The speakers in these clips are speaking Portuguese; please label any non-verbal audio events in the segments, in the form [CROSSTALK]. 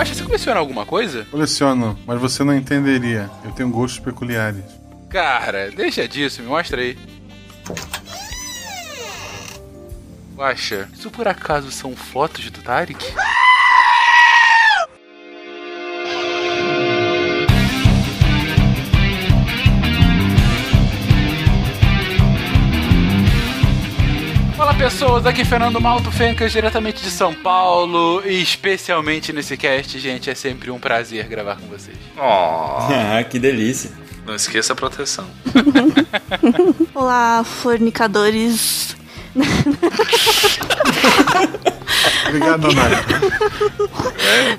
Guaxa, você coleciona alguma coisa? Coleciono, mas você não entenderia. Eu tenho gostos peculiares. Cara, deixa disso, me mostra aí. Guaxa, isso por acaso são fotos do Tarek? Pessoas, aqui é Fernando Malto Fencas, diretamente de São Paulo e especialmente nesse cast, gente, é sempre um prazer gravar com vocês. Oh, [LAUGHS] Ah, que delícia. não esqueça a proteção. [LAUGHS] Olá, fornicadores. Obrigado, Nanaka.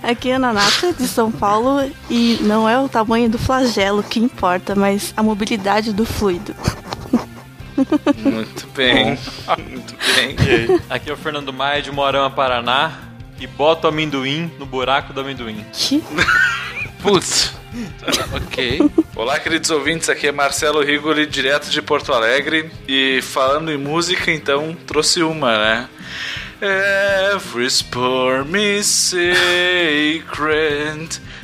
[LAUGHS] Aqui é a Nanata, de São Paulo, e não é o tamanho do flagelo que importa, mas a mobilidade do fluido. Muito bem. Muito bem. Aqui é o Fernando Maia de Moarama, Paraná. E bota o amendoim no buraco do amendoim. Que? [LAUGHS] Putz, ok. Olá, queridos ouvintes, aqui é Marcelo Rigoli, direto de Porto Alegre. E falando em música, então, trouxe uma, né? Every sperm is sacred.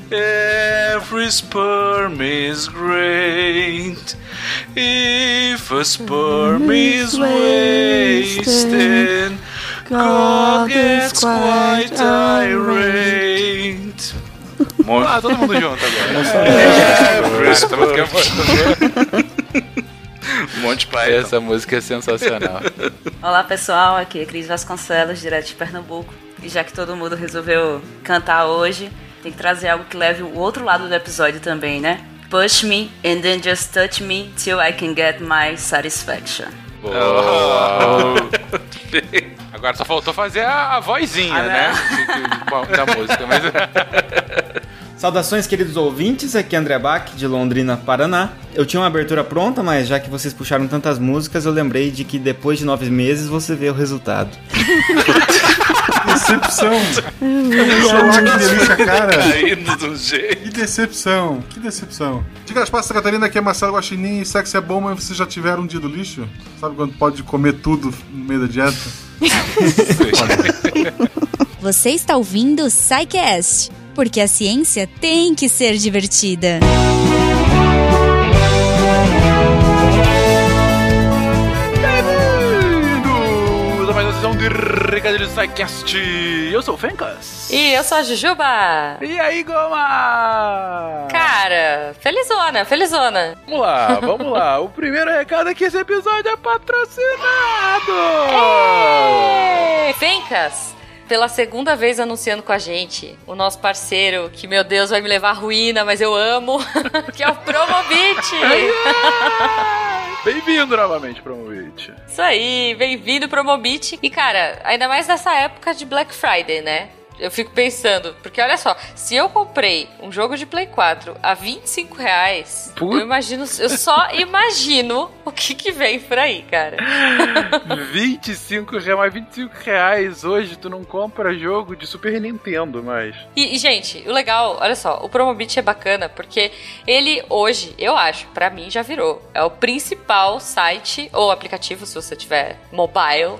Every sperm is great. If a sperm is wasted, God gets quite irate. Muito [LAUGHS] Ah, todo mundo junto agora. Every [LAUGHS] Essa música é sperm- Monte Python. Essa música é sensacional. Olá pessoal, aqui é Cris Vasconcelos, direto de Pernambuco. E já que todo mundo resolveu cantar hoje, tem que trazer algo que leve o outro lado do episódio também, né? Push me and then just touch me till I can get my satisfaction. Boa. [LAUGHS] Agora só faltou fazer a, a vozinha, Ah, né? Da música, mas. [LAUGHS] [LAUGHS] Saudações, queridos ouvintes. Aqui é André Bach, de Londrina, Paraná. Eu tinha uma abertura pronta, mas já que vocês puxaram tantas músicas, eu lembrei de que depois de nove meses você vê o resultado. Decepção. Lá que delícia, cara. Caindo do jeito. Que decepção, que decepção. Diga as passas, Catarina, aqui é Marcelo Guaxinim e sexo é bom, mas vocês já tiveram um dia do lixo? Sabe quando pode comer tudo no meio da dieta? [LAUGHS] Você está ouvindo o SciCast, porque a ciência tem que ser divertida. Bem-vindos de Recadilho Psycast. Eu sou o Fencas. E eu sou a Jujuba! E aí, Goma? Cara, felizona, felizona! Vamos lá, vamos lá. O primeiro recado é que esse episódio é patrocinado. Fencas! Pela segunda vez anunciando com a gente, o nosso parceiro, que meu Deus vai me levar à ruína, mas eu amo, [LAUGHS] que é o Promobit! Bem-vindo novamente, Promovite. Isso aí, bem-vindo pro Mobit. E cara, ainda mais nessa época de Black Friday, né? Eu fico pensando, porque olha só, se eu comprei um jogo de Play 4 a 25 reais, eu imagino, eu só imagino o que que vem por aí, cara. [LAUGHS] 25 reais, mas 25 reais hoje tu não compra jogo de Super Nintendo, mas. E, e, gente, o legal, olha só, o Promobit é bacana porque ele hoje, eu acho, pra mim já virou. É o principal site ou aplicativo, se você tiver mobile,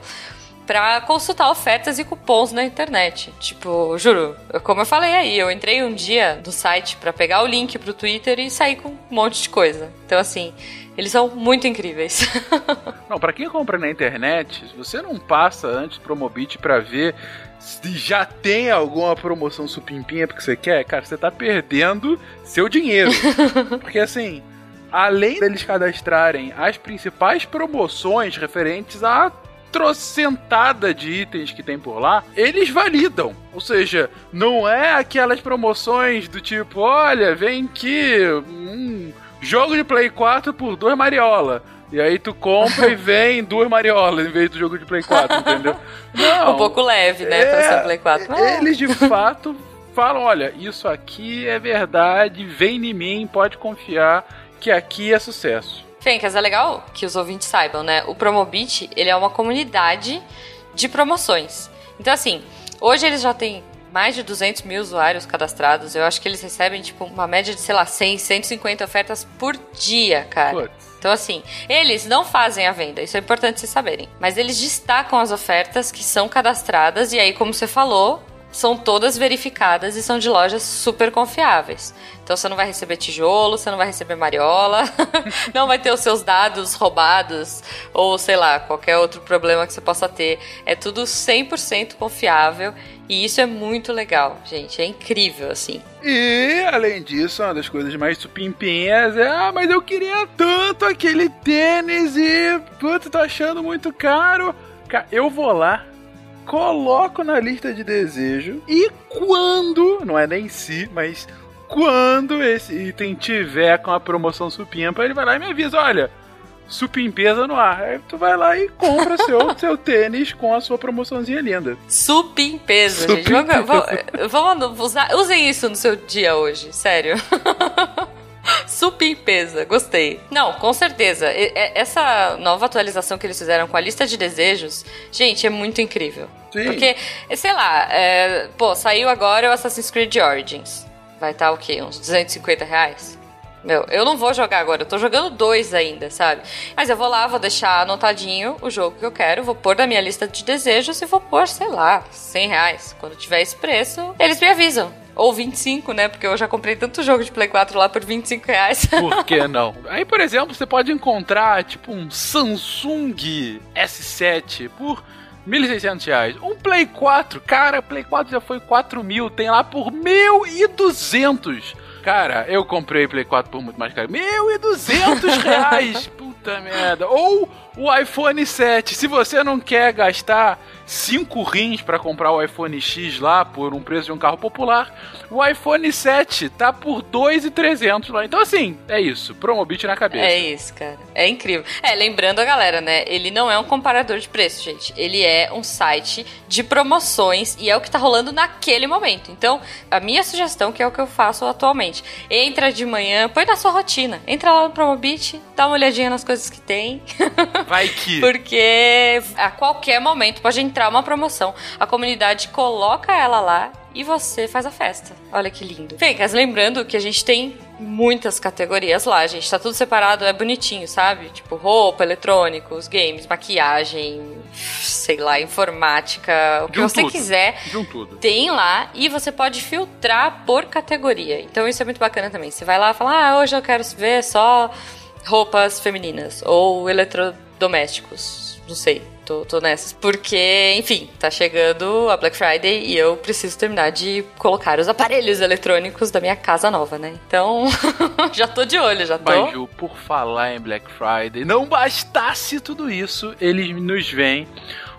pra consultar ofertas e cupons na internet. Tipo, juro, como eu falei aí, eu entrei um dia no site pra pegar o link pro Twitter e sair com um monte de coisa. Então, assim, eles são muito incríveis. [LAUGHS] Não, pra quem compra na internet, você não passa antes Promobit pra ver se já tem alguma promoção supimpinha porque você quer, cara, você tá perdendo seu dinheiro. [LAUGHS] Porque assim, além deles cadastrarem as principais promoções referentes a trocentada de itens que tem por lá, eles validam. Ou seja, não é aquelas promoções do tipo, olha, vem aqui, um jogo de Play 4 por duas mariola. E aí tu compra e [LAUGHS] vem duas mariolas em vez do jogo de Play 4, entendeu? Não. [LAUGHS] um pouco leve, né, pra ser um Play 4. Mas- Eles de fato falam, olha, isso aqui é verdade, vem em mim, pode confiar que aqui é sucesso. Fencas, é legal que os ouvintes saibam, né? O Promobit, ele é uma comunidade de promoções. Então, assim, hoje eles já têm mais de 200 mil usuários cadastrados. Eu acho que eles recebem, tipo, uma média de, sei lá, 100, 150 ofertas por dia, cara. Putz. Então, assim, eles não fazem a venda, isso é importante vocês saberem. Mas eles destacam as ofertas que são cadastradas, e aí, como você falou, são todas verificadas e são de lojas super confiáveis. Então você não vai receber tijolo, você não vai receber mariola, [LAUGHS] não vai ter os seus dados roubados ou sei lá, qualquer outro problema que você possa ter. É tudo 100% confiável e isso é muito legal, gente. É incrível, assim. E, além disso, uma das coisas mais supimpinhas é: ah, mas eu queria tanto aquele tênis e, putz, tô achando muito caro. Eu vou lá, coloco na lista de desejo e quando, não é nem se, mas quando esse item tiver com a promoção supimpa, ele vai lá e me avisa: olha, supimpeza no ar. Aí tu vai lá e compra [LAUGHS] seu, seu tênis com a sua promoçãozinha linda. Supimpeza, gente. Vamos, vamos usar, usem isso no seu dia hoje, sério. [LAUGHS] Supimpeza, gostei. Não, com certeza. Essa nova atualização que eles fizeram com a lista de desejos, gente, é muito incrível. Sim. Porque, sei lá, é, pô, saiu agora o Assassin's Creed Origins vai estar tá, o quê? Uns 250 reais? Meu, eu não vou jogar agora, eu tô jogando dois ainda, sabe? Mas eu vou lá, vou deixar anotadinho o jogo que eu quero, vou pôr na minha lista de desejos e vou pôr, sei lá, 100 reais. Quando tiver esse preço, eles me avisam. Ou 25, né? Porque eu já comprei tanto jogo de Play 4 lá por 25 reais. [LAUGHS] Por que não? Aí, por exemplo, você pode encontrar, tipo, um Samsung S7 por 1.600 reais. Um Play 4, cara, Play 4 já foi 4 mil, tem lá por 1.200. Cara, eu comprei Play 4 por muito mais caro. 1.200 reais! [LAUGHS] Puta merda. Ou o iPhone 7. Se você não quer gastar 5 rins para comprar o iPhone X lá por um preço de um carro popular, o iPhone 7 tá por 2,300 lá. Então assim, é isso, Promobit na cabeça. É isso, cara. É incrível. É, lembrando a galera, né, ele não é um comparador de preço, gente. Ele é um site de promoções e é o que tá rolando naquele momento. Então, a minha sugestão, que é o que eu faço atualmente, entra de manhã, põe na sua rotina. Entra lá no Promobit, dá uma olhadinha nas coisas que tem. [LAUGHS] Vai que. Porque a qualquer momento pode entrar uma promoção. A comunidade coloca ela lá e você faz a festa. Olha que lindo. Fencas, lembrando que a gente tem muitas categorias lá, gente. Tá tudo separado, é bonitinho, sabe? Tipo, roupa, eletrônicos, games, maquiagem, sei lá, informática, o que você tudo. quiser. tudo. Tem lá e você pode filtrar por categoria. Então isso é muito bacana também. Você vai lá e fala, ah, hoje eu quero ver só roupas femininas ou eletrodomésticos. Não sei, tô, tô nessas. Porque, enfim, tá chegando a Black Friday e eu preciso terminar de colocar os aparelhos eletrônicos da minha casa nova, né? Então, [LAUGHS] já tô de olho, já tô. Mas, Ju, por falar em Black Friday, não bastasse tudo isso, eles nos vêm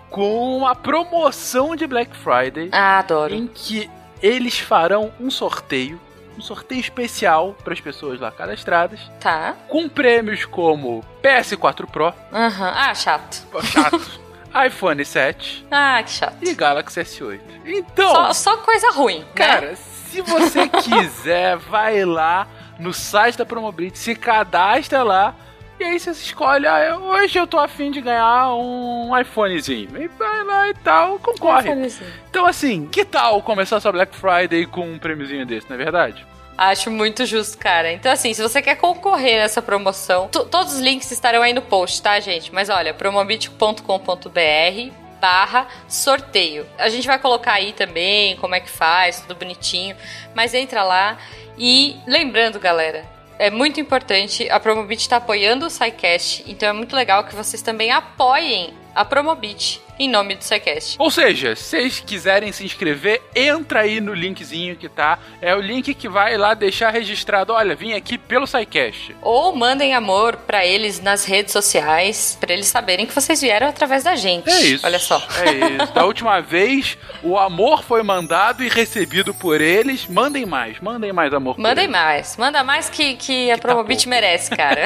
com uma promoção de Black Friday. Ah, adoro. Em que eles farão um sorteio um sorteio especial para as pessoas lá cadastradas. Tá. Com prêmios como PS4 Pro. Aham. Uhum. Ah, chato. Chato. [LAUGHS] iPhone 7. Ah, que chato. E Galaxy S8. Então. Só, só coisa ruim. Né? Cara, né? se você [LAUGHS] quiser, vai lá no site da Promobit, se cadastra lá e aí você escolhe, ah, hoje eu tô afim de ganhar um iPhonezinho. E vai lá e tal, concorre. Um então assim, que tal começar sua Black Friday com um prêmiozinho desse, não é verdade? Acho muito justo, cara. Então, assim, se você quer concorrer nessa promoção, todos os links estarão aí no post, tá, gente? Mas olha, promobit.com.br barra sorteio. A gente vai colocar aí também como é que faz, tudo bonitinho. Mas entra lá e lembrando, galera, é muito importante. A Promobit está apoiando o SciCast, então é muito legal que vocês também apoiem a Promobit em nome do SciCast. Ou seja, se vocês quiserem se inscrever, entra aí no linkzinho que tá. É o link que vai lá deixar registrado. Olha, vim aqui pelo SciCast. Ou mandem amor para eles nas redes sociais, para eles saberem que vocês vieram através da gente. É isso. Olha só. É isso. Da última [LAUGHS] vez, o amor foi mandado e recebido por eles. Mandem mais, mandem mais amor. Mandem mais. Manda mais que, que a que Promobit tá merece, cara.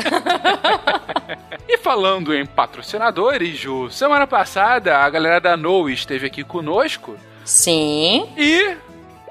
[LAUGHS] e falando em patrocinadores, Ju, semana passada a galera da No esteve aqui conosco. Sim. E,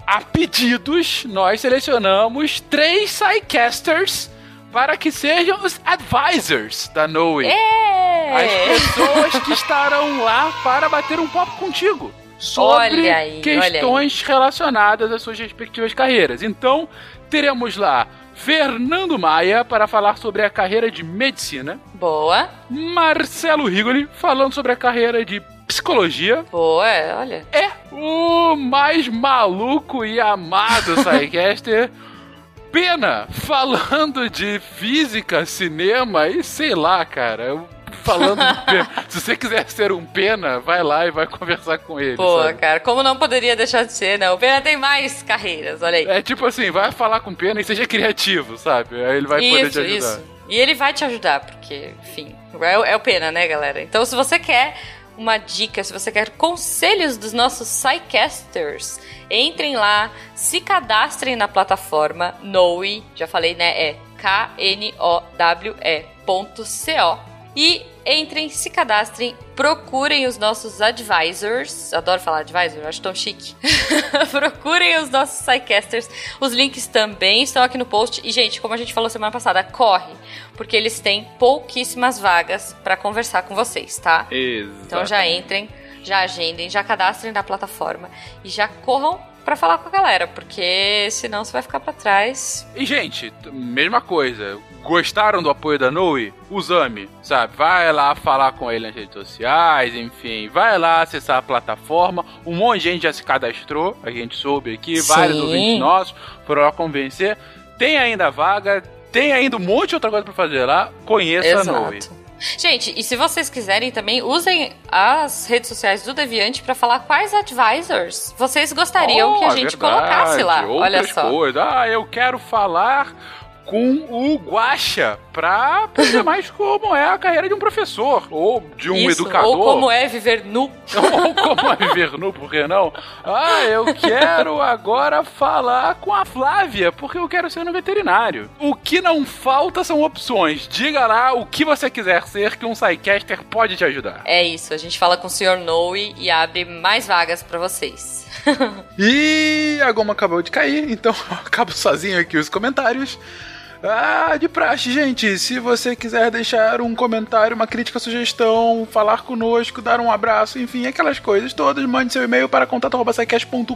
a pedidos, nós selecionamos três Psycasters para que sejam os advisors da Noe. As pessoas que estarão lá para bater um papo contigo sobre aí, questões relacionadas às suas respectivas carreiras. Então, teremos lá Fernando Maia para falar sobre a carreira de medicina. Boa. Marcelo Rigoli falando sobre a carreira de psicologia. Pô, é, olha. É o mais maluco e amado Psycaster. [LAUGHS] Pena, falando de física, cinema e sei lá, cara. Eu falando de pena. [LAUGHS] Se você quiser ser um pena, vai lá e vai conversar com ele. Pô, sabe? cara, como não poderia deixar de ser, né? O Pena tem mais carreiras, olha aí. É tipo assim, vai falar com pena e seja criativo, sabe? Aí ele vai poder te isso, ajudar. isso. E ele vai te ajudar, porque, enfim, é, o- é o Pena, né, galera? Então, se você quer uma dica, se você quer conselhos dos nossos Psycasters, entrem lá, se cadastrem na plataforma Noe, já falei, né? É K-N-O-W-E.co. E entrem, se cadastrem, procurem os nossos advisors. Adoro falar advisor, acho tão chique. [LAUGHS] procurem os nossos Psycasters. Os links também estão aqui no post. E, gente, como a gente falou semana passada, corre, porque eles têm pouquíssimas vagas para conversar com vocês, tá? Então já entrem, já agendem, já cadastrem na plataforma e já corram pra falar com a galera, porque senão você vai ficar pra trás. E, gente, mesma coisa. Gostaram do apoio da Noe? Usame, sabe? Vai lá falar com ele nas redes sociais, enfim. Vai lá acessar a plataforma. Um monte de gente já se cadastrou, a gente soube aqui. Sim. Vários ouvintes nossos foram lá convencer. Tem ainda vaga, tem ainda um monte de outra coisa pra fazer lá. Conheça a Noe. Gente, e se vocês quiserem também, usem as redes sociais do Deviante pra falar quais advisors vocês gostariam que a Oh, gente verdade, colocasse lá. outras Olha só. Coisas. Ah, eu quero falar com o Guaxa pra aprender [LAUGHS] mais como é a carreira de um professor ou de um Isso, educador. Ou como é viver nu. [LAUGHS] Ou como é viver nu, por que não? Ah, eu quero agora falar com a Flávia, porque eu quero ser no veterinário. O que não falta são opções. Diga lá o que você quiser ser que um Psycaster pode te ajudar. É isso, a gente fala com o Sr. Noe e abre mais vagas pra vocês. [LAUGHS] E a goma acabou de cair, então eu acabo sozinho aqui os comentários. Ah, de praxe, gente. Se você quiser deixar um comentário, uma crítica, sugestão, falar conosco, dar um abraço, enfim, aquelas coisas todas, mande seu e-mail para contato.com.br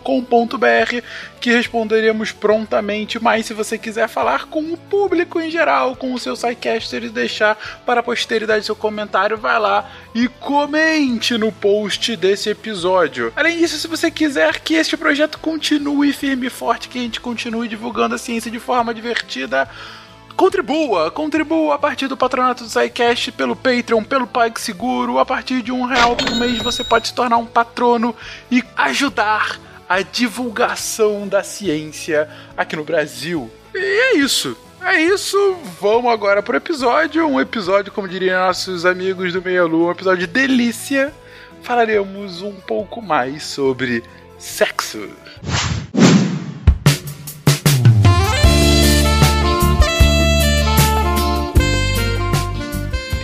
que responderemos prontamente. Mas se você quiser falar com o público em geral, com o seu Psycaster e deixar para a posteridade seu comentário, vai lá e comente no post desse episódio. Além disso, se você quiser que este projeto continue firme e forte, que a gente continue divulgando a ciência de forma divertida, Contribua, contribua a partir do patronato do SciCast, pelo Patreon, pelo PagSeguro. A partir de um real por mês você pode se tornar um patrono e ajudar a divulgação da ciência aqui no Brasil. E é isso. É isso, vamos agora pro episódio. Um episódio, como diriam nossos amigos do Meia Lua, um episódio de delícia. Falaremos um pouco mais sobre sexo.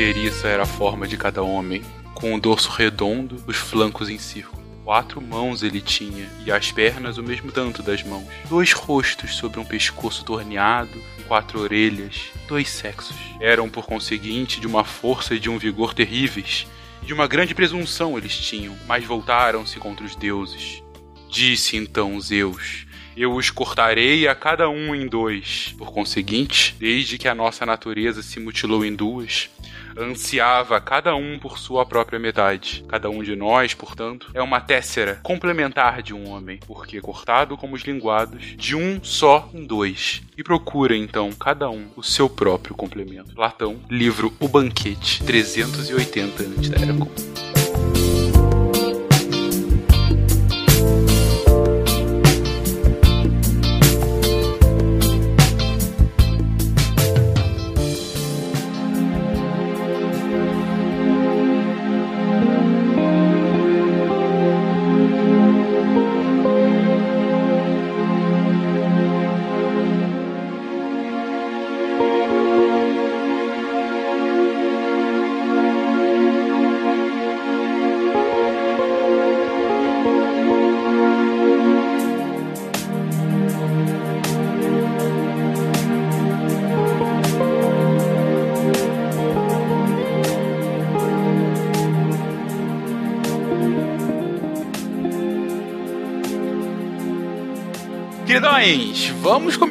Inteiriça era a forma de cada homem, com o dorso redondo, os flancos em círculo. Quatro mãos ele tinha, e as pernas o mesmo tanto das mãos. Dois rostos sobre um pescoço torneado, quatro orelhas, dois sexos. Eram, por conseguinte, de uma força e de um vigor terríveis, e de uma grande presunção eles tinham, mas voltaram-se contra os deuses. Disse então Zeus: Eu os cortarei a cada um em dois. Por conseguinte, desde que a nossa natureza se mutilou em duas, ansiava cada um por sua própria metade. Cada um de nós, portanto, é uma tessera complementar de um homem, porque cortado como os linguados, de um só em dois. E procura então cada um o seu próprio complemento. Platão, livro O Banquete, 380 antes da Era Comum.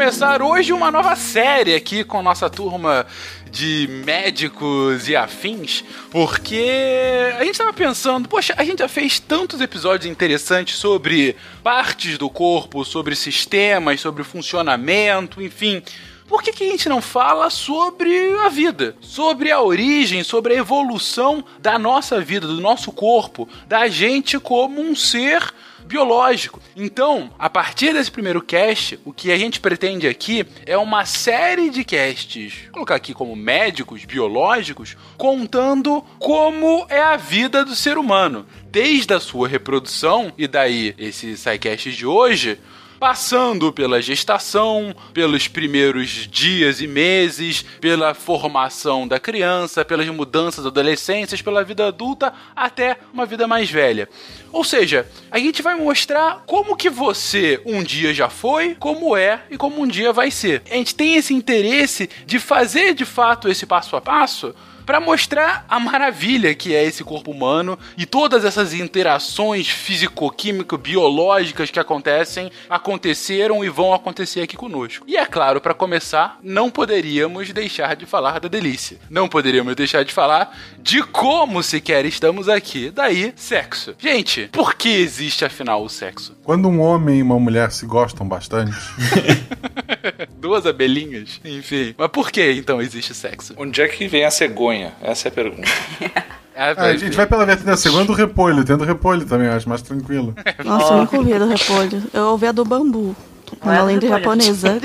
Começar hoje uma nova série aqui com nossa turma de médicos e afins, porque a gente tava pensando, poxa, a gente já fez tantos episódios interessantes sobre partes do corpo, sobre sistemas, sobre funcionamento, enfim por que, que, a gente não fala sobre a vida? Sobre a origem, sobre a evolução da nossa vida, do nosso corpo, da gente como um ser biológico. Então, a partir desse primeiro cast, o que a gente pretende aqui é uma série de casts, vou colocar aqui como médicos biológicos, contando como é a vida do ser humano, desde a sua reprodução, e daí esse SciCast de hoje, passando pela gestação, pelos primeiros dias e meses, pela formação da criança, pelas mudanças adolescências, pela vida adulta até uma vida mais velha. Ou seja, a gente vai mostrar como que você um dia já foi, como é e como um dia vai ser. A gente tem esse interesse de fazer de fato esse passo a passo para mostrar a maravilha que é esse corpo humano e todas essas interações físico-químico-biológicas que acontecem, aconteceram e vão acontecer aqui conosco. E é claro, para começar, não poderíamos deixar de falar da delícia. Não poderíamos deixar de falar de como sequer estamos aqui. Daí, sexo. Gente, por que existe afinal o sexo? Quando um homem e uma mulher se gostam bastante. [LAUGHS] Duas abelhinhas? Enfim. Mas por que então existe sexo? Onde é que vem a cegonha? Essa é a pergunta. [LAUGHS] É, Ah, a gente vai pela vertente da segunda do repolho. Tem a do repolho também, eu acho mais tranquilo. Nossa, eu nunca ouvi a do repolho. Eu ouvi a do bambu. Não é Uma do lenda japonesa.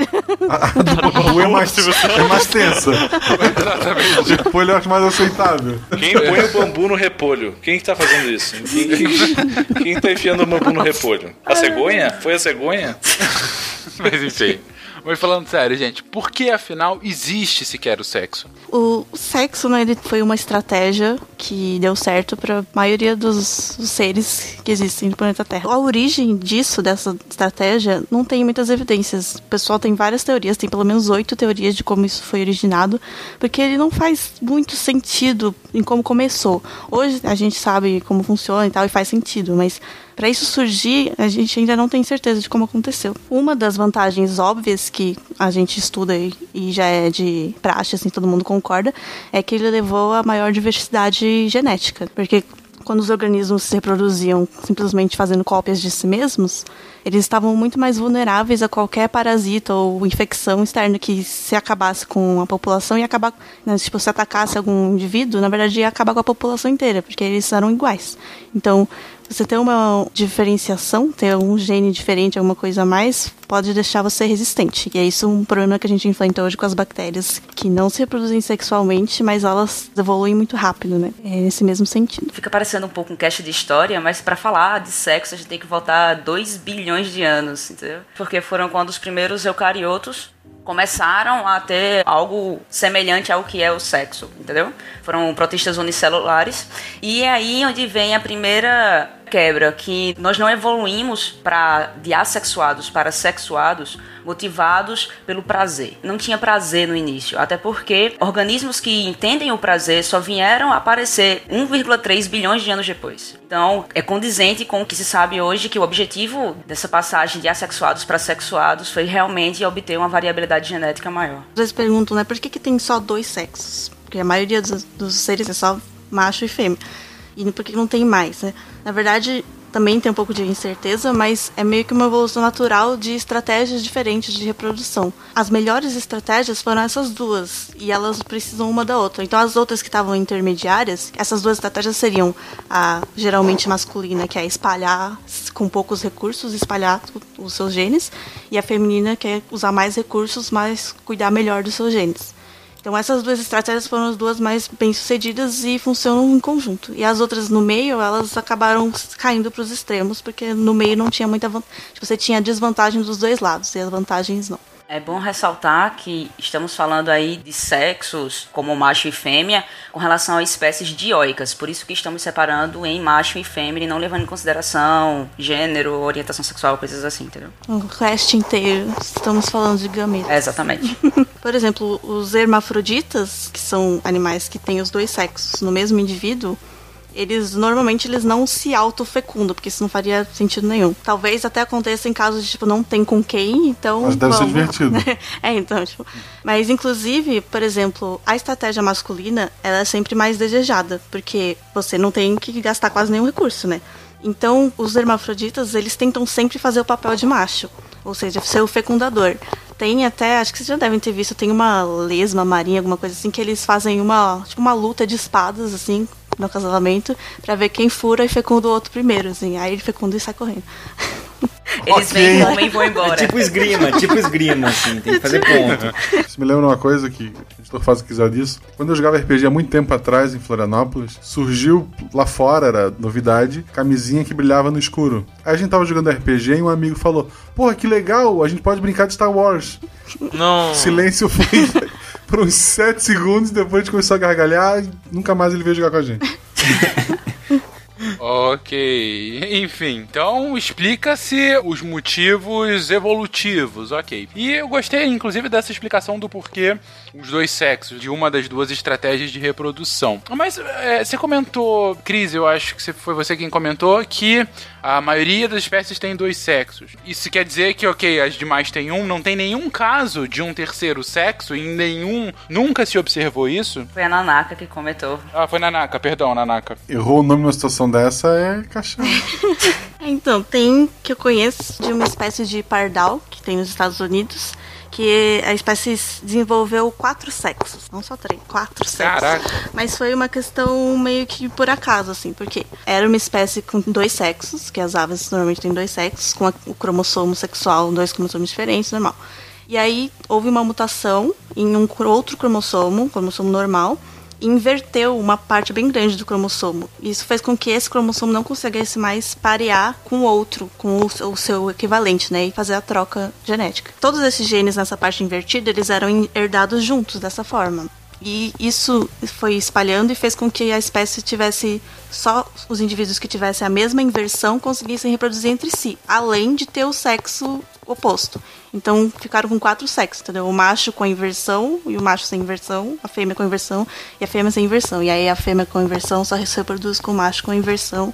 A do bambu é mais, é mais tensa. O repolho eu acho mais aceitável. Quem põe o bambu no repolho? Quem que tá fazendo isso? Quem, quem, quem tá enfiando o bambu no repolho? A cegonha? Foi a cegonha? Mas enfim. Mas falando sério, gente, por que afinal existe sequer o sexo? O sexo, né, ele foi uma estratégia que deu certo para a maioria dos, dos seres que existem no planeta Terra. A origem disso, dessa estratégia, não tem muitas evidências. O pessoal tem várias teorias, tem pelo menos oito teorias de como isso foi originado, porque ele não faz muito sentido em como começou. Hoje a gente sabe como funciona e tal, e faz sentido, mas para isso surgir, a gente ainda não tem certeza de como aconteceu. Uma das vantagens óbvias que a gente estuda e, já é de praxe, assim, todo mundo concorda, é que ele levou a maior diversidade genética. Porque quando os organismos se reproduziam simplesmente fazendo cópias de si mesmos, eles estavam muito mais vulneráveis a qualquer parasita ou infecção externa que se acabasse com a população e acabar, né, tipo, se atacasse algum indivíduo, na verdade ia acabar com a população inteira, porque eles eram iguais. Então, você ter uma diferenciação, ter um gene diferente, alguma coisa a mais, pode deixar você resistente. E é isso um problema que a gente enfrenta hoje com as bactérias, que não se reproduzem sexualmente, mas elas evoluem muito rápido, né? É nesse mesmo sentido. Fica parecendo um pouco um cast de história, mas pra falar de sexo a gente tem que voltar 2 bilhões de anos, entendeu? Porque foram quando os primeiros eucariotos começaram a ter algo semelhante ao que é o sexo, entendeu? Foram protistas unicelulares. E é aí onde vem a primeira quebra, que nós não evoluímos para de assexuados para sexuados motivados pelo prazer. Não tinha prazer no início, até porque organismos que entendem o prazer só vieram aparecer 1,3 bilhões de anos depois. Então, é condizente com o que se sabe hoje que o objetivo dessa passagem de assexuados para sexuados foi realmente obter uma variabilidade genética maior. Às vezes perguntam, né, por que, que tem só dois sexos? Porque a maioria dos, dos seres é só macho e fêmea. E por que não tem mais, né? Na verdade, também tem um pouco de incerteza, mas é meio que uma evolução natural de estratégias diferentes de reprodução. As melhores estratégias foram essas duas, e elas precisam uma da outra. Então, as outras que estavam intermediárias, essas duas estratégias seriam a geralmente masculina, que é espalhar com poucos recursos, espalhar os seus genes, e a feminina, que é usar mais recursos, mas cuidar melhor dos seus genes. Então essas duas estratégias foram as duas mais bem sucedidas e funcionam em conjunto. E as outras no meio, elas acabaram caindo para os extremos, porque no meio não tinha muita vantagem. Você tinha a desvantagem dos dois lados e as vantagens não. É bom ressaltar que estamos falando aí de sexos como macho e fêmea com relação a espécies dioicas, por isso que estamos separando em macho e fêmea e não levando em consideração gênero, orientação sexual, coisas assim, entendeu? O resto inteiro, estamos falando de gametas. É, exatamente. [LAUGHS] Por exemplo, os hermafroditas, que são animais que têm os dois sexos no mesmo indivíduo, eles normalmente eles não se autofecundam, porque isso não faria sentido nenhum. Talvez até aconteça em casos de tipo não tem com quem, então Mas deve ser vamos. divertido. [LAUGHS] é, então, tipo, mas inclusive, por exemplo, a estratégia masculina, ela é sempre mais desejada, porque você não tem que gastar quase nenhum recurso, né? Então, os hermafroditas, eles tentam sempre fazer o papel de macho, ou seja, ser o fecundador. Tem até, acho que vocês já devem ter visto, tem uma lesma marinha, alguma coisa assim, que eles fazem uma, tipo, uma luta de espadas, assim, no casamento, pra ver quem fura e fecunda o outro primeiro, assim. Aí ele fecunda e sai correndo. Eles Ok. vêm como e vão É embora. [LAUGHS] tipo esgrima, tipo esgrima, assim, tem que fazer ponto. [LAUGHS] Isso me lembra uma coisa que o editor faz o que quiser disso. Quando eu jogava RPG há muito tempo atrás, em Florianópolis, surgiu lá fora, era novidade, camisinha que brilhava no escuro. Aí a gente tava jogando RPG e um amigo falou: Porra, que legal, a gente pode brincar de Star Wars. Não. Silêncio foi por uns 7 segundos, depois começou a gargalhar e nunca mais ele veio jogar com a gente. [LAUGHS] Ok, enfim, então explica-se os motivos evolutivos, ok. E eu gostei, inclusive, dessa explicação do porquê os dois sexos, de uma das duas estratégias de reprodução. Mas é, você comentou, Cris, eu acho que foi você quem comentou, que a maioria das espécies tem dois sexos. Isso quer dizer que, ok, as demais têm um, não tem nenhum caso de um terceiro sexo, em nenhum. Nunca se observou isso? Foi a Nanaka que comentou. Ah, foi Nanaka, perdão, Nanaka. Errou o nome numa situação dessa é caixão. [LAUGHS] Então, tem que eu conheço de uma espécie de pardal que tem nos Estados Unidos, que a espécie desenvolveu quatro sexos, não só três, quatro sexos. Caraca. Mas foi uma questão meio que por acaso, assim, porque era uma espécie com dois sexos, que as aves normalmente têm dois sexos, com o cromossomo sexual, dois cromossomos diferentes, normal. E aí houve uma mutação em um outro cromossomo, cromossomo normal, inverteu uma parte bem grande do cromossomo. Isso fez com que esse cromossomo não conseguisse mais parear com outro, com o, seu equivalente, né? E fazer a troca genética. Todos esses genes nessa parte invertida, eles eram herdados juntos dessa forma. E isso foi espalhando e fez com que a espécie tivesse só os indivíduos que tivessem a mesma inversão conseguissem reproduzir entre si, além de ter o sexo oposto. Então ficaram com quatro sexos, entendeu? O macho com a inversão e o macho sem inversão, a fêmea com inversão e a fêmea sem inversão. E aí a fêmea com inversão só se reproduz com o macho com inversão.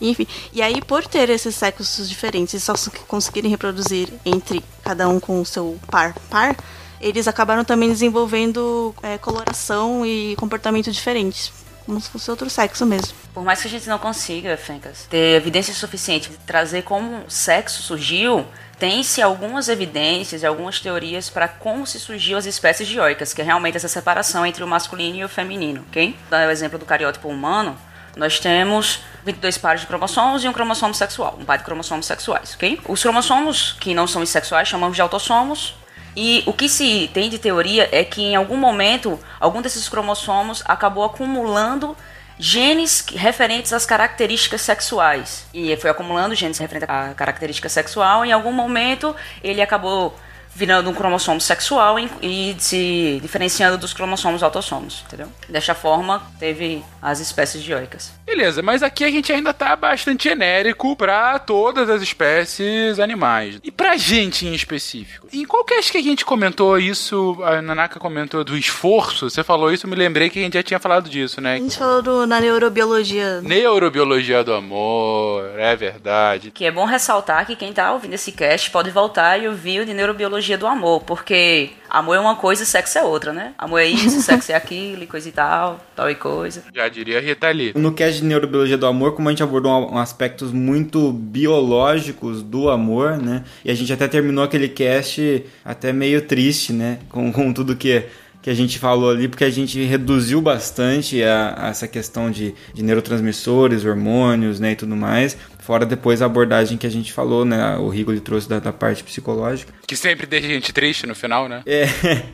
Enfim, e aí por ter esses sexos diferentes e só se- conseguirem reproduzir entre cada um com o seu par par, eles acabaram também desenvolvendo é, coloração e comportamento diferentes, como se fosse outro sexo mesmo. Por mais que a gente não consiga, Fencas, ter evidência suficiente de trazer como o sexo surgiu, tem-se algumas evidências e algumas teorias para como se surgiu as espécies dioicas, que é realmente essa separação entre o masculino e o feminino, ok? Dá o exemplo do cariótipo humano, nós temos 22 pares de cromossomos e um cromossomo sexual, um par de cromossomos sexuais, ok? Os cromossomos que não são sexuais chamamos de autossomos, e o que se tem de teoria é que em algum momento algum desses cromossomos acabou acumulando genes referentes às características sexuais. E foi acumulando genes referentes à característica sexual. Em algum momento ele acabou virando um cromossomo sexual e, se diferenciando dos cromossomos autossomos, entendeu? Desta forma, teve as espécies dioicas. Beleza, mas aqui a gente ainda tá bastante genérico pra todas as espécies animais. E pra gente em específico. Em qual cast que a gente comentou isso, a Nanaka comentou do esforço, você falou isso, eu me lembrei que a gente já tinha falado disso, A né? gente falou do- na neurobiologia. Neurobiologia do amor, é verdade. Que é bom ressaltar que quem tá ouvindo esse cast pode voltar e ouvir o de neurobiologia do amor, porque amor é uma coisa e sexo é outra, né? Amor é isso, [LAUGHS] sexo é aquilo, e coisa e tal, tal e coisa. Já diria Rita Lee. No cast de Neurobiologia do Amor, como a gente abordou aspectos muito biológicos do amor, né? E a gente até terminou aquele cast até meio triste, né? Com, [LAUGHS] com tudo que, que a gente falou ali, porque a gente reduziu bastante a, a essa questão de, de neurotransmissores, hormônios, né? E tudo mais. Fora depois a abordagem que a gente falou, né? O Rigo ele trouxe da, da parte psicológica. Que sempre deixa a gente triste no final, né? É,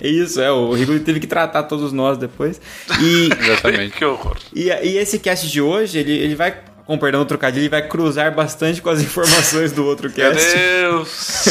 é [LAUGHS] isso, é. O Rigo teve que tratar todos nós depois. E, [LAUGHS] Exatamente. Que horror. e, e esse cast de hoje, ele, ele vai, com perdão do trocadilho, ele vai cruzar bastante com as [LAUGHS] informações do outro Meu cast. Deus.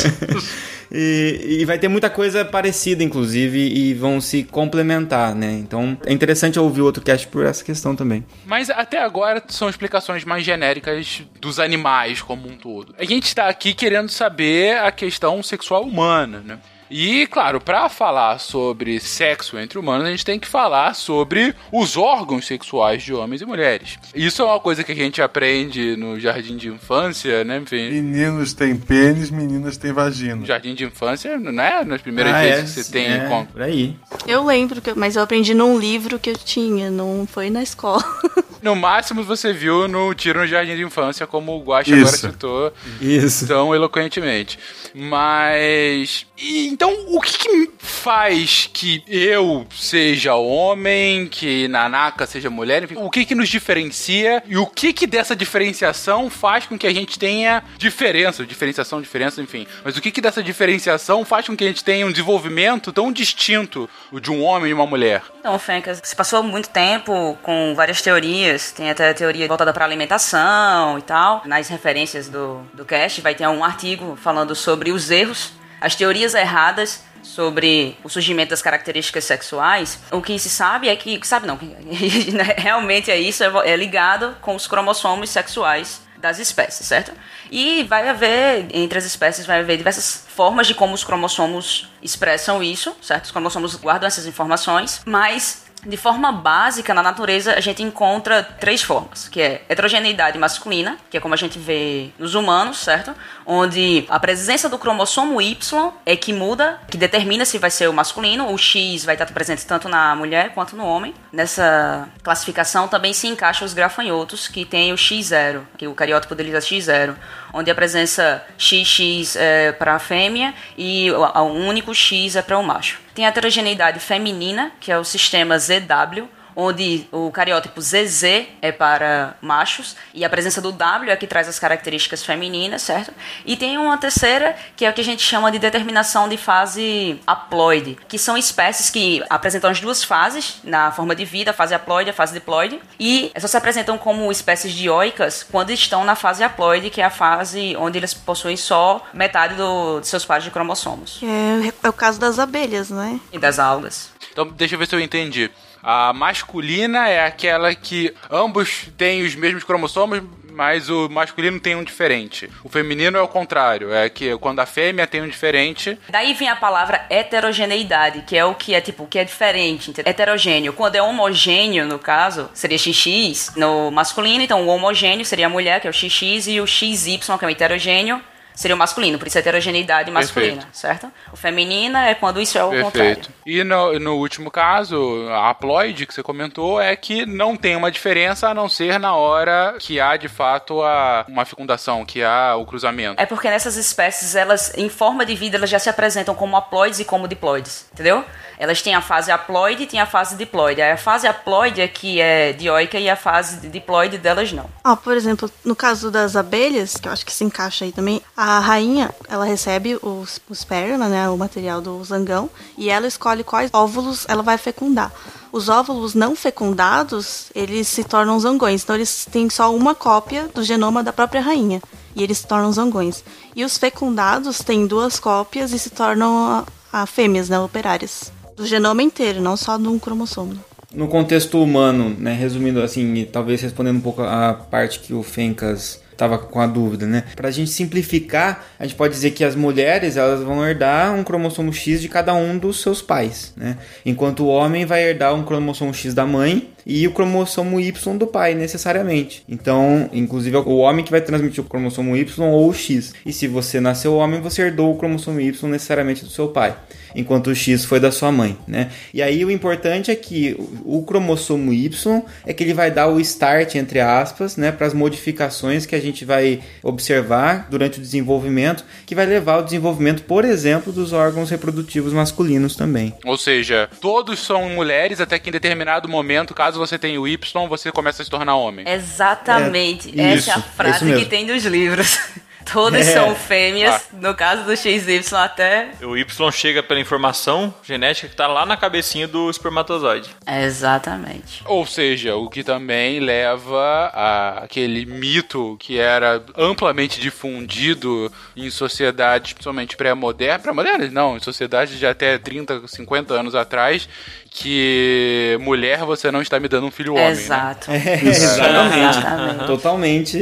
[LAUGHS] E, e vai ter muita coisa parecida, inclusive, e vão se complementar, né? Então é interessante ouvir o outro cast por essa questão também. Mas até agora são explicações mais genéricas dos animais como um todo. A gente está aqui querendo saber a questão sexual humana, né? E, claro, para falar sobre sexo entre humanos, a gente tem que falar sobre os órgãos sexuais de homens e mulheres. Isso é uma coisa que a gente aprende no jardim de infância, né? Enfim, Meninos têm pênis, meninas têm vagina. no jardim de infância, né? Nas primeiras Ah, vezes é, que você tem é, com- por aí. Eu lembro, que, eu- mas eu aprendi num livro que eu tinha, não foi na escola. [LAUGHS] No máximo você viu no Tiro no Jardim de Infância, como o Guache agora Isso. citou Isso. tão eloquentemente. Mas. e, então, o que, que faz que eu seja homem, que Nanaka seja mulher? Enfim, o que, que nos diferencia e o que, que dessa diferenciação faz com que a gente tenha diferença? Diferenciação, diferença, enfim. Mas o que, que dessa diferenciação faz com que a gente tenha um desenvolvimento tão distinto de um homem e uma mulher? Então, Fencas, se passou muito tempo com várias teorias, tem até a teoria voltada para alimentação e tal. Nas referências do, do cast vai ter um artigo falando sobre os erros, as teorias erradas sobre o surgimento das características sexuais. O que se sabe é que, sabe não, [LAUGHS] né, realmente é isso, é é ligado com os cromossomos sexuais das espécies, certo? E vai haver, entre as espécies, vai haver diversas formas de como os cromossomos expressam isso, certo? Os cromossomos guardam essas informações, mas de forma básica, na natureza, a gente encontra três formas, que é heterogeneidade masculina, que é como a gente vê nos humanos, certo? Onde a presença do cromossomo Y é que muda, que determina se vai ser o masculino, o X vai estar presente tanto na mulher quanto no homem. Nessa classificação também se encaixam os grafanhotos, que tem o X0, que o cariótipo deles é X0, onde a presença XX é para a fêmea e o único X é para o macho. Tem a heterogeneidade feminina, que é o sistema ZW, onde o cariótipo ZZ é para machos e a presença do W é que traz as características femininas, certo? E tem uma terceira, que é o que a gente chama de determinação de fase haploide, que são espécies que apresentam as duas fases na forma de vida, a fase haploide e a fase diploide, e só se apresentam como espécies dioicas quando estão na fase haploide, que é a fase onde eles possuem só metade do, de seus pares de cromossomos é, é o caso das abelhas, né? e das algas. Então, deixa eu ver se eu entendi. A masculina é aquela que ambos têm os mesmos cromossomos, mas o masculino tem um diferente. O feminino é o contrário, é que quando a fêmea tem um diferente, Daí vem a palavra heterogeneidade, que é o que é tipo, que é diferente, heterogêneo. Quando é homogêneo, no caso, seria XX no masculino, então o homogêneo seria a mulher, que é o XX, e o XY, que é o heterogêneo, seria o masculino, por isso é heterogeneidade masculina, Perfeito. certo? O feminina é quando isso é o contrário. Perfeito. E no, no último caso, a haploide que você comentou é que não tem uma diferença a não ser na hora que há de fato a, uma fecundação, que há o cruzamento. É porque nessas espécies, elas, em forma de vida, elas já se apresentam como haploides e como diploides, entendeu? Elas têm a fase haploide e têm a fase diploide. A fase haploide é que é dioica e a fase diploide delas não. Ó, por exemplo, no caso das abelhas, que eu acho que se encaixa aí também, a rainha, ela recebe os, o esperma, né, o material do zangão, e ela escolhe quais óvulos ela vai fecundar. Os óvulos não fecundados, eles se tornam zangões, então eles têm só uma cópia do genoma da própria rainha, e eles se tornam zangões. E os fecundados têm duas cópias e se tornam a, a fêmeas, né, operárias. Do genoma inteiro, não só de um cromossomo. No contexto humano, né, resumindo assim, e talvez respondendo um pouco a parte que o Fencas estava com a dúvida, né? Pra gente simplificar, a gente pode dizer que as mulheres, elas vão herdar um cromossomo X de cada um dos seus pais, né? Enquanto o homem vai herdar um cromossomo X da mãe e o cromossomo Y do pai, necessariamente. Então, inclusive, é o homem que vai transmitir o cromossomo Y ou o X. E se você nasceu homem, você herdou o cromossomo Y necessariamente do seu pai, enquanto o X foi da sua mãe, né? E aí o importante é que o cromossomo Y é que ele vai dar o start, entre aspas, né, para as modificações que a gente vai observar durante o desenvolvimento, que vai levar ao desenvolvimento, por exemplo, dos órgãos reprodutivos masculinos também. Ou seja, todos são mulheres até que em determinado momento, caso você tenha o Y, você começa a se tornar homem. Exatamente. É, Essa isso, é a frase que tem dos livros. [LAUGHS] Todas É. são fêmeas, Ah. no caso do XY até. O Y chega pela informação genética que tá lá na cabecinha do espermatozoide. Exatamente. Ou seja, o que também leva a aquele mito que era amplamente difundido em sociedades, principalmente pré-modernas, pré-modernas não, em sociedades de até 30, 50 anos atrás, que mulher você não está me dando um filho homem, né? Exato. É, [LAUGHS] exatamente. Exatamente. Totalmente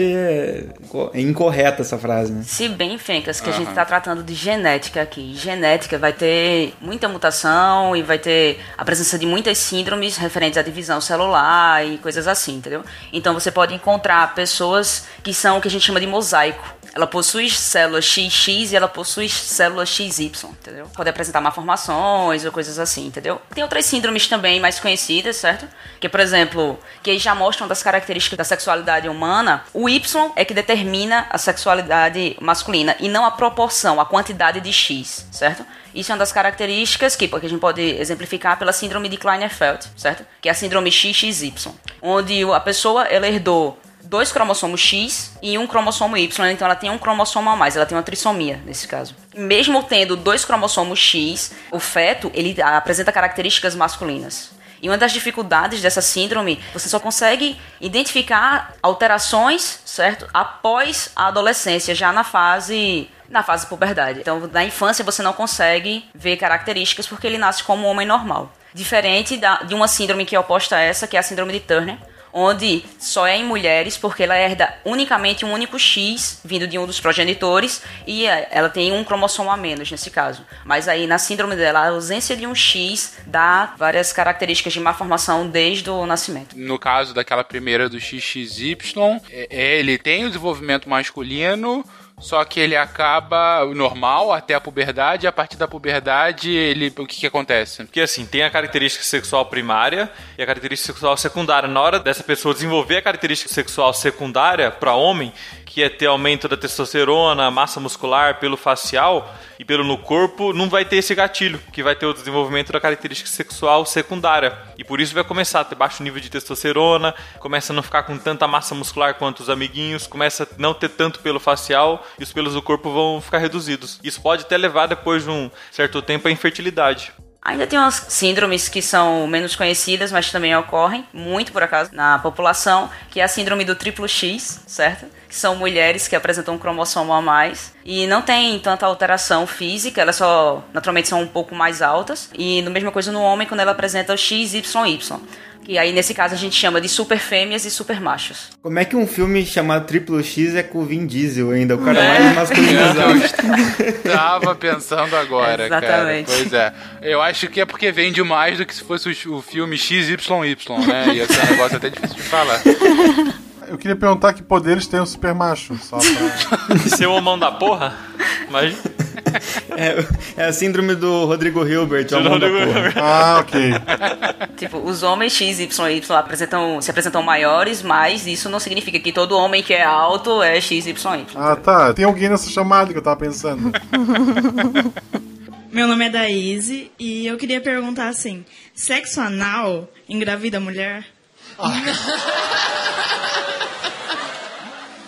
co- incorreta essa frase. Frase, né? Se bem, Fencas, que a gente tá tratando de genética aqui. Genética vai ter muita mutação e vai ter a presença de muitas síndromes referentes à divisão celular e coisas assim, entendeu? Então você pode encontrar pessoas que são o que a gente chama de mosaico. Ela possui células XX e ela possui células XY, entendeu? Pode apresentar malformações ou coisas assim, entendeu? Tem outras síndromes também mais conhecidas, certo? Que, por exemplo, que já mostram das características da sexualidade humana. O Y é que determina a sexualidade masculina e não a proporção, a quantidade de X, certo? Isso é uma das características que, porque a gente pode exemplificar pela síndrome de Klinefelter, certo? Que é a síndrome XXY, onde a pessoa ela herdou dois cromossomos X e um cromossomo Y, então ela tem um cromossomo a mais, ela tem uma trissomia nesse caso. Mesmo tendo dois cromossomos X, o feto ele apresenta características masculinas. E uma das dificuldades dessa síndrome, você só consegue identificar alterações, certo? Após a adolescência, já na fase na fase puberdade. Então, na infância você não consegue ver características porque ele nasce como um homem normal. Diferente da, de uma síndrome que é oposta a essa, que é a síndrome de Turner, onde só é em mulheres porque ela herda unicamente um único X vindo de um dos progenitores e é, ela tem um cromossomo a menos nesse caso. Mas aí na síndrome dela, a ausência de um X dá várias características de malformação desde o nascimento. No caso daquela primeira do XXY, é- é, ele tem o desenvolvimento masculino, só que ele acaba normal até a puberdade, e a partir da puberdade, ele o que, que acontece? Porque assim, tem a característica sexual primária e a característica sexual secundária. Na hora dessa pessoa desenvolver a característica sexual secundária para homem, que é ter aumento da testosterona, massa muscular, pelo facial e pelo no corpo, não vai ter esse gatilho, que vai ter o desenvolvimento da característica sexual secundária. E por isso vai começar a ter baixo nível de testosterona, começa a não ficar com tanta massa muscular quanto os amiguinhos, começa a não ter tanto pelo facial e os pelos do corpo vão ficar reduzidos. Isso pode até levar depois de um certo tempo à infertilidade. Ainda tem umas síndromes que são menos conhecidas, mas também ocorrem, muito por acaso, na população, que é a síndrome do triplo X, certo? Que são mulheres que apresentam um cromossomo a mais e não tem tanta alteração física, elas só naturalmente são um pouco mais altas. E a mesma coisa no homem quando ela apresenta o XYY. Que aí nesse caso a gente chama de super fêmeas e super machos. Como é que um filme chamado Triplo X é com o Vin Diesel ainda? O cara mais masculinizado. Tava pensando agora, cara. Exatamente. Pois é. Eu acho que é porque vende mais do que se fosse o, o filme XYY, né? Ia ser um negócio até difícil de falar. Eu queria perguntar que poderes tem o super macho. Só pra... [LAUGHS] Ser o mão da porra? Mas É, é a síndrome do Rodrigo Hilbert, o mão da porra. Ah, ok. Tipo, os homens X, Y, Y apresentam, se apresentam maiores, mas isso não significa que todo homem que é alto é X, Y, Y. Ah, tá. Tem alguém nessa chamada que eu tava pensando. Meu nome é Daíse e eu queria perguntar assim: sexo anal engravida a mulher?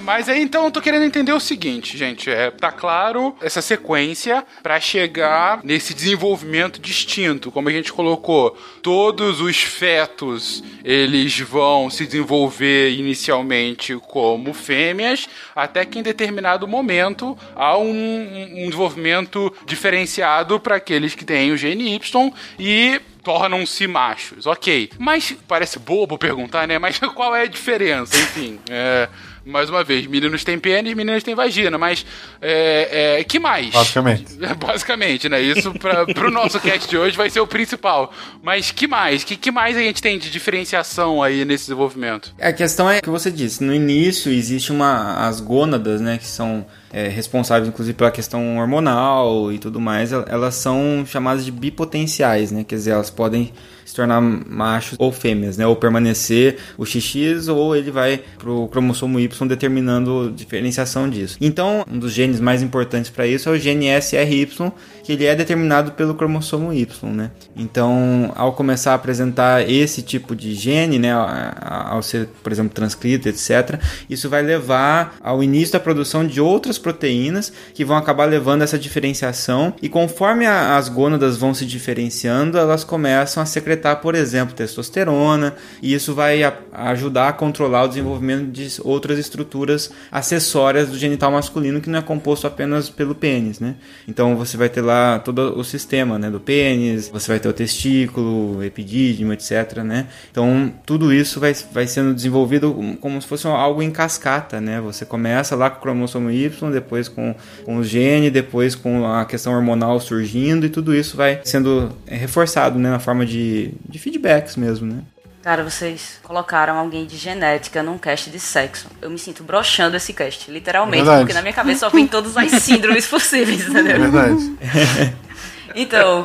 Mas aí então eu tô querendo entender o seguinte, gente. É, tá claro essa sequência pra chegar nesse desenvolvimento distinto. Como a gente colocou, todos os fetos eles vão se desenvolver inicialmente como fêmeas, até que em determinado momento há um, um- um desenvolvimento diferenciado para aqueles que têm o gene Y e tornam-se machos, ok. Mas parece bobo perguntar, né? Mas [LAUGHS] qual é a diferença? Enfim, é, mais uma vez, meninos têm pênis, meninas têm vagina, mas é, é, que mais? Basicamente. [LAUGHS] Basicamente, né? Isso pra, pro nosso cast de hoje vai ser o principal. Mas que mais? Que, que mais a gente tem de diferenciação aí nesse desenvolvimento? A questão é que você disse, no início existe uma as gônadas, né, que são é, responsáveis inclusive pela questão hormonal e tudo mais, el- elas são chamadas de bipotenciais, né? Quer dizer, elas podem se tornar machos ou fêmeas, né? Ou permanecer o XX ou ele vai pro cromossomo Y determinando diferenciação disso. Então, um dos genes mais importantes para isso é o gene SRY, que ele é determinado pelo cromossomo Y, né? Então, ao começar a apresentar esse tipo de gene, né, ao ser, por exemplo, transcrito, etc, isso vai levar ao início da produção de outras proteínas que vão acabar levando essa diferenciação e conforme as gônadas vão se diferenciando, elas começam a secretar secretar, por exemplo, testosterona, e isso vai a- ajudar a controlar o desenvolvimento de outras estruturas acessórias do genital masculino que não é composto apenas pelo pênis, né? Então você vai ter lá todo o sistema, né, do pênis, você vai ter o testículo, epidídimo, etc, né? Então tudo isso vai, vai sendo desenvolvido como se fosse algo em cascata, né? Você começa lá com o cromossomo Y, depois com, com o gene, depois com a questão hormonal surgindo e tudo isso vai sendo reforçado, né, na forma de, de feedbacks mesmo, né? Cara, vocês colocaram alguém de genética num cast de sexo. Eu me sinto broxando esse cast, literalmente, Verdade. porque na minha cabeça só vem todas as síndromes [LAUGHS] possíveis, É entendeu? verdade. [LAUGHS] Então,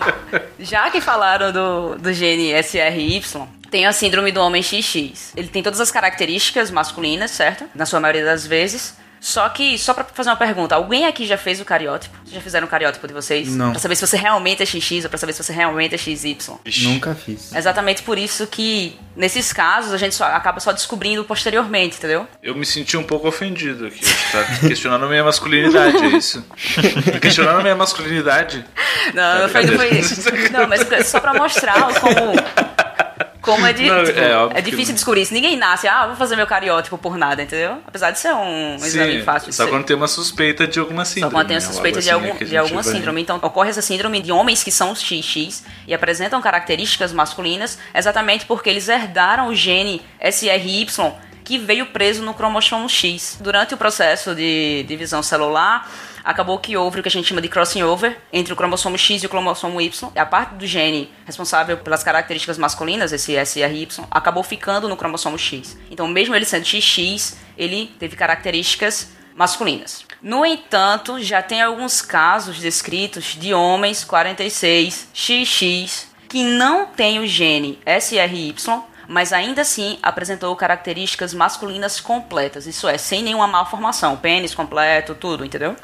já que falaram do, do gene SRY, tem a síndrome do homem XX. Ele tem todas as características masculinas, certo? Na sua maioria das vezes. Só que, só pra fazer uma pergunta, alguém aqui já fez o cariótipo? Vocês já fizeram o cariótipo de vocês? Não. Pra saber se você realmente é XX ou pra saber se você realmente é XY. Nunca fiz. É exatamente por isso que, nesses casos, a gente só, acaba só descobrindo posteriormente, entendeu? Eu me senti um pouco ofendido aqui. Tá questionando a minha masculinidade, é isso? Tá questionando a minha masculinidade? Não, não foi, não foi isso. [LAUGHS] Não, mas só pra mostrar como. Como é, de, [LAUGHS] Não, tipo, é é difícil descobrir isso. Ninguém nasce, ah, vou fazer meu cariótipo por nada, entendeu? Apesar de ser um exame fácil de só quando tem uma suspeita de alguma Só síndrome. quando tem a né? suspeita Algo de, algum, de alguma vai- síndrome. Então, ocorre essa síndrome de homens que são XX e apresentam características masculinas exatamente porque eles herdaram o gene SRY que veio preso no cromossomo X. Durante o processo de divisão celular, acabou que houve o que a gente chama de crossing over entre o cromossomo X e o cromossomo Y. A parte do gene responsável pelas características masculinas, esse SRY, acabou ficando no cromossomo X. Então, mesmo ele sendo XX, ele teve características masculinas. No entanto, já tem alguns casos descritos de homens 46 XX que não têm o gene SRY, mas ainda assim apresentou características masculinas completas, isso é, sem nenhuma malformação, pênis completo, tudo, entendeu?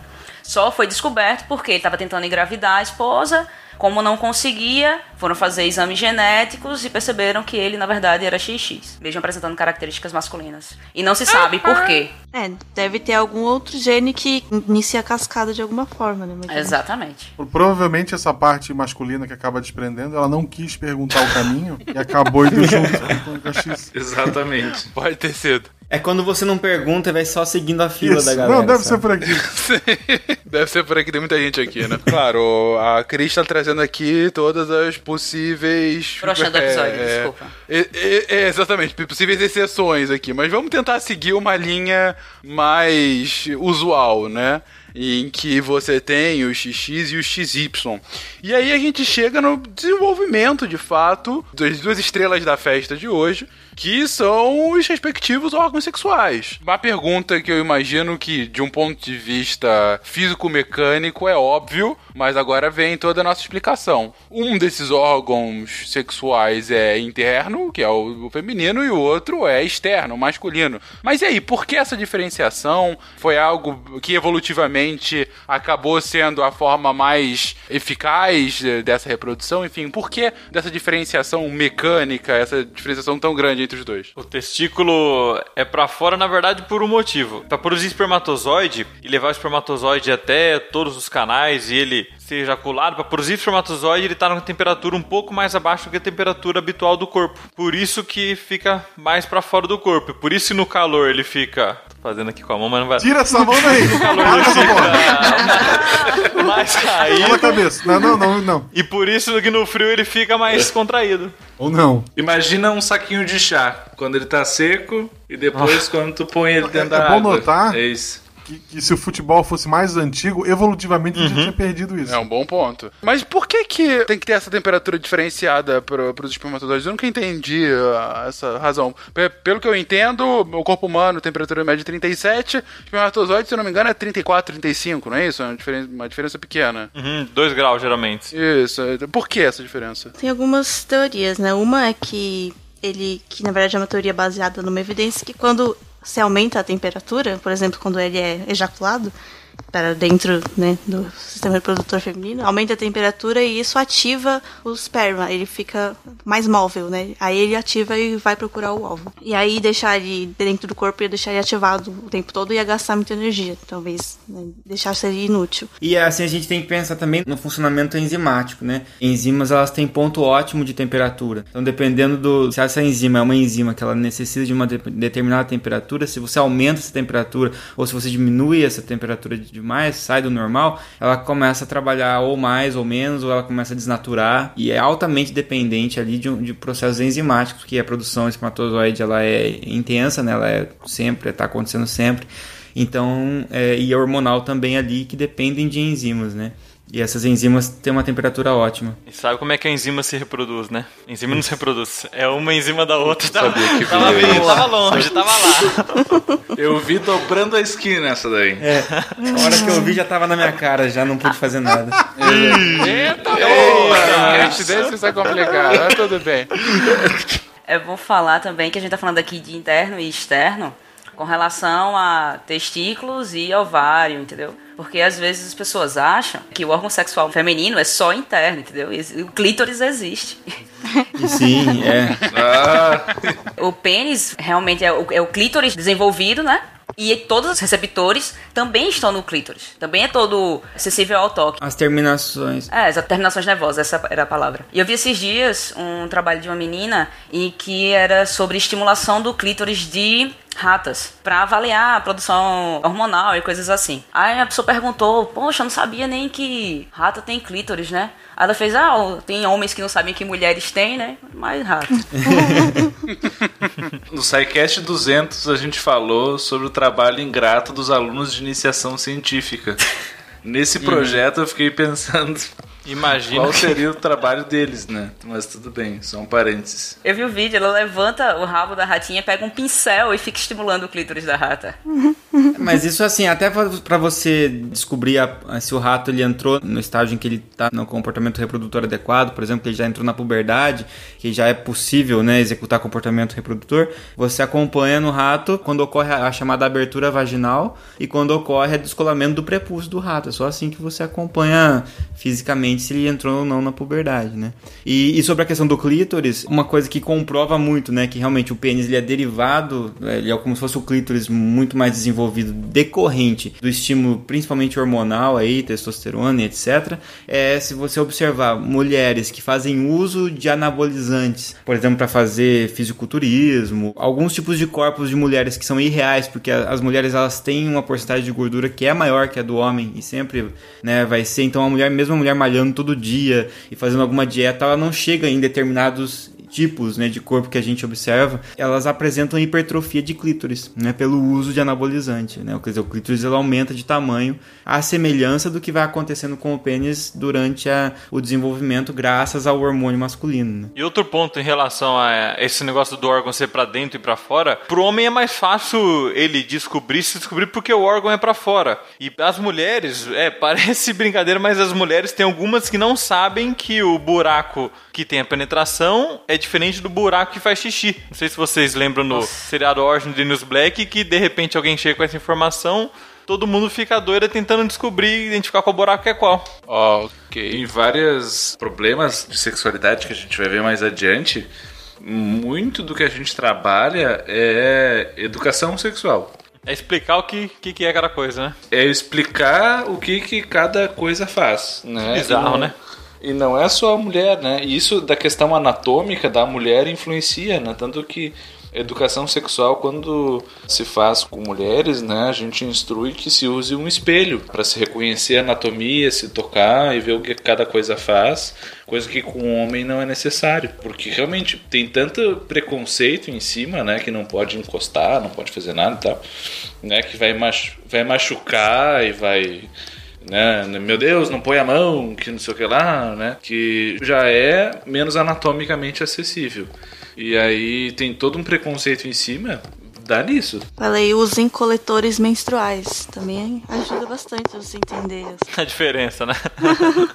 Só foi descoberto porque ele estava tentando engravidar a esposa, como não conseguia, foram fazer exames genéticos e perceberam que ele, na verdade, era XX, mesmo apresentando características masculinas. E não se sabe por quê. É, deve ter algum outro gene que inicia a cascada de alguma forma, né? Imagina. Exatamente. Provavelmente essa parte masculina que acaba desprendendo, ela não quis perguntar o caminho e acabou indo junto com o X. [LAUGHS] Exatamente. Pode ter sido. É quando você não pergunta e vai só seguindo a fila Isso. da galera. Não, deve ser sabe? por aqui. [LAUGHS] Deve ser por aqui, tem muita gente aqui, né? Claro, a Cris tá trazendo aqui todas as possíveis. Broxando do episódio, é, desculpa. é, é, é, exatamente, possíveis exceções aqui. Mas vamos tentar seguir uma linha mais usual, né? Em que você tem o XX e o XY. E aí a gente chega no desenvolvimento, de fato, das duas estrelas da festa de hoje, que são os respectivos órgãos sexuais. Uma pergunta que eu imagino que, de um ponto de vista físico-mecânico, é óbvio, mas agora vem toda a nossa explicação. Um desses órgãos sexuais é interno, que é o feminino, e o outro é externo, masculino. Mas e aí, por que essa diferenciação? Foi algo que evolutivamente acabou sendo a forma mais eficaz eh, dessa reprodução? Enfim, por que dessa diferenciação mecânica, essa diferenciação tão grande os dois? O testículo é pra fora, na verdade, por um motivo. Pra produzir espermatozoide e levar o espermatozoide até todos os canais e ele ser ejaculado, pra produzir espermatozoide, ele tá numa temperatura um pouco mais abaixo do que a temperatura habitual do corpo. Por isso que fica mais pra fora do corpo. Por isso que no calor ele fica. Fazendo aqui com a mão, mas não vai. Tira essa mão daí. [LAUGHS] ele essa porra. fica mais Mão na caído. [LAUGHS] cabeça. Não, não, não, não. E por isso que no frio ele fica mais contraído. Ou não. Imagina um saquinho de chá, quando ele tá seco e depois quando tu põe ele dentro É da bom água. notar- É isso. Que, que se o futebol fosse mais antigo, evolutivamente a gente tinha perdido isso. É um bom ponto. Mas por que que tem que ter essa temperatura diferenciada para os espermatozoides? Eu nunca entendi ah, essa razão. Pe- Pelo que eu entendo, o corpo humano, temperatura média é 37, espermatozoide, se eu não me engano, é 34, 35, não é isso? É uma diferença, uma diferença pequena. Uhum, dois graus, geralmente. Isso. Por que essa diferença? Tem algumas teorias, né? Uma é que ele, que na verdade é uma teoria baseada numa evidência que quando se aumenta a temperatura, por exemplo, quando ele é ejaculado, para dentro né, do sistema reprodutor feminino, aumenta a temperatura e isso ativa o esperma. Ele fica mais móvel, né? Aí ele ativa e vai procurar o alvo. E aí deixar ele dentro do corpo ia deixar ele ativado o tempo todo e ia gastar muita energia. Talvez né, deixar seria inútil. E assim a gente tem que pensar também no funcionamento enzimático, né? Enzimas elas têm ponto ótimo de temperatura. Então dependendo do se essa enzima é uma enzima que ela necessita de uma de- determinada temperatura, se você aumenta essa temperatura ou se você diminui essa temperatura demais, sai do normal, ela começa a trabalhar ou mais ou menos, ou ela começa a desnaturar e é altamente dependente ali de, um- de processos enzimáticos, que a produção espermatozoide ela é intensa, né? Ela é sempre, está acontecendo sempre. Então, é, e hormonal também ali, que dependem de enzimas, né? E essas enzimas têm uma temperatura ótima. E sabe como é que a enzima se reproduz, né? A enzima não se reproduz. É uma enzima da outra. Tava, sabia que tava, vinha bem, isso. tava longe, tava lá. Eu vi dobrando a esquina essa daí. É, a hora que eu vi já tava na minha cara, já não pude fazer nada. Eita, porra! Esse desse vai complicar, mas tudo bem. É bom falar também que a gente tá falando aqui de interno e externo com relação a testículos e ovário, entendeu? Porque às vezes as pessoas acham que o órgão sexual feminino é só interno, entendeu? E o clítoris existe. Sim, é. O pênis realmente é o, é o clítoris desenvolvido, né? E todos os receptores também estão no clítoris. Também é todo acessível ao toque. As terminações. É, as terminações nervosas, essa era a palavra. E eu vi esses dias um trabalho de uma menina e que era sobre estimulação do clítoris de ratas para avaliar a produção hormonal e coisas assim. Aí a pessoa perguntou: "Poxa, eu não sabia nem que rata tem clítoris, né?" Aí ela fez: "Ah, tem homens que não sabem que mulheres têm, né? Mas rata." [LAUGHS] No SciCast 200 a gente falou sobre o trabalho ingrato dos alunos de iniciação científica. Nesse projeto eu fiquei pensando Imagina. qual que- seria o trabalho deles, né? Mas tudo bem, só um parênteses. Eu vi o vídeo, ela levanta o rabo da ratinha, pega um pincel e fica estimulando o clítoris da rata. [LAUGHS] Mas isso assim, até pra- pra você descobrir a- se o rato ele entrou no estágio em que ele tá no comportamento reprodutor adequado, por exemplo, que ele já entrou na puberdade, que já é possível, né, executar comportamento reprodutor, você acompanha no rato quando ocorre a a chamada abertura vaginal e quando ocorre o descolamento do prepúcio do rato. É só assim que você acompanha fisicamente se ele entrou ou não na puberdade, né? E, e sobre a questão do clítoris, uma coisa que comprova muito, né, que realmente o pênis ele é derivado, é, ele é como se fosse o clítoris muito mais desenvolvido decorrente do estímulo principalmente hormonal aí, testosterona e etc. É se você observar mulheres que fazem uso de anabolizantes, por exemplo, para fazer fisiculturismo, alguns tipos de corpos de mulheres que são irreais, porque as mulheres elas têm uma porcentagem de gordura que é maior que a do homem e sempre, né, vai ser então a mulher, mesmo a mulher malhando todo dia e fazendo alguma dieta, ela não chega em determinados tipos né, de corpo que a gente observa, elas apresentam hipertrofia de clítoris, né, pelo uso de anabolizante. Né? Quer dizer, o clítoris ele aumenta de tamanho, à semelhança do que vai acontecendo com o pênis durante a- o desenvolvimento, graças ao hormônio masculino. né? E outro ponto em relação a esse negócio do órgão ser pra dentro e pra fora, pro homem é mais fácil ele descobrir se descobrir porque o órgão é pra fora. E as mulheres, é, [LAUGHS] parece brincadeira, mas as mulheres tem algumas que não sabem que o buraco que tem a penetração é diferente do buraco que faz xixi. Não sei se vocês lembram no seriado Orange de News Black que de repente alguém chega com essa informação, todo mundo fica doido tentando descobrir e identificar qual buraco que é qual. Ok. Em vários problemas de sexualidade que a gente vai ver mais adiante, muito do que a gente trabalha é educação sexual. É explicar o que, que, que é cada coisa, né? É explicar o que, que cada coisa faz. Né? Bizarro, não- né? E não é só a mulher, né? E isso da questão anatômica da mulher influencia, né? Tanto que educação sexual, quando se faz com mulheres, né? A gente instrui que se use um espelho para se reconhecer a anatomia, se tocar e ver o que cada coisa faz. Coisa que com o homem não é necessário. Porque realmente tem tanto preconceito em cima, né? Que não pode encostar, não pode fazer nada e tal. Né? Que vai, machu vai machucar e vai né? Meu Deus, não põe a mão, que não sei o que lá, né? Que já é menos anatomicamente acessível. E aí tem todo um preconceito em cima, Dá nisso. Falei, usem coletores menstruais. Também ajuda bastante você entender. [LAUGHS] A diferença, né? [LAUGHS]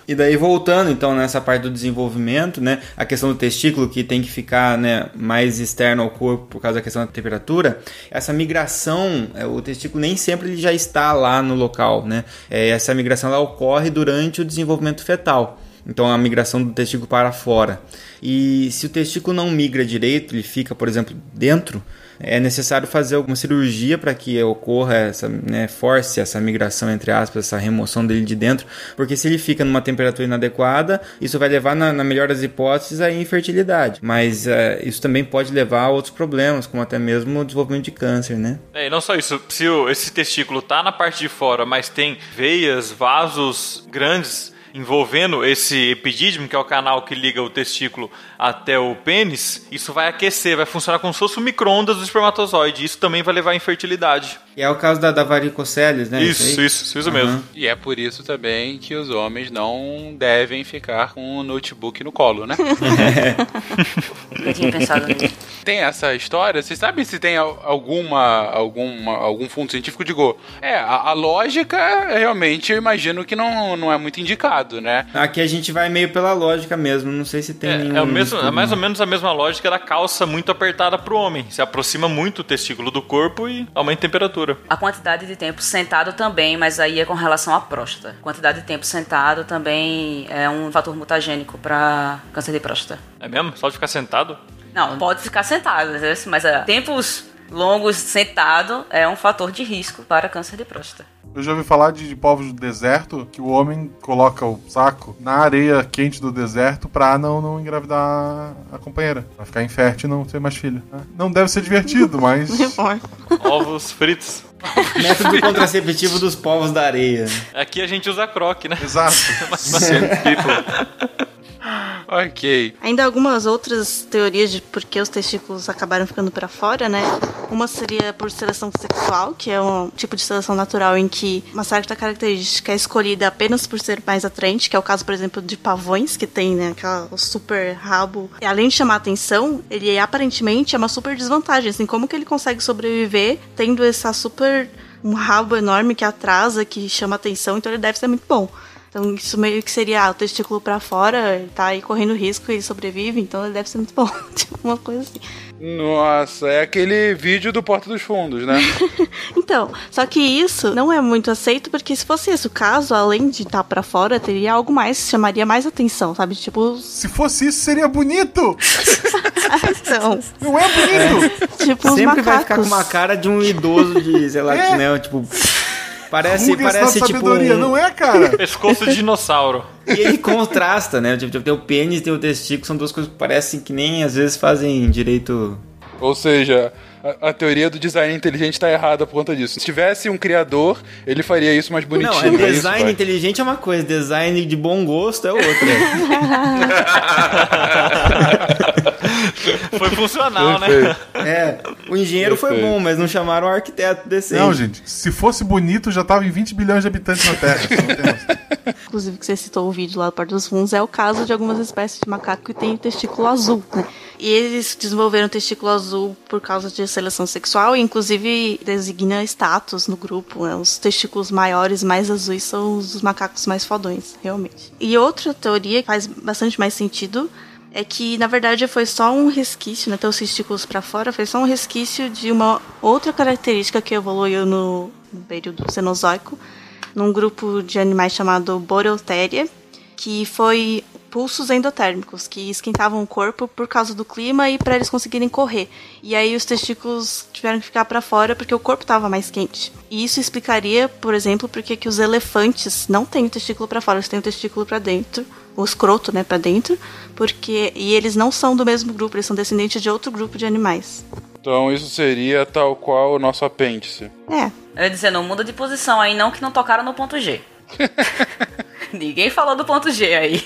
E daí voltando então nessa parte do desenvolvimento, né, a questão do testículo que tem que ficar, né, mais externo ao corpo por causa da questão da temperatura, essa migração, é, o testículo nem sempre ele já está lá no local, né? É, essa migração ela ocorre durante o desenvolvimento fetal. Então a migração do testículo para fora. E se o testículo não migra direito, ele fica, por exemplo, dentro, é necessário fazer alguma cirurgia para que ocorra essa, né, force essa migração, entre aspas, essa remoção dele de dentro, porque se ele fica numa temperatura inadequada, isso vai levar, na, na melhor das hipóteses, à infertilidade. Mas é, isso também pode levar a outros problemas, como até mesmo o desenvolvimento de câncer, né? É, e não só isso, se esse testículo tá na parte de fora, mas tem veias, vasos grandes envolvendo esse epidídimo, que é o canal que liga o testículo até o pênis, isso vai aquecer, vai funcionar como se fosse o micro-ondas do espermatozoide. Isso também vai levar à infertilidade. E é o caso da, da varicoceles, né? Isso, aí? isso, isso mesmo. E é por isso também que os homens não devem ficar com o notebook no colo, né? [LAUGHS] Eu tinha pensado nisso. tem essa história? Vocês sabem se tem al- alguma, alguma algum fundo científico? Digo, é, a, a lógica realmente eu imagino que não, não é muito indicado, né? Aqui a gente vai meio pela lógica mesmo, não sei se tem nenhum É, o mesmo, é mais não. ou menos a mesma lógica da calça muito apertada pro homem. Se aproxima muito o testículo do corpo e aumenta a temperatura. A quantidade de tempo sentado também, mas aí é com relação à próstata. Quantidade de tempo sentado também é um fator mutagênico para câncer de próstata. É mesmo? Só de ficar sentado? Não, pode ficar sentado, mas é, tempos longos sentado é um fator de risco para câncer de próstata. Eu já ouvi falar de, de povos do deserto que o homem coloca o saco na areia quente do deserto pra não, não engravidar a companheira. Pra ficar infértil e não ter mais filho. né? Não deve ser divertido, [LAUGHS] mas. Ovos fritos. [LAUGHS] Método contraceptivo dos povos da areia. Aqui a gente usa croque, né? Exato. [LAUGHS] Ok. Ainda algumas outras teorias de por que os testículos acabaram ficando para fora, né? Uma seria por seleção sexual, que é um tipo de seleção natural em que uma certa característica é escolhida apenas por ser mais atraente, que é o caso, por exemplo, de pavões, que tem, né, aquela, super rabo. E além de chamar atenção, ele aparentemente é uma super desvantagem, assim, como que ele consegue sobreviver tendo essa super um rabo enorme que atrasa, que chama atenção, então ele deve ser muito bom. Então isso meio que seria ah, o testículo pra fora, ele tá aí correndo risco e ele sobrevive, então ele deve ser muito [LAUGHS] bom. tipo uma coisa assim. Nossa, é aquele vídeo do Porta dos Fundos, né? [LAUGHS] Então, só que isso não é muito aceito, porque se fosse esse o caso, além de estar pra fora, teria algo mais, chamaria mais atenção, sabe? Tipo, Se fosse isso, seria bonito! [LAUGHS] então, Não é bonito! tipo os Sempre macacos. vai ficar com uma cara de um idoso de, sei lá, É. né? Tipo. Parece, Rugas parece tipo. sabedoria, um- não é, cara? [LAUGHS] Pescoço de dinossauro. E ele contrasta, né? Tipo, tem o pênis e tem o testículo, são duas coisas que parecem que nem às vezes fazem direito. Ou seja, a, a teoria do design inteligente tá errada por conta disso. Se tivesse um criador, ele faria isso mais bonitinho. não, é isso, design pai? inteligente é uma coisa, design de bom gosto é outra. [LAUGHS] [LAUGHS] Foi funcional, né? É, o engenheiro foi bom, mas não chamaram o arquiteto decente. Não, gente, se fosse bonito, já tava em 20 bilhões de habitantes na Terra. Tem. Inclusive, que você citou o vídeo lá do Porto dos Fundos, é o caso de algumas espécies de macaco que têm testículo azul, né? E eles desenvolveram testículo azul por causa de seleção sexual e, inclusive, designa status no grupo. Né? Os testículos maiores, mais azuis, são os macacos mais fodões, realmente. E outra teoria que faz bastante mais sentido é que, na verdade, foi só um resquício, né? Ter os testículos para fora foi só um resquício de uma outra característica que evoluiu no, período Cenozoico, num grupo de animais chamado Boreutheria, que foi pulsos endotérmicos, que esquentavam o corpo por causa do clima e para eles conseguirem correr. E aí os testículos tiveram que ficar para fora porque o corpo estava mais quente. E isso explicaria, por exemplo, porque que os elefantes não têm o testículo para fora, eles têm o testículo para dentro, o escroto, né, para dentro, porque e eles não são do mesmo grupo, eles são descendentes de outro grupo de animais. Então isso seria tal qual o nosso apêndice. É, Eu ia dizer, não muda de posição aí não, que não tocaram no ponto G. [LAUGHS] [LAUGHS] Ninguém falou do ponto G aí.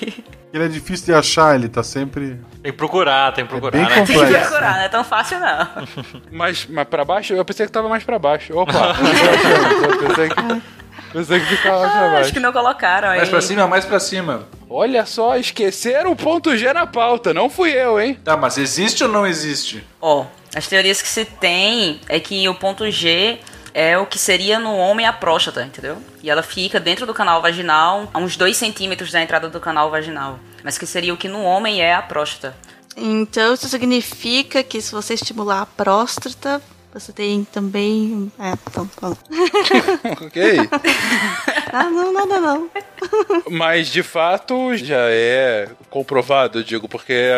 Ele é difícil de achar, ele tá sempre. Tem que procurar, tem que procurar, bem né? Tem que complexo. procurar, não é tão fácil não. [LAUGHS] Mas, mas pra baixo? Eu pensei que tava mais pra baixo. Opa! [LAUGHS] eu pensei que, pensei que ficava mais pra Ah, acho baixo. que não colocaram aí. Mais pra cima, mais pra cima. Olha só, esqueceram o ponto G na pauta. Não fui eu, hein? Tá, mas existe ou não existe? Ó, As teorias que se tem é que o ponto G é o que seria no homem a próstata, entendeu? E ela fica dentro do canal vaginal, a uns 2 centímetros da entrada do canal vaginal. Mas que seria o que no homem é a próstata. Então, isso significa que se você estimular a próstata, você tem também. É, então, fala. [LAUGHS] ok. [LAUGHS] ah, não, nada não. [LAUGHS] Mas de fato já é comprovado, eu digo, porque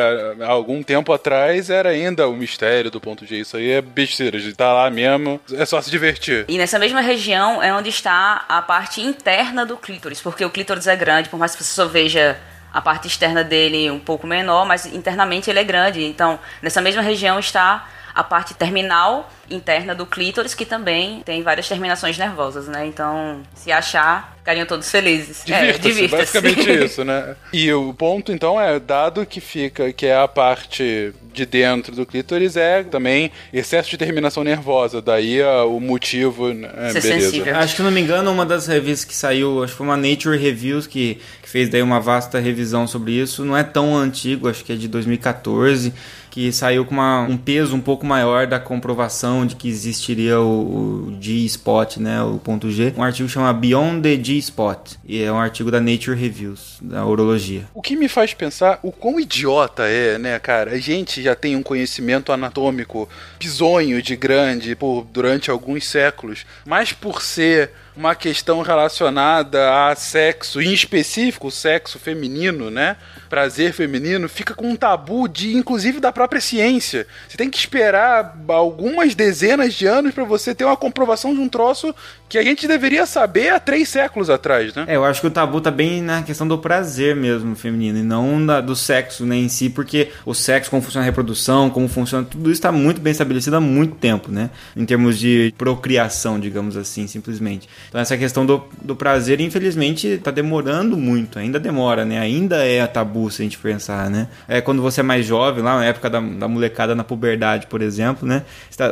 há algum tempo atrás era ainda o mistério do ponto G. Isso aí é besteira, de estar lá mesmo, é só se divertir. E nessa mesma região é onde está a parte interna do clítoris, porque o clítoris é grande, por mais que você só veja a parte externa dele um pouco menor, mas internamente ele é grande. Então, nessa mesma região está a parte terminal interna do clítoris, que também tem várias terminações nervosas, né? Então, se achar, ficariam todos felizes. Divirta-se, é, divirta basicamente [LAUGHS] isso, né? E o ponto, então, é, dado que fica, que é a parte de dentro do clítoris, é também excesso de terminação nervosa, daí o motivo, né? Ser beleza. Sensível. Acho que, se não me engano, uma das revistas que saiu, acho que foi uma Nature Reviews, que, que fez daí uma vasta revisão sobre isso, não é tão antigo, acho que é de 2014, que saiu com uma, um peso um pouco maior da comprovação de que existiria o, o G-Spot, né, o ponto G. Um artigo chama Beyond the G-Spot, e é um artigo da Nature Reviews, da urologia. O que me faz pensar o quão idiota é, né, cara? A gente já tem um conhecimento anatômico pisonho de grande por durante alguns séculos, mas por ser uma questão relacionada a sexo, em específico sexo feminino, né? Prazer feminino, fica com um tabu de, inclusive, da própria ciência. Você tem que esperar algumas dezenas de anos para você ter uma comprovação de um troço que a gente deveria saber há três séculos atrás, né? É, eu acho que o tabu tá bem na questão do prazer mesmo feminino, e não da, do sexo né, em si, porque o sexo, como funciona a reprodução, como funciona, tudo isso está muito bem estabelecido há muito tempo, né? Em termos de procriação, digamos assim, simplesmente. Então essa questão do, do prazer, infelizmente, está demorando muito, ainda demora, né? Ainda é tabu se a gente pensar, né? É quando você é mais jovem, lá na época da, da molecada na puberdade, por exemplo, né?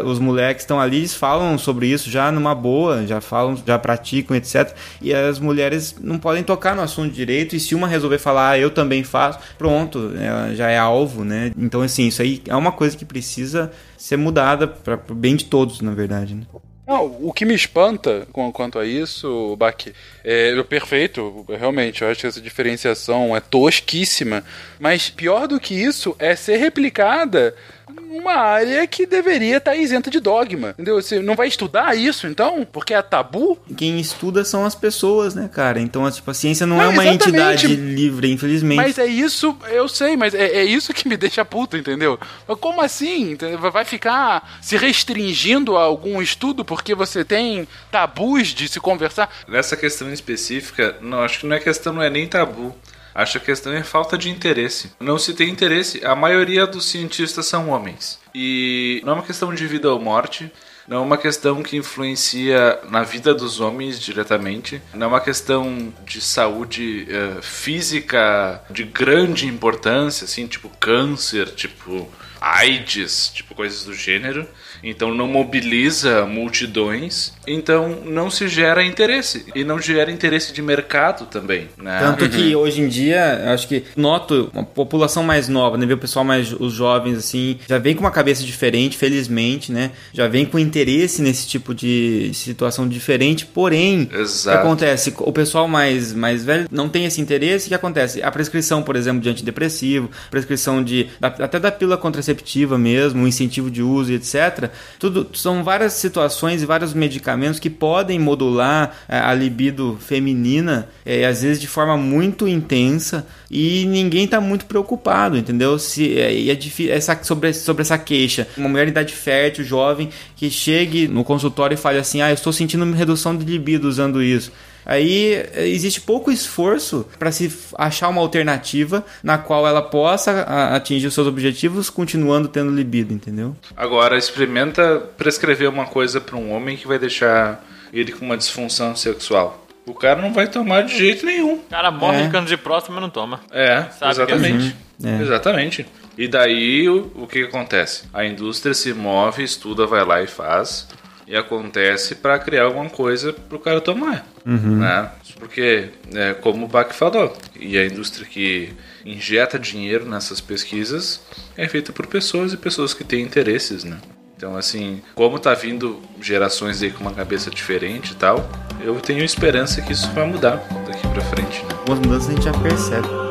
Os moleques estão ali, eles falam sobre isso já numa boa, já falam, já praticam, etc. E as mulheres não podem tocar no assunto direito, e se uma resolver falar, ah, eu também faço, pronto, ela já é alvo, né? Então, assim, isso aí é uma coisa que precisa ser mudada para o bem de todos, na verdade, né? Não, o que me espanta com, quanto a isso, Baki, é, é perfeito, realmente, eu acho que essa diferenciação é tosquíssima, mas pior do que isso é ser replicada uma área que deveria estar isenta de dogma. Entendeu? Você não vai estudar isso, então? Porque é tabu? Quem estuda são as pessoas, né, cara? Então, tipo, a ciência não, não é uma exatamente. entidade livre, infelizmente. Mas é isso, eu sei, mas é, é isso que me deixa puto, entendeu? Mas como assim? Vai ficar se restringindo a algum estudo porque você tem tabus de se conversar? Nessa questão específica, não, acho que não é questão, não é nem tabu. Acho que a questão é falta de interesse. Não se tem interesse. A maioria dos cientistas são homens. E não é uma questão de vida ou morte. Não é uma questão que influencia na vida dos homens diretamente. Não é uma questão de saúde uh, física de grande importância, assim, tipo câncer, tipo AIDS, tipo coisas do gênero então não mobiliza multidões, então não se gera interesse e não gera interesse de mercado também, né? Tanto que hoje em dia, acho que noto uma população mais nova, né, ver o pessoal mais os jovens assim, já vem com uma cabeça diferente, felizmente, né? Já vem com interesse nesse tipo de situação diferente, porém, Exato. o que acontece? O pessoal mais mais velho não tem esse interesse, o que acontece? A prescrição, por exemplo, de antidepressivo, prescrição de até da pílula contraceptiva mesmo, o incentivo de uso e etc tudo são várias situações e vários medicamentos que podem modular a, é, a libido feminina, é, às vezes de forma muito intensa, e ninguém está muito preocupado, entendeu? Se é, é essa, sobre, sobre essa queixa. Uma mulher de idade fértil, jovem, que chegue no consultório e fale assim: Ah, eu estou sentindo redução de libido usando isso. Aí eh, existe pouco esforço para se achar uma alternativa na qual ela possa atingir os seus objetivos continuando tendo libido, entendeu? Agora, experimenta prescrever uma coisa para um homem que vai deixar ele com uma disfunção sexual. O cara não vai tomar de jeito nenhum. O cara morre é. de câncer de próstata, mas não toma. É, Sabe exatamente. É uhum. é. Exatamente. E daí o, o que, que acontece? A indústria se move, estuda, vai lá e faz e acontece para criar alguma coisa para o cara tomar, uhum. né? Porque, é, como o Bach falou, e a indústria que injeta dinheiro nessas pesquisas é feita por pessoas e pessoas que têm interesses, né? Então, assim, como tá vindo gerações aí com uma cabeça diferente e tal, eu tenho esperança que isso vai mudar daqui pra frente, né? Algumas mudanças a gente já percebe.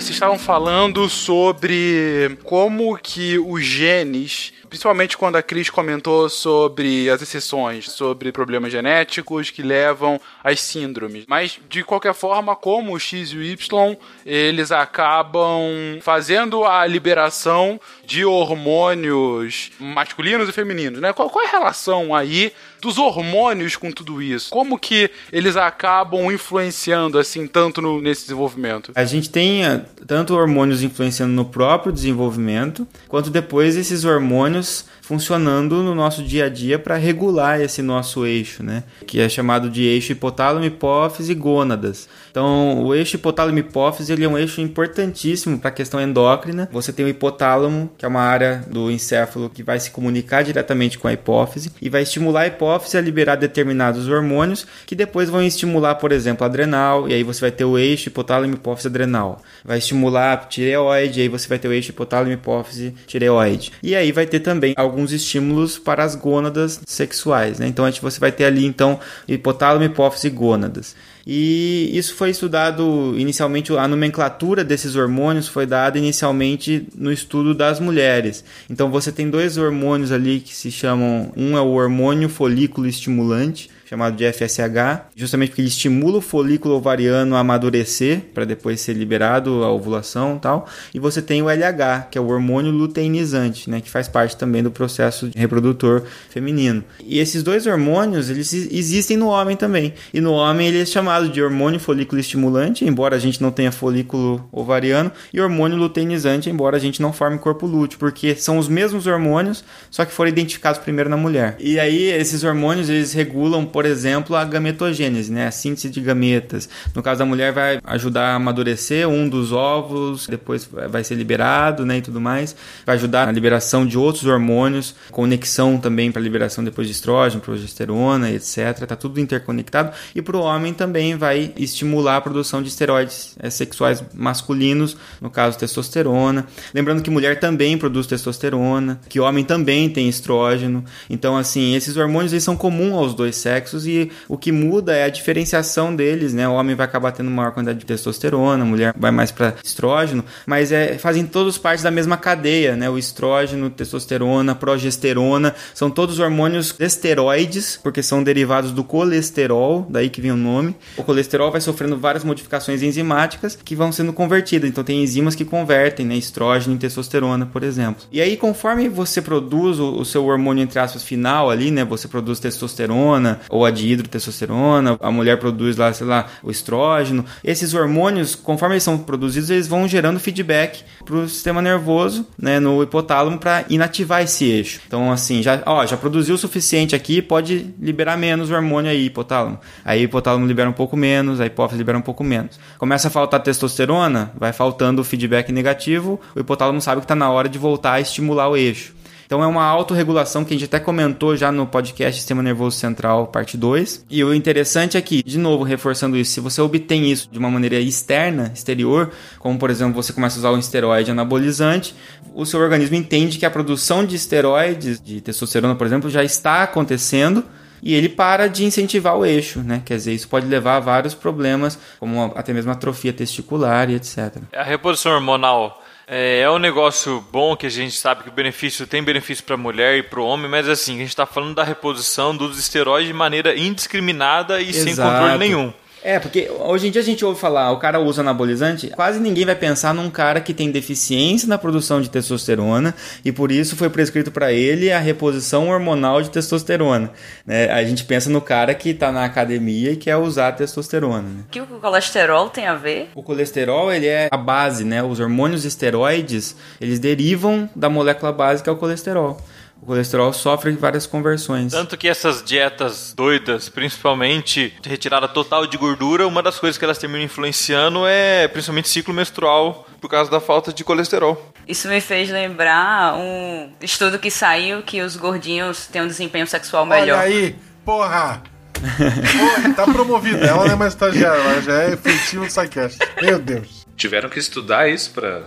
Vocês estavam falando sobre como que os genes, principalmente quando a Cris comentou sobre as exceções, sobre problemas genéticos que levam às síndromes. Mas, de qualquer forma, como o X e o Y, eles acabam fazendo a liberação de hormônios masculinos e femininos, né? Qual, qual é a relação aí dos hormônios com tudo isso? Como que eles acabam influenciando, assim, tanto no, nesse desenvolvimento? A gente tem eh, tanto hormônios influenciando no próprio desenvolvimento, quanto depois esses hormônios funcionando no nosso dia a dia para regular esse nosso eixo, né? Que é chamado de eixo hipotálamo, hipófise e gônadas. Então, o eixo hipotálamo hipófise ele é um eixo importantíssimo para a questão endócrina. Você tem o hipotálamo, que é uma área do encéfalo que vai se comunicar diretamente com a hipófise e vai estimular a hipófise a liberar determinados hormônios que depois vão estimular, por exemplo, adrenal, e aí você vai ter o eixo hipotálamo hipófise adrenal. Vai estimular a tireoide, e aí você vai ter o eixo hipotálamo hipófise tireoide. E aí vai ter também estímulos para as gônadas sexuais, né? Então a gente, você vai ter ali então hipotálamo, hipófise e gônadas. E isso foi estudado inicialmente, a nomenclatura desses hormônios foi dada inicialmente no estudo das mulheres. Então você tem dois hormônios ali que se chamam, um é o hormônio folículo estimulante, chamado de FSH, justamente porque ele estimula o folículo ovariano a amadurecer para depois ser liberado a ovulação e tal. E você tem o LH, que é o hormônio luteinizante, né, que faz parte também do processo reprodutor feminino. E esses dois hormônios, eles existem no homem também. E no homem ele é chamado de hormônio folículo estimulante, embora a gente não tenha folículo ovariano, e hormônio luteinizante, embora a gente não forme corpo lúteo, porque são os mesmos hormônios, só que foram identificados primeiro na mulher. E aí esses hormônios, eles regulam por exemplo, a gametogênese, né? a síntese de gametas. No caso da mulher, vai ajudar a amadurecer um dos ovos, depois vai ser liberado né? e tudo mais. Vai ajudar na liberação de outros hormônios, conexão também para liberação depois de estrógeno, progesterona, etc. Está tudo interconectado. E para o homem também vai estimular a produção de esteroides é, sexuais masculinos, no caso testosterona. Lembrando que mulher também produz testosterona, que homem também tem estrógeno. Então, assim, esses hormônios eles são comuns aos dois sexos e o que muda é a diferenciação deles, né? O homem vai acabar tendo maior quantidade de testosterona, a mulher vai mais para estrógeno, mas é, fazem todos parte da mesma cadeia, né? O estrógeno, testosterona, progesterona, são todos hormônios esteroides, porque são derivados do colesterol, daí que vem o nome. O colesterol vai sofrendo várias modificações enzimáticas que vão sendo convertidas, então tem enzimas que convertem, né? Estrógeno em testosterona, por exemplo. E aí, conforme você produz o, o seu hormônio, entre aspas, final ali, né? Você produz testosterona, ou a dihidrotestosterona, a mulher produz lá, sei lá, o estrógeno. Esses hormônios, conforme eles são produzidos, eles vão gerando feedback para o sistema nervoso, né, no hipotálamo para inativar esse eixo. Então, assim, já, ó, já produziu o suficiente aqui, pode liberar menos hormônio aí, hipotálamo. Aí o hipotálamo libera um pouco menos, a hipófise libera um pouco menos. Começa a faltar testosterona, vai faltando o feedback negativo, o hipotálamo sabe que está na hora de voltar a estimular o eixo. Então é uma autorregulação que a gente até comentou já no podcast Sistema Nervoso Central, parte 2. E o interessante é que, de novo, reforçando isso, se você obtém isso de uma maneira externa, exterior, como por exemplo você começa a usar um esteroide anabolizante, o seu organismo entende que a produção de esteroides, de testosterona, por exemplo, já está acontecendo e ele para de incentivar o eixo, né? Quer dizer, isso pode levar a vários problemas, como até mesmo atrofia testicular e etc. A reposição hormonal É, é um negócio bom que a gente sabe que o benefício tem benefício para a mulher e para o homem, mas assim, a gente está falando da reposição dos esteroides de maneira indiscriminada e sem Exato. controle nenhum. É, porque hoje em dia a gente ouve falar, o cara usa anabolizante, quase ninguém vai pensar num cara que tem deficiência na produção de testosterona e por isso foi prescrito para ele a reposição hormonal de testosterona. né? A gente pensa no cara que tá na academia e quer usar testosterona. né? O que o colesterol tem a ver? O colesterol, ele é a base, né? Os hormônios esteroides, eles derivam da molécula base que é o colesterol. O colesterol sofre várias conversões. Tanto que essas dietas doidas, principalmente de retirada total de gordura, uma das coisas que elas terminam influenciando é principalmente ciclo menstrual por causa da falta de colesterol. Isso me fez lembrar um estudo que saiu que os gordinhos têm um desempenho sexual melhor. Olha aí, porra! Porra, tá promovida. Ela não é mais estagiária, ela já é efetiva do SciCast. Meu Deus. Tiveram que estudar isso pra,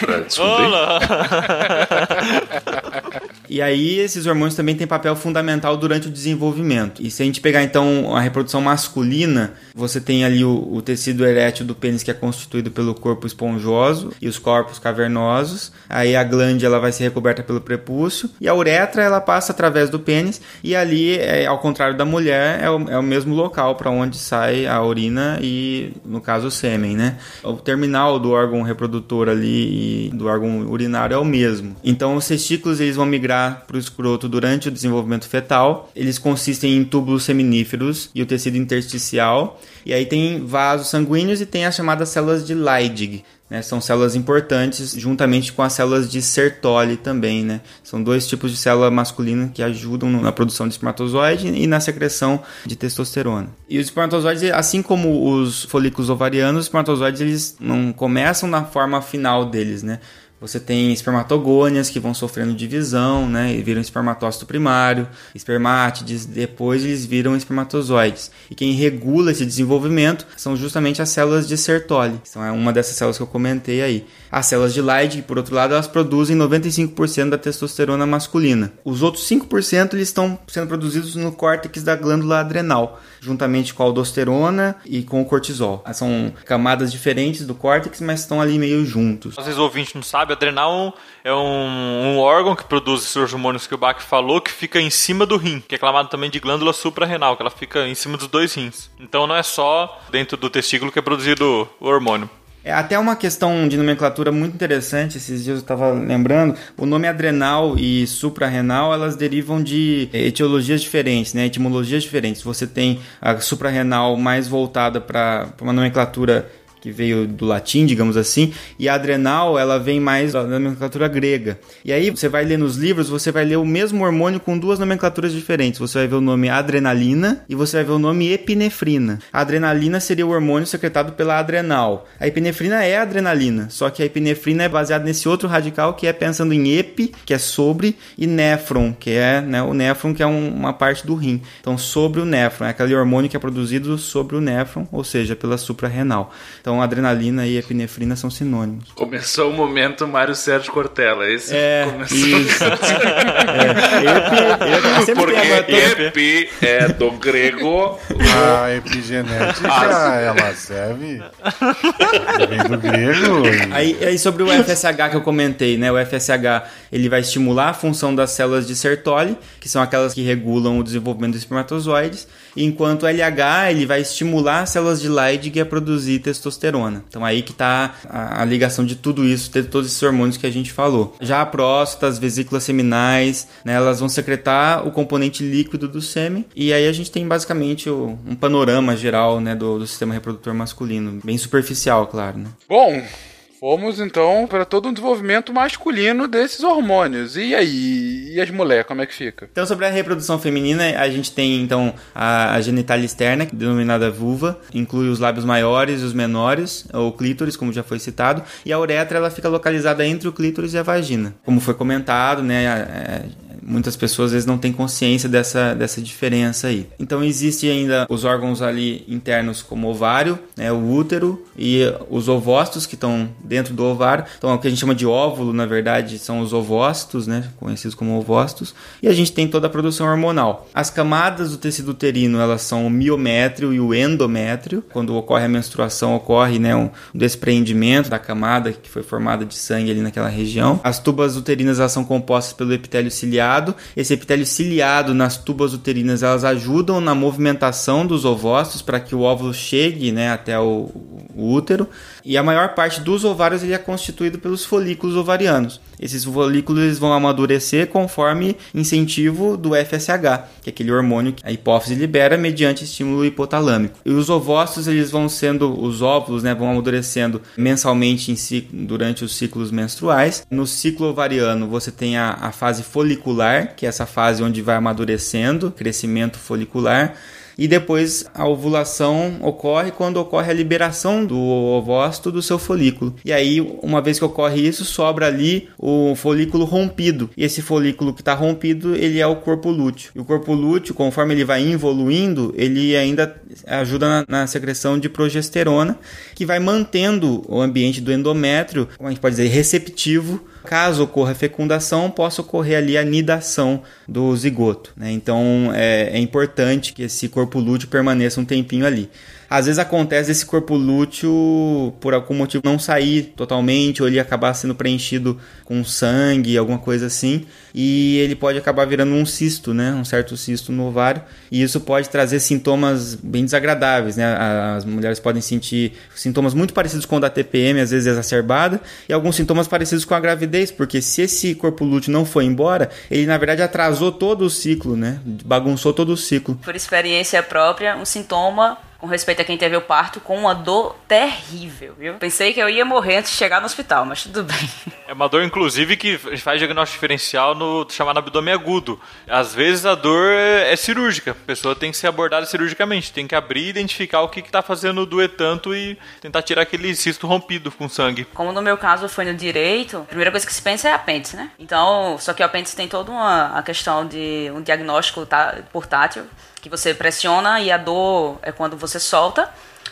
pra [LAUGHS] descobrir. Olá! [LAUGHS] E aí, esses hormônios também têm papel fundamental durante o desenvolvimento. E se a gente pegar então a reprodução masculina, você tem ali o, o tecido erétil do pênis que é constituído pelo corpo esponjoso e os corpos cavernosos. Aí a glande ela vai ser recoberta pelo prepúcio e a uretra ela passa através do pênis e ali, é, ao contrário da mulher, é o, é o mesmo local para onde sai a urina e, no caso, o sêmen, né? O terminal do órgão reprodutor ali e do órgão urinário é o mesmo. Então, os testículos eles vão migrar para o escroto durante o desenvolvimento fetal. Eles consistem em túbulos seminíferos e o tecido intersticial. E aí tem vasos sanguíneos e tem as chamadas células de Leydig. Né, são células importantes juntamente com as células de Sertoli também, né? São dois tipos de célula masculina que ajudam na produção de espermatozoide e na secreção de testosterona. E os espermatozoides, assim como os folículos ovarianos, os espermatozoides eles não começam na forma final deles, né? Você tem espermatogônias que vão sofrendo divisão, né? E viram espermatócito primário, espermátides, depois eles viram espermatozoides. E quem regula esse desenvolvimento são justamente as células de Sertoli, que são uma dessas células que eu comentei aí. As células de Leydig, por outro lado, elas produzem 95% da testosterona masculina. Os outros 5% eles estão sendo produzidos no córtex da glândula adrenal, juntamente com a aldosterona e com o cortisol. São camadas diferentes do córtex, mas estão ali meio juntos. Às vezes o ouvinte não sabe, adrenal é um, um órgão que produz esses hormônios que o Bach falou, que fica em cima do rim, que é chamado também de glândula suprarrenal, que ela fica em cima dos dois rins. Então não é só dentro do testículo que é produzido o hormônio. É até uma questão de nomenclatura muito interessante, esses dias eu estava lembrando, o nome adrenal e suprarrenal, elas derivam de etiologias diferentes, né, etimologias diferentes. Você tem a suprarrenal mais voltada para uma nomenclatura que veio do latim, digamos assim, e a adrenal, ela vem mais da nomenclatura grega. E aí você vai ler nos livros, você vai ler o mesmo hormônio com duas nomenclaturas diferentes. Você vai ver o nome adrenalina e você vai ver o nome epinefrina. A adrenalina seria o hormônio secretado pela adrenal. A epinefrina é a adrenalina, só que a epinefrina é baseada nesse outro radical que é pensando em epi, que é sobre, e néfron, que é né, o néfron, que é um, uma parte do rim. Então, sobre o néfron, é aquele hormônio que é produzido sobre o néfron, ou seja, pela suprarrenal. Então, adrenalina e epinefrina são sinônimos. Começou o momento Mário Sérgio Cortella. Esse É, começou. isso. [LAUGHS] é, epi, epi, sempre Porque epi é do grego. A epigenética, ela serve. Vem do grego. Aí, aí sobre o FSH que eu comentei, né? O FSH ele vai estimular a função das células de Sertoli, que são aquelas que regulam o desenvolvimento dos espermatozoides, enquanto o LH ele vai estimular as células de Leydig a produzir testosterona. Então aí que está a, a ligação de tudo isso, de todos esses hormônios que a gente falou. Já a próstata, as vesículas seminais, né, elas vão secretar o componente líquido do sêmen, e aí a gente tem basicamente o- um panorama geral né, do, do sistema reprodutor masculino, bem superficial, claro. Né? Bom, fomos então para todo um desenvolvimento masculino desses hormônios. E aí? E as mulheres, como é que fica? Então, sobre a reprodução feminina, a gente tem então a, a genitália externa, denominada vulva, inclui os lábios maiores e os menores, ou clítoris, como já foi citado, e a uretra ela fica localizada entre o clítoris e a vagina. Como foi comentado, né, a- é, muitas pessoas às vezes não têm consciência dessa, dessa diferença aí. Então existe ainda os órgãos ali internos como o ovário, né, o útero e os ovócitos que estão dentro do ovário. Então é o que a gente chama de óvulo, na verdade, são os ovócitos, né, conhecidos como ovócitos. E a gente tem toda a produção hormonal. As camadas do tecido uterino, elas são o miométrio e o endométrio. Quando ocorre a menstruação, ocorre, né, um despreendimento da camada que foi formada de sangue ali naquela região. As tubas uterinas elas são compostas pelo epitélio ciliado. Esse epitélio ciliado nas tubas uterinas elas ajudam na movimentação dos ovócitos para que o óvulo chegue né, até o, o útero. E a maior parte dos ovários ele é constituído pelos folículos ovarianos. Esses folículos eles vão amadurecer conforme incentivo do FSH, que é aquele hormônio que a hipófise libera mediante estímulo hipotalâmico. E os ovócitos eles vão sendo os óvulos, né, vão amadurecendo mensalmente si, durante os ciclos menstruais. No ciclo ovariano você tem a, a fase folicular, que é essa fase onde vai amadurecendo, crescimento folicular e depois a ovulação ocorre quando ocorre a liberação do ovócito do seu folículo. E aí, uma vez que ocorre isso, sobra ali o folículo rompido. E esse folículo que está rompido, ele é o corpo lúteo. E o corpo lúteo, conforme ele vai evoluindo, ele ainda ajuda na, na secreção de progesterona, que vai mantendo o ambiente do endométrio, como a gente pode dizer, receptivo caso ocorra fecundação, possa ocorrer ali a nidação do zigoto. Né? Então é, é importante que esse corpo lúteo permaneça um tempinho ali. Às vezes acontece esse corpo lúteo por algum motivo não sair totalmente ou ele acabar sendo preenchido com sangue, alguma coisa assim, e ele pode acabar virando um cisto, né, um certo cisto no ovário, e isso pode trazer sintomas bem desagradáveis, né? As mulheres podem sentir sintomas muito parecidos com o da TPM, às vezes exacerbada, e alguns sintomas parecidos com a gravidez, porque se esse corpo lúteo não foi embora, ele na verdade atrasou todo o ciclo, né? Bagunçou todo o ciclo. Por experiência própria, um sintoma com respeito a quem teve o parto, com uma dor terrível, viu? Pensei que eu ia morrer antes de chegar no hospital, mas tudo bem. É uma dor, inclusive, que faz diagnóstico diferencial no chamado abdômen agudo. Às vezes a dor é cirúrgica, a pessoa tem que ser abordada cirurgicamente, tem que abrir, identificar o que está fazendo doer tanto e tentar tirar aquele cisto rompido com sangue. Como no meu caso foi no direito, a primeira coisa que se pensa é apêndice, né? Então, só que o apêndice tem toda uma a questão de um diagnóstico tá, portátil que você pressiona e a dor é quando você solta.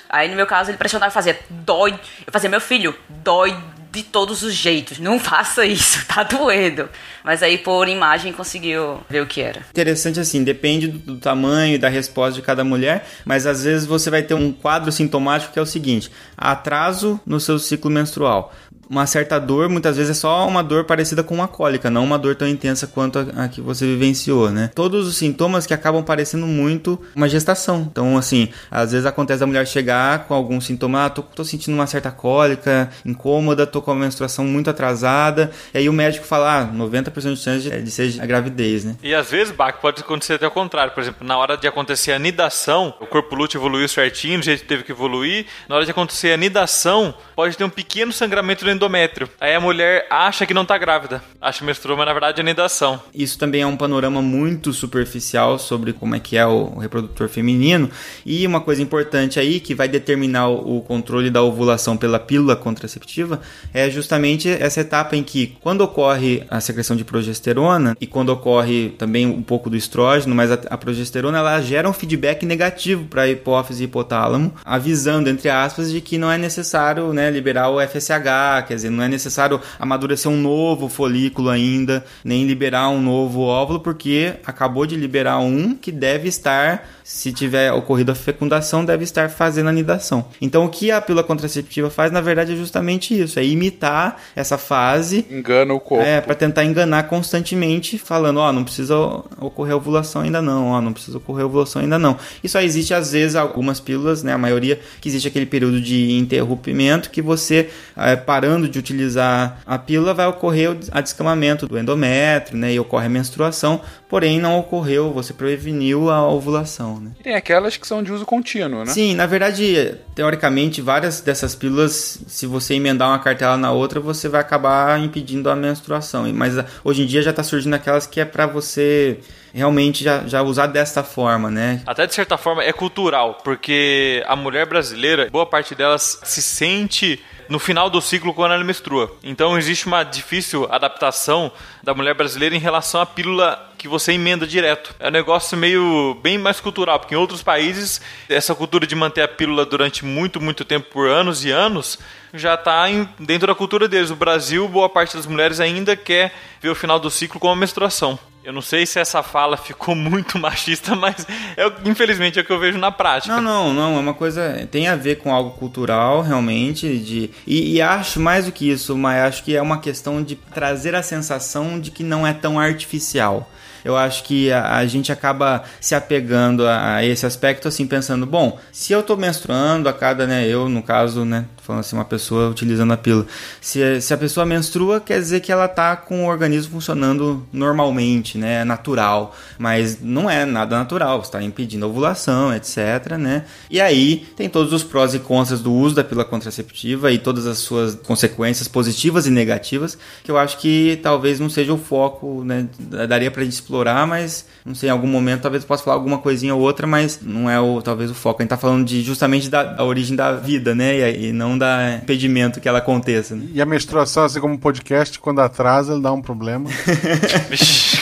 Aí no meu caso ele pressionava e fazia dói. Eu fazia, meu filho, dói de todos os jeitos. Não [LAUGHS] faça isso, tá doendo. Mas aí por imagem conseguiu ver o que era. Interessante assim, depende do tamanho e da resposta de cada mulher, mas às vezes você vai ter um quadro sintomático que é o seguinte: atraso no seu ciclo menstrual uma certa dor, muitas vezes é só uma dor parecida com uma cólica, não uma dor tão intensa quanto a, a, que você vivenciou, né? Todos os sintomas que acabam parecendo muito uma gestação. Então, assim, às vezes acontece a mulher chegar com algum sintoma, ah, tô, tô sentindo uma certa cólica, incômoda, tô com a menstruação muito atrasada, e aí o médico fala, ah, 90% de chance de, de ser a gravidez, né? E às vezes, Bach, pode acontecer até o contrário. Por exemplo, na hora de acontecer a nidação, o corpo lúteo evoluiu certinho, do jeito que teve que evoluir. Na hora de acontecer a nidação, pode ter um pequeno sangramento do endométrio. Aí a mulher acha que não tá grávida. Acha que menstruou, mas na verdade é nidação. Isso também é um panorama muito superficial sobre como é que é o reprodutor feminino. E uma coisa importante aí que vai determinar o controle da ovulação pela pílula contraceptiva é justamente essa etapa em que quando ocorre a secreção de progesterona e quando ocorre também um pouco do estrógeno, mas a, a progesterona ela gera um feedback negativo para a hipófise e hipotálamo, avisando entre aspas de que não é necessário, né, liberar o FSH, quer dizer, não é necessário amadurecer um novo folículo ainda, nem liberar um novo óvulo, porque acabou de liberar um que deve estar, se tiver ocorrido a fecundação, deve estar fazendo a nidação. Então, o que a pílula contraceptiva faz, na verdade, é justamente isso, é imitar essa fase. Engana o corpo. É, para tentar enganar constantemente, falando, ó, oh, não precisa ocorrer ovulação ainda não, ó, oh, não precisa ocorrer ovulação ainda não. E só existe, às vezes, algumas pílulas, né, a maioria, que existe aquele período de interrompimento que você, é, parando de utilizar a pílula, vai ocorrer a descamamento do endométrio, né, e ocorre a menstruação, porém não ocorreu, você preveniu a ovulação, né. Tem aquelas que são de uso contínuo, né? Sim, na verdade, teoricamente, várias dessas pílulas, se você emendar uma cartela na outra, você vai acabar impedindo a menstruação. Mas hoje em dia já está surgindo aquelas que é para você realmente já, já usar desta forma, né? Até de certa forma é cultural, porque a mulher brasileira, boa parte delas se sente no final do ciclo quando ela menstrua. Então existe uma difícil adaptação da mulher brasileira em relação à pílula que você emenda direto. É um negócio meio bem mais cultural, porque em outros países essa cultura de manter a pílula durante muito, muito tempo por anos e anos já está dentro da cultura deles. O Brasil, boa parte das mulheres ainda quer ver o final do ciclo com a menstruação. Eu não sei se essa fala ficou [LAUGHS] muito machista, mas é, infelizmente é o que eu vejo na prática. Não, não, não. É uma coisa. Tem a ver com algo cultural, realmente. De, e, e acho mais do que isso, mas acho que é uma questão de trazer a sensação de que não é tão artificial eu acho que a, a gente acaba se apegando a, a, esse aspecto, assim, pensando, bom, se eu tô menstruando a cada, né, eu, no caso, né, falando assim, uma pessoa utilizando a pílula, se, se a pessoa menstrua, quer dizer que ela tá com o organismo funcionando normalmente, né, natural, mas não é nada natural, está impedindo a ovulação, etc, né, e aí tem todos os prós e contras do uso da pílula contraceptiva e todas as suas consequências positivas e negativas, que eu acho que talvez não seja o foco, né, daria pra gente explorar explorar, mas não sei, em algum momento talvez eu possa falar alguma coisinha ou outra, mas não é o talvez o foco. A gente tá falando de justamente da, da origem da vida, né? E, e não da impedimento que ela aconteça. Né? E a menstruação, assim como podcast, quando atrasa, ele dá um problema. [LAUGHS] [LAUGHS]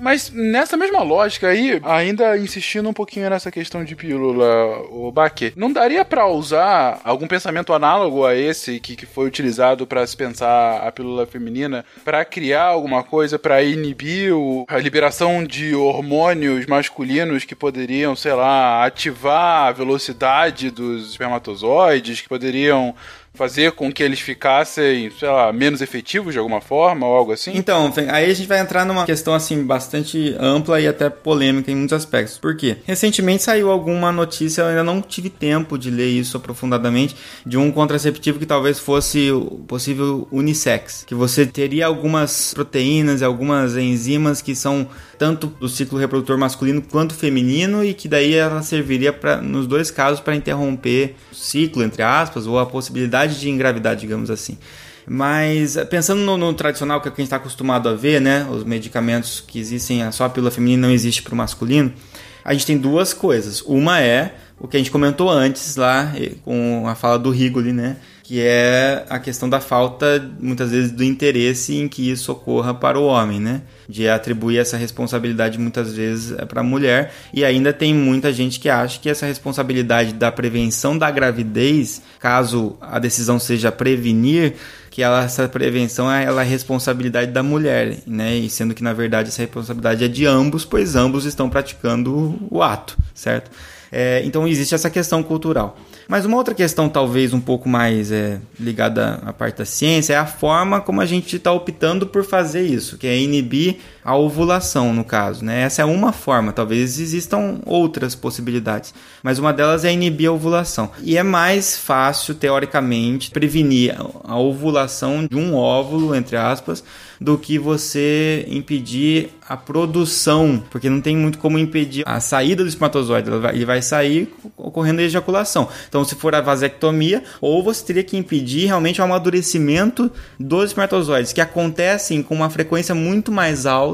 Mas nessa mesma lógica aí, ainda insistindo um pouquinho nessa questão de pílula, o Baque, não daria para usar algum pensamento análogo a esse que, que foi utilizado para se pensar a pílula feminina para criar alguma coisa para inibir o, a liberação de hormônios masculinos que poderiam, sei lá, ativar a velocidade dos espermatozoides, que poderiam fazer com que eles ficassem, sei lá, menos efetivos de alguma forma ou algo assim? Então, aí a gente vai entrar numa questão assim bastante ampla e até polêmica em muitos aspectos. Por quê? Recentemente saiu alguma notícia, eu ainda não tive tempo de ler isso aprofundadamente, de um contraceptivo que talvez fosse possível unissex, que você teria algumas proteínas e algumas enzimas que são tanto do ciclo reprodutor masculino quanto feminino e que daí ela serviria para nos dois casos para interromper o ciclo entre aspas ou a possibilidade de engravidar, digamos assim. Mas pensando no, no tradicional que a gente está acostumado a ver, né, os medicamentos que existem, só a pílula feminina não existe para o masculino, a gente tem duas coisas. Uma é o que a gente comentou antes lá com a fala do Rigoli, né? Que é a questão da falta, muitas vezes, do interesse em que isso ocorra para o homem, né? De atribuir essa responsabilidade muitas vezes para a mulher. E ainda tem muita gente que acha que essa responsabilidade da prevenção da gravidez, caso a decisão seja prevenir, que ela, essa prevenção é é responsabilidade da mulher, né? E sendo que na verdade essa responsabilidade é de ambos, pois ambos estão praticando o ato, certo? É, então existe essa questão cultural. Mas uma outra questão, talvez um pouco mais é, ligada à parte da ciência, é a forma como a gente está optando por fazer isso, que é inibir a ovulação, no caso. Né? Essa é uma forma, talvez existam outras possibilidades, mas uma delas é inibir a ovulação. E é mais fácil, teoricamente, prevenir a ovulação de um óvulo, entre aspas, do que você impedir a produção, porque não tem muito como impedir a saída do espermatozoide, ele vai sair ocorrendo a ejaculação. Então, se for a vasectomia, ou você teria que impedir realmente o amadurecimento dos espermatozoides, que acontecem com uma frequência muito mais alta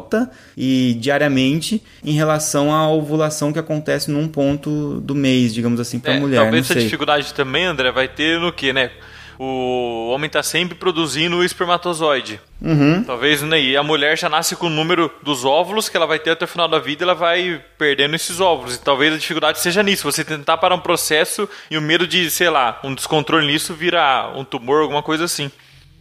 e diariamente em relação à ovulação que acontece num ponto do mês, digamos assim, para a é, mulher. Talvez essa dificuldade também, André, vai ter no que, né? o homem está sempre produzindo o espermatozoide. Uhum. Talvez né, e a mulher já nasce com o número dos óvulos que ela vai ter até o final da vida, ela vai perdendo esses óvulos. E talvez a dificuldade seja nisso, você tentar parar um processo e o medo de, sei lá, um descontrole nisso virar um tumor, alguma coisa assim.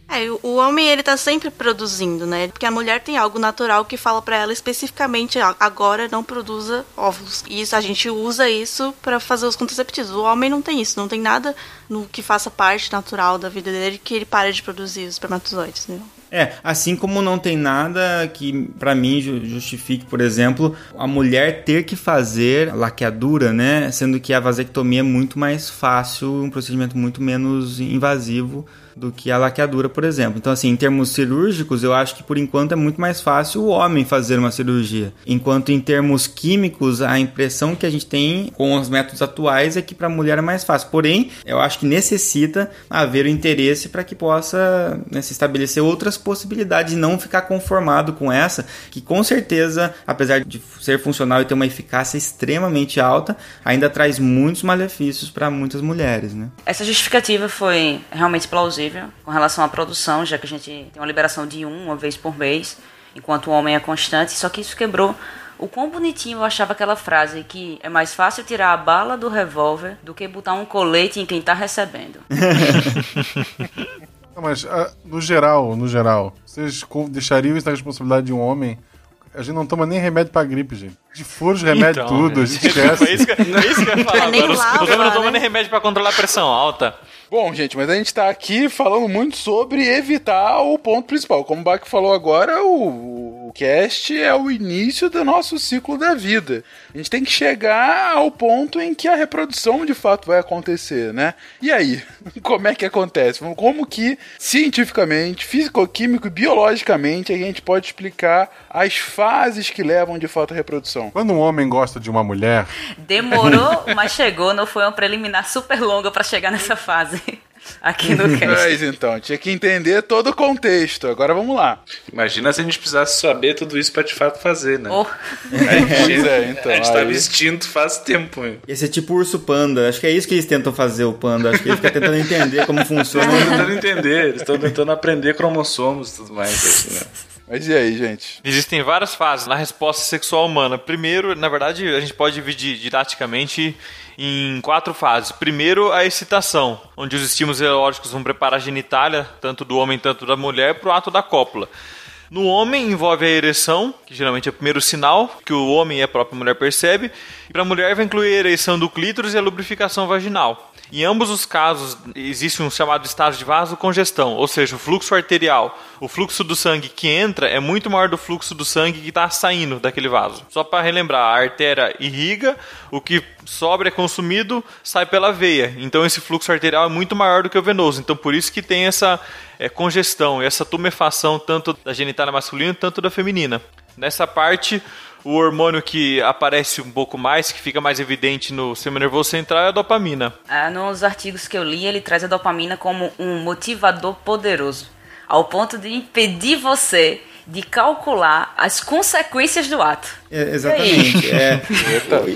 É, o homem ele tá sempre produzindo, né? Porque a mulher tem algo natural que fala para ela especificamente agora não produza óvulos. E isso a gente usa isso para fazer os contraceptivos. O homem não tem isso, não tem nada no que faça parte natural da vida dele que ele pare de produzir os espermatozoides, né? É, assim como não tem nada que para mim justifique, por exemplo, a mulher ter que fazer laqueadura, né? Sendo que a vasectomia é muito mais fácil, um procedimento muito menos invasivo do que a laqueadura, por exemplo. Então, assim, em termos cirúrgicos, eu acho que por enquanto é muito mais fácil o homem fazer uma cirurgia. Enquanto em termos químicos, a impressão que a gente tem com os métodos atuais é que para a mulher é mais fácil. Porém, eu acho que necessita haver o interesse para que possa né, se estabelecer outras possibilidades e não ficar conformado com essa, que com certeza, apesar de ser funcional e ter uma eficácia extremamente alta, ainda traz muitos malefícios para muitas mulheres, né? Essa justificativa foi realmente plausível com relação à produção, já que a gente tem uma liberação de um uma vez por mês, enquanto o homem é constante. Só que isso quebrou o quão bonitinho eu achava aquela frase que é mais fácil tirar a bala do revólver do que botar um colete em quem tá recebendo. Não, [LAUGHS] mas ah, no geral, no geral, vocês deixariam isso na responsabilidade de um homem? A gente não toma nem remédio pra gripe, gente. De furos, remédio, Então, tudo, a gente [LAUGHS] É esquece. isso que, é isso que eu ia falar Nem agora. Lava, Os não tomam né? nem remédio pra controlar a pressão alta. Bom, gente, mas a gente tá aqui falando muito sobre evitar o ponto principal. Como o Bach falou agora, o, o cast é o início do nosso ciclo da vida. A gente tem que chegar ao ponto em que a reprodução de fato vai acontecer, né? E aí, [LAUGHS] como é que acontece? Como que cientificamente, físico-químico e biologicamente a gente pode explicar as fases que levam de fato à reprodução? Quando um homem gosta de uma mulher, Demorou, [LAUGHS] mas chegou. Não foi uma preliminar super longa pra chegar nessa fase aqui no [LAUGHS] cast. Mas então, tinha que entender todo o contexto. Agora vamos lá. Imagina se a gente precisasse saber tudo isso pra de fato fazer, né? Oh, [LAUGHS] Pois é, então. a gente tava extinto faz tempo. hein? Esse é tipo urso panda. Acho que é isso que eles tentam fazer, o panda. Acho que ele fica tentando entender como funciona. Eles estão tentando entender, eles estão tentando aprender cromossomos e tudo mais. Assim, né? Mas e aí, gente? Existem várias fases na resposta sexual humana. Primeiro, na verdade, a gente pode dividir didaticamente em quatro fases. Primeiro, a excitação, onde os estímulos eróticos vão preparar a genitália, tanto do homem quanto da mulher, para o ato da cópula. No homem envolve a ereção, que geralmente é o primeiro sinal que o homem e a própria mulher percebe, e para a mulher vai incluir a ereção do clítoris e a lubrificação vaginal. Em ambos os casos, existe um chamado estágio de vasocongestão, ou seja, o fluxo arterial. O fluxo do sangue que entra é muito maior do fluxo do sangue que está saindo daquele vaso. Só para relembrar, a artéria irriga, o que sobra é consumido, sai pela veia. Então esse fluxo arterial é muito maior do que o venoso. Então por isso que tem essa é, congestão, essa tumefação tanto da genitália masculina quanto da feminina. Nessa parte, o hormônio que aparece um pouco mais, que fica mais evidente no sistema nervoso central é a dopamina. ah, nos artigos que eu li, ele traz a dopamina como um motivador poderoso, ao ponto de impedir você de calcular as consequências do ato. É, exatamente. É,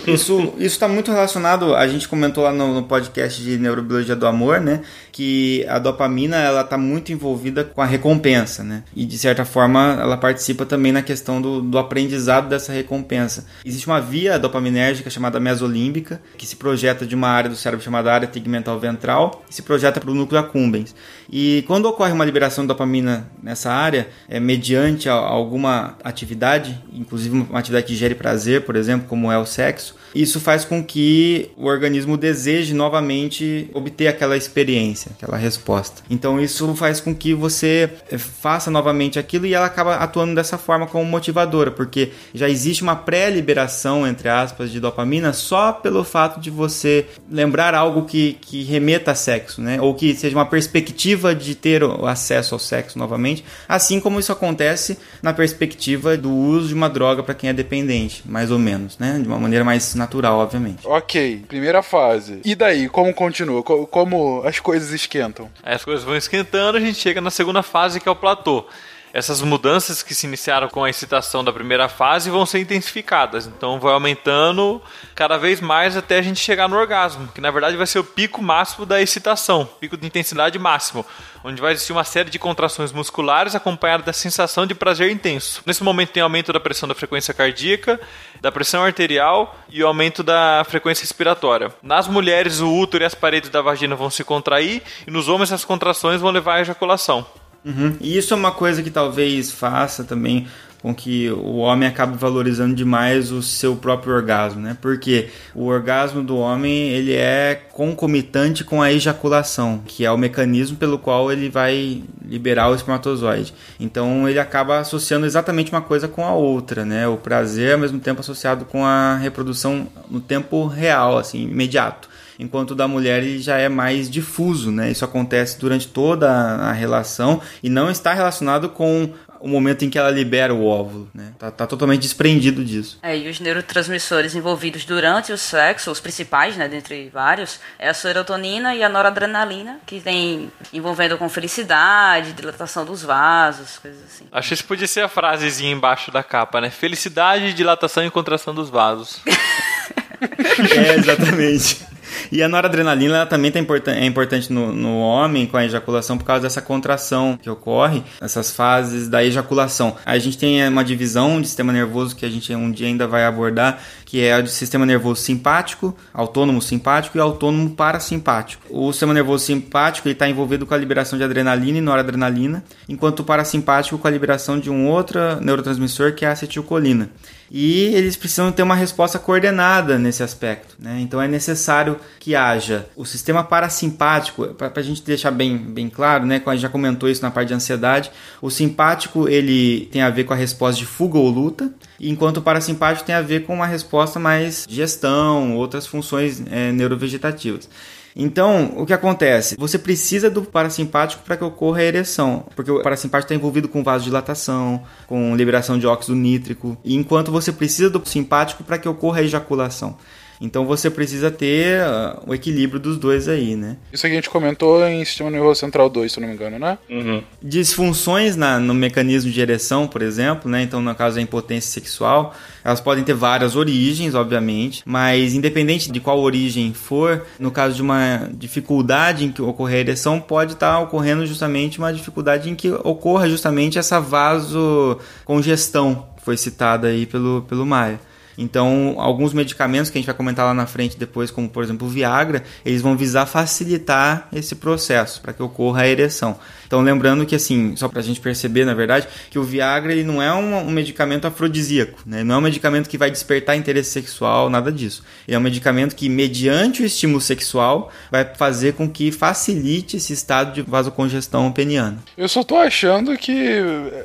isso está muito relacionado, a gente comentou lá no, no podcast de Neurobiologia do Amor, né? Que a dopamina ela está muito envolvida com a recompensa, né? E de certa forma ela participa também na questão do, do aprendizado dessa recompensa. Existe uma via dopaminérgica chamada mesolímbica, que se projeta de uma área do cérebro chamada área tegmental ventral e se projeta para o núcleo accumbens. E quando ocorre uma liberação de dopamina nessa área, é, mediante a- alguma atividade, inclusive uma atividade que gere prazer, por exemplo, como é o sexo, isso faz com que o organismo deseje novamente obter aquela experiência, aquela resposta. Então isso faz com que você eh, faça novamente aquilo e ela acaba atuando dessa forma como motivadora, porque já existe uma pré-liberação, entre aspas, de dopamina só pelo fato de você lembrar algo que, que remeta a sexo, né? Ou que seja uma perspectiva de ter o acesso ao sexo novamente, assim como isso acontece na perspectiva do uso de uma droga para quem é dependente, mais ou menos, né? De uma maneira mais natural, obviamente. Ok, primeira fase. E daí, como continua? Co- Como as coisas esquentam? As coisas vão esquentando, a gente chega na segunda fase, que é o platô. Essas mudanças que se iniciaram com a excitação da primeira fase vão ser intensificadas. Então vai aumentando cada vez mais até a gente chegar no orgasmo, que na verdade vai ser o pico máximo da excitação, pico de intensidade máximo, onde vai existir uma série de contrações musculares acompanhada da sensação de prazer intenso. Nesse momento tem aumento da pressão da frequência cardíaca, da pressão arterial e o aumento da frequência respiratória. Nas mulheres, o útero e as paredes da vagina vão se contrair e nos homens as contrações vão levar à ejaculação. Uhum. E isso é uma coisa que talvez faça também com que o homem acabe valorizando demais o seu próprio orgasmo, né? Porque o orgasmo do homem ele é concomitante com a ejaculação, que é o mecanismo pelo qual ele vai liberar o espermatozoide. Então ele acaba associando exatamente uma coisa com a outra, né? O prazer ao mesmo tempo associado com a reprodução no tempo real, assim, imediato enquanto da mulher ele já é mais difuso, né? Isso acontece durante toda a relação e não está relacionado com o momento em que ela libera o óvulo, né? Tá, tá totalmente desprendido disso. É, e os neurotransmissores envolvidos durante o sexo, os principais, né, dentre vários, é a serotonina e a noradrenalina, que tem envolvendo com felicidade, dilatação dos vasos, coisas assim. Acho que isso podia ser a frasezinha embaixo da capa, né? Felicidade, dilatação e contração dos vasos. [LAUGHS] É, exatamente. E a noradrenalina ela também tá importan é importante no, no homem com a ejaculação por causa dessa contração que ocorre, essas fases da ejaculação. A gente tem uma divisão de sistema nervoso que a gente um dia ainda vai abordar, que é o sistema nervoso simpático, autônomo simpático e autônomo parasimpático. O sistema nervoso simpático está envolvido com a liberação de adrenalina e noradrenalina, enquanto o parasimpático com a liberação de um outro neurotransmissor que é a acetilcolina e eles precisam ter uma resposta coordenada nesse aspecto. Né? Então é necessário que haja o sistema parasimpático, para a gente deixar bem, bem claro, né? a gente já comentou isso na parte de ansiedade, o simpático ele tem a ver com a resposta de fuga ou luta, enquanto o parasimpático tem a ver com uma resposta mais gestão, outras funções é, neurovegetativas. Então, o que acontece? Você precisa do parasimpático para que ocorra a ereção, porque o parasimpático está envolvido com vasodilatação, com liberação de óxido nítrico, enquanto você precisa do simpático para que ocorra a ejaculação. Então você precisa ter uh, o equilíbrio dos dois aí, né? Isso aqui a gente comentou em Sistema Nervoso Central 2, se eu não me engano, né? Uhum. Disfunções na, no mecanismo de ereção, por exemplo, né? Então, no caso da impotência sexual, elas podem ter várias origens, obviamente, mas independente de qual origem for, no caso de uma dificuldade em que ocorrer a ereção, pode estar ocorrendo justamente uma dificuldade em que ocorra justamente essa vasocongestão que foi citada aí pelo, pelo Maia. Então, alguns medicamentos que a gente vai comentar lá na frente depois, como por exemplo o Viagra, eles vão visar facilitar esse processo para que ocorra a ereção. Então, lembrando que assim, só para a gente perceber, na verdade, que o Viagra ele não é um, um, medicamento afrodisíaco, né? Não é um medicamento que vai despertar interesse sexual, nada disso. Ele é um medicamento que, mediante o estímulo sexual, vai fazer com que facilite esse estado de vasocongestão peniana. Eu só tô achando que,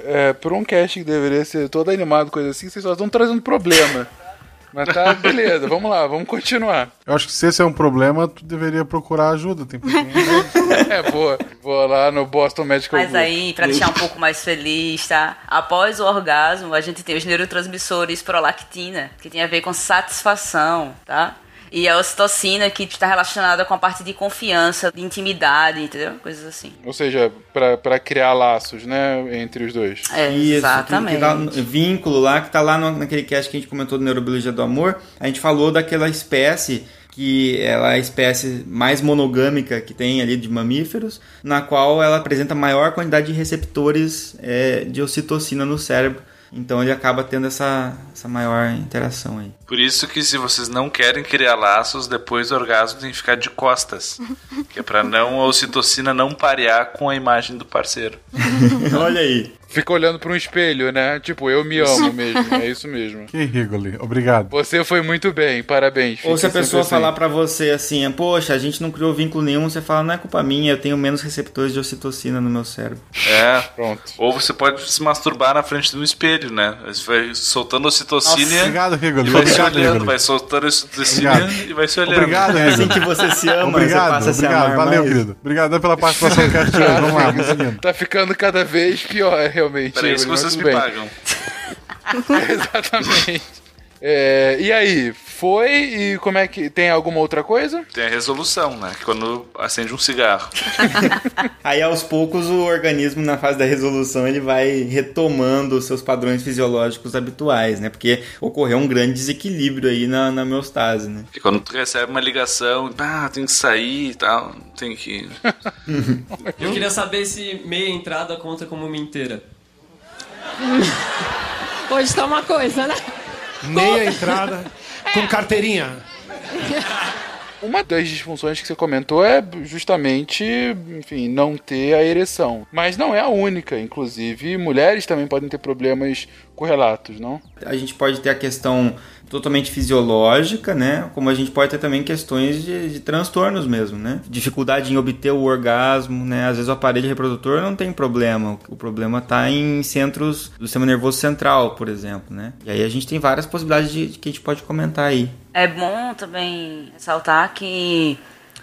é, por um cast que deveria ser todo animado, coisa assim, vocês só estão trazendo problema. [LAUGHS] Mas tá, beleza, vamos lá, vamos continuar. Eu acho que se esse é um problema, tu deveria procurar ajuda. Tem [LAUGHS] É, vou, vou lá no Boston Medical Mas aí, pra deixar um pouco mais feliz, tá? Após o orgasmo, a gente tem os neurotransmissores prolactina, que tem a ver com satisfação, tá? E a ocitocina, que está relacionada com a parte de confiança, de intimidade, entendeu? Coisas assim. Ou seja, para criar laços, né, entre os dois. É, Isso, exatamente. Que, que dá um vínculo lá, que tá lá no, naquele cast que a gente comentou do Neurobiologia do Amor, a gente falou daquela espécie que ela é a espécie mais monogâmica que tem ali de mamíferos, na qual ela apresenta maior quantidade de receptores é, de ocitocina no cérebro. Então ele acaba tendo essa, essa maior interação aí. Por isso que se vocês não querem criar laços, depois do orgasmo tem que ficar de costas. [LAUGHS] que é pra não a ocitocina não parear com a imagem do parceiro. [LAUGHS] Olha aí. Fica olhando para um espelho, né? Tipo, eu me amo mesmo. É isso mesmo. [LAUGHS] Que Rigoli, obrigado. Você foi muito bem, parabéns. Ou se a pessoa assim. falar pra você assim, poxa, a gente não criou vínculo nenhum, você fala, não é culpa minha, eu tenho menos receptores de ocitocina no meu cérebro. É. Pronto. Ou você pode se masturbar na frente do espelho, né? Você vai soltando ocitocina Obrigado, Rigoli. e vai se olhando, vai soltando ocitocina Obrigado. e vai se olhando. Obrigado, É assim que você se ama, você Obrigado, se obrigado. amar Valeu, mais. querido. Obrigado pela participação hoje. Vamos lá, [LAUGHS] vamos seguindo. Tá ficando cada vez pior, realmente. Para isso mas vocês me bem. pagam. [LAUGHS] Exatamente. É, e aí, foi e como é que. Tem alguma outra coisa? Tem a resolução, né? Que quando acende um cigarro. [LAUGHS] Aí aos poucos o organismo na fase da resolução ele vai retomando os seus padrões fisiológicos habituais, né? Porque ocorreu um grande desequilíbrio aí na, na homeostase, né? E quando tu recebe uma ligação, ah, tem que sair e tal, tem que. [LAUGHS] Eu queria saber se meia entrada conta como uma inteira. Hoje tá uma coisa, né? Meia entrada [LAUGHS] com carteirinha. [LAUGHS] Uma das disfunções que você comentou é justamente, enfim, não ter a ereção. Mas não é a única. Inclusive, mulheres também podem ter problemas correlatos, não? A gente pode ter a questão totalmente fisiológica, né? Como a gente pode ter também questões de, de transtornos mesmo, né? Dificuldade em obter o orgasmo, né? Às vezes o aparelho reprodutor não tem problema. O problema está em centros do sistema nervoso central, por exemplo, né? E aí a gente tem várias possibilidades de, de que a gente pode comentar aí. É bom também ressaltar que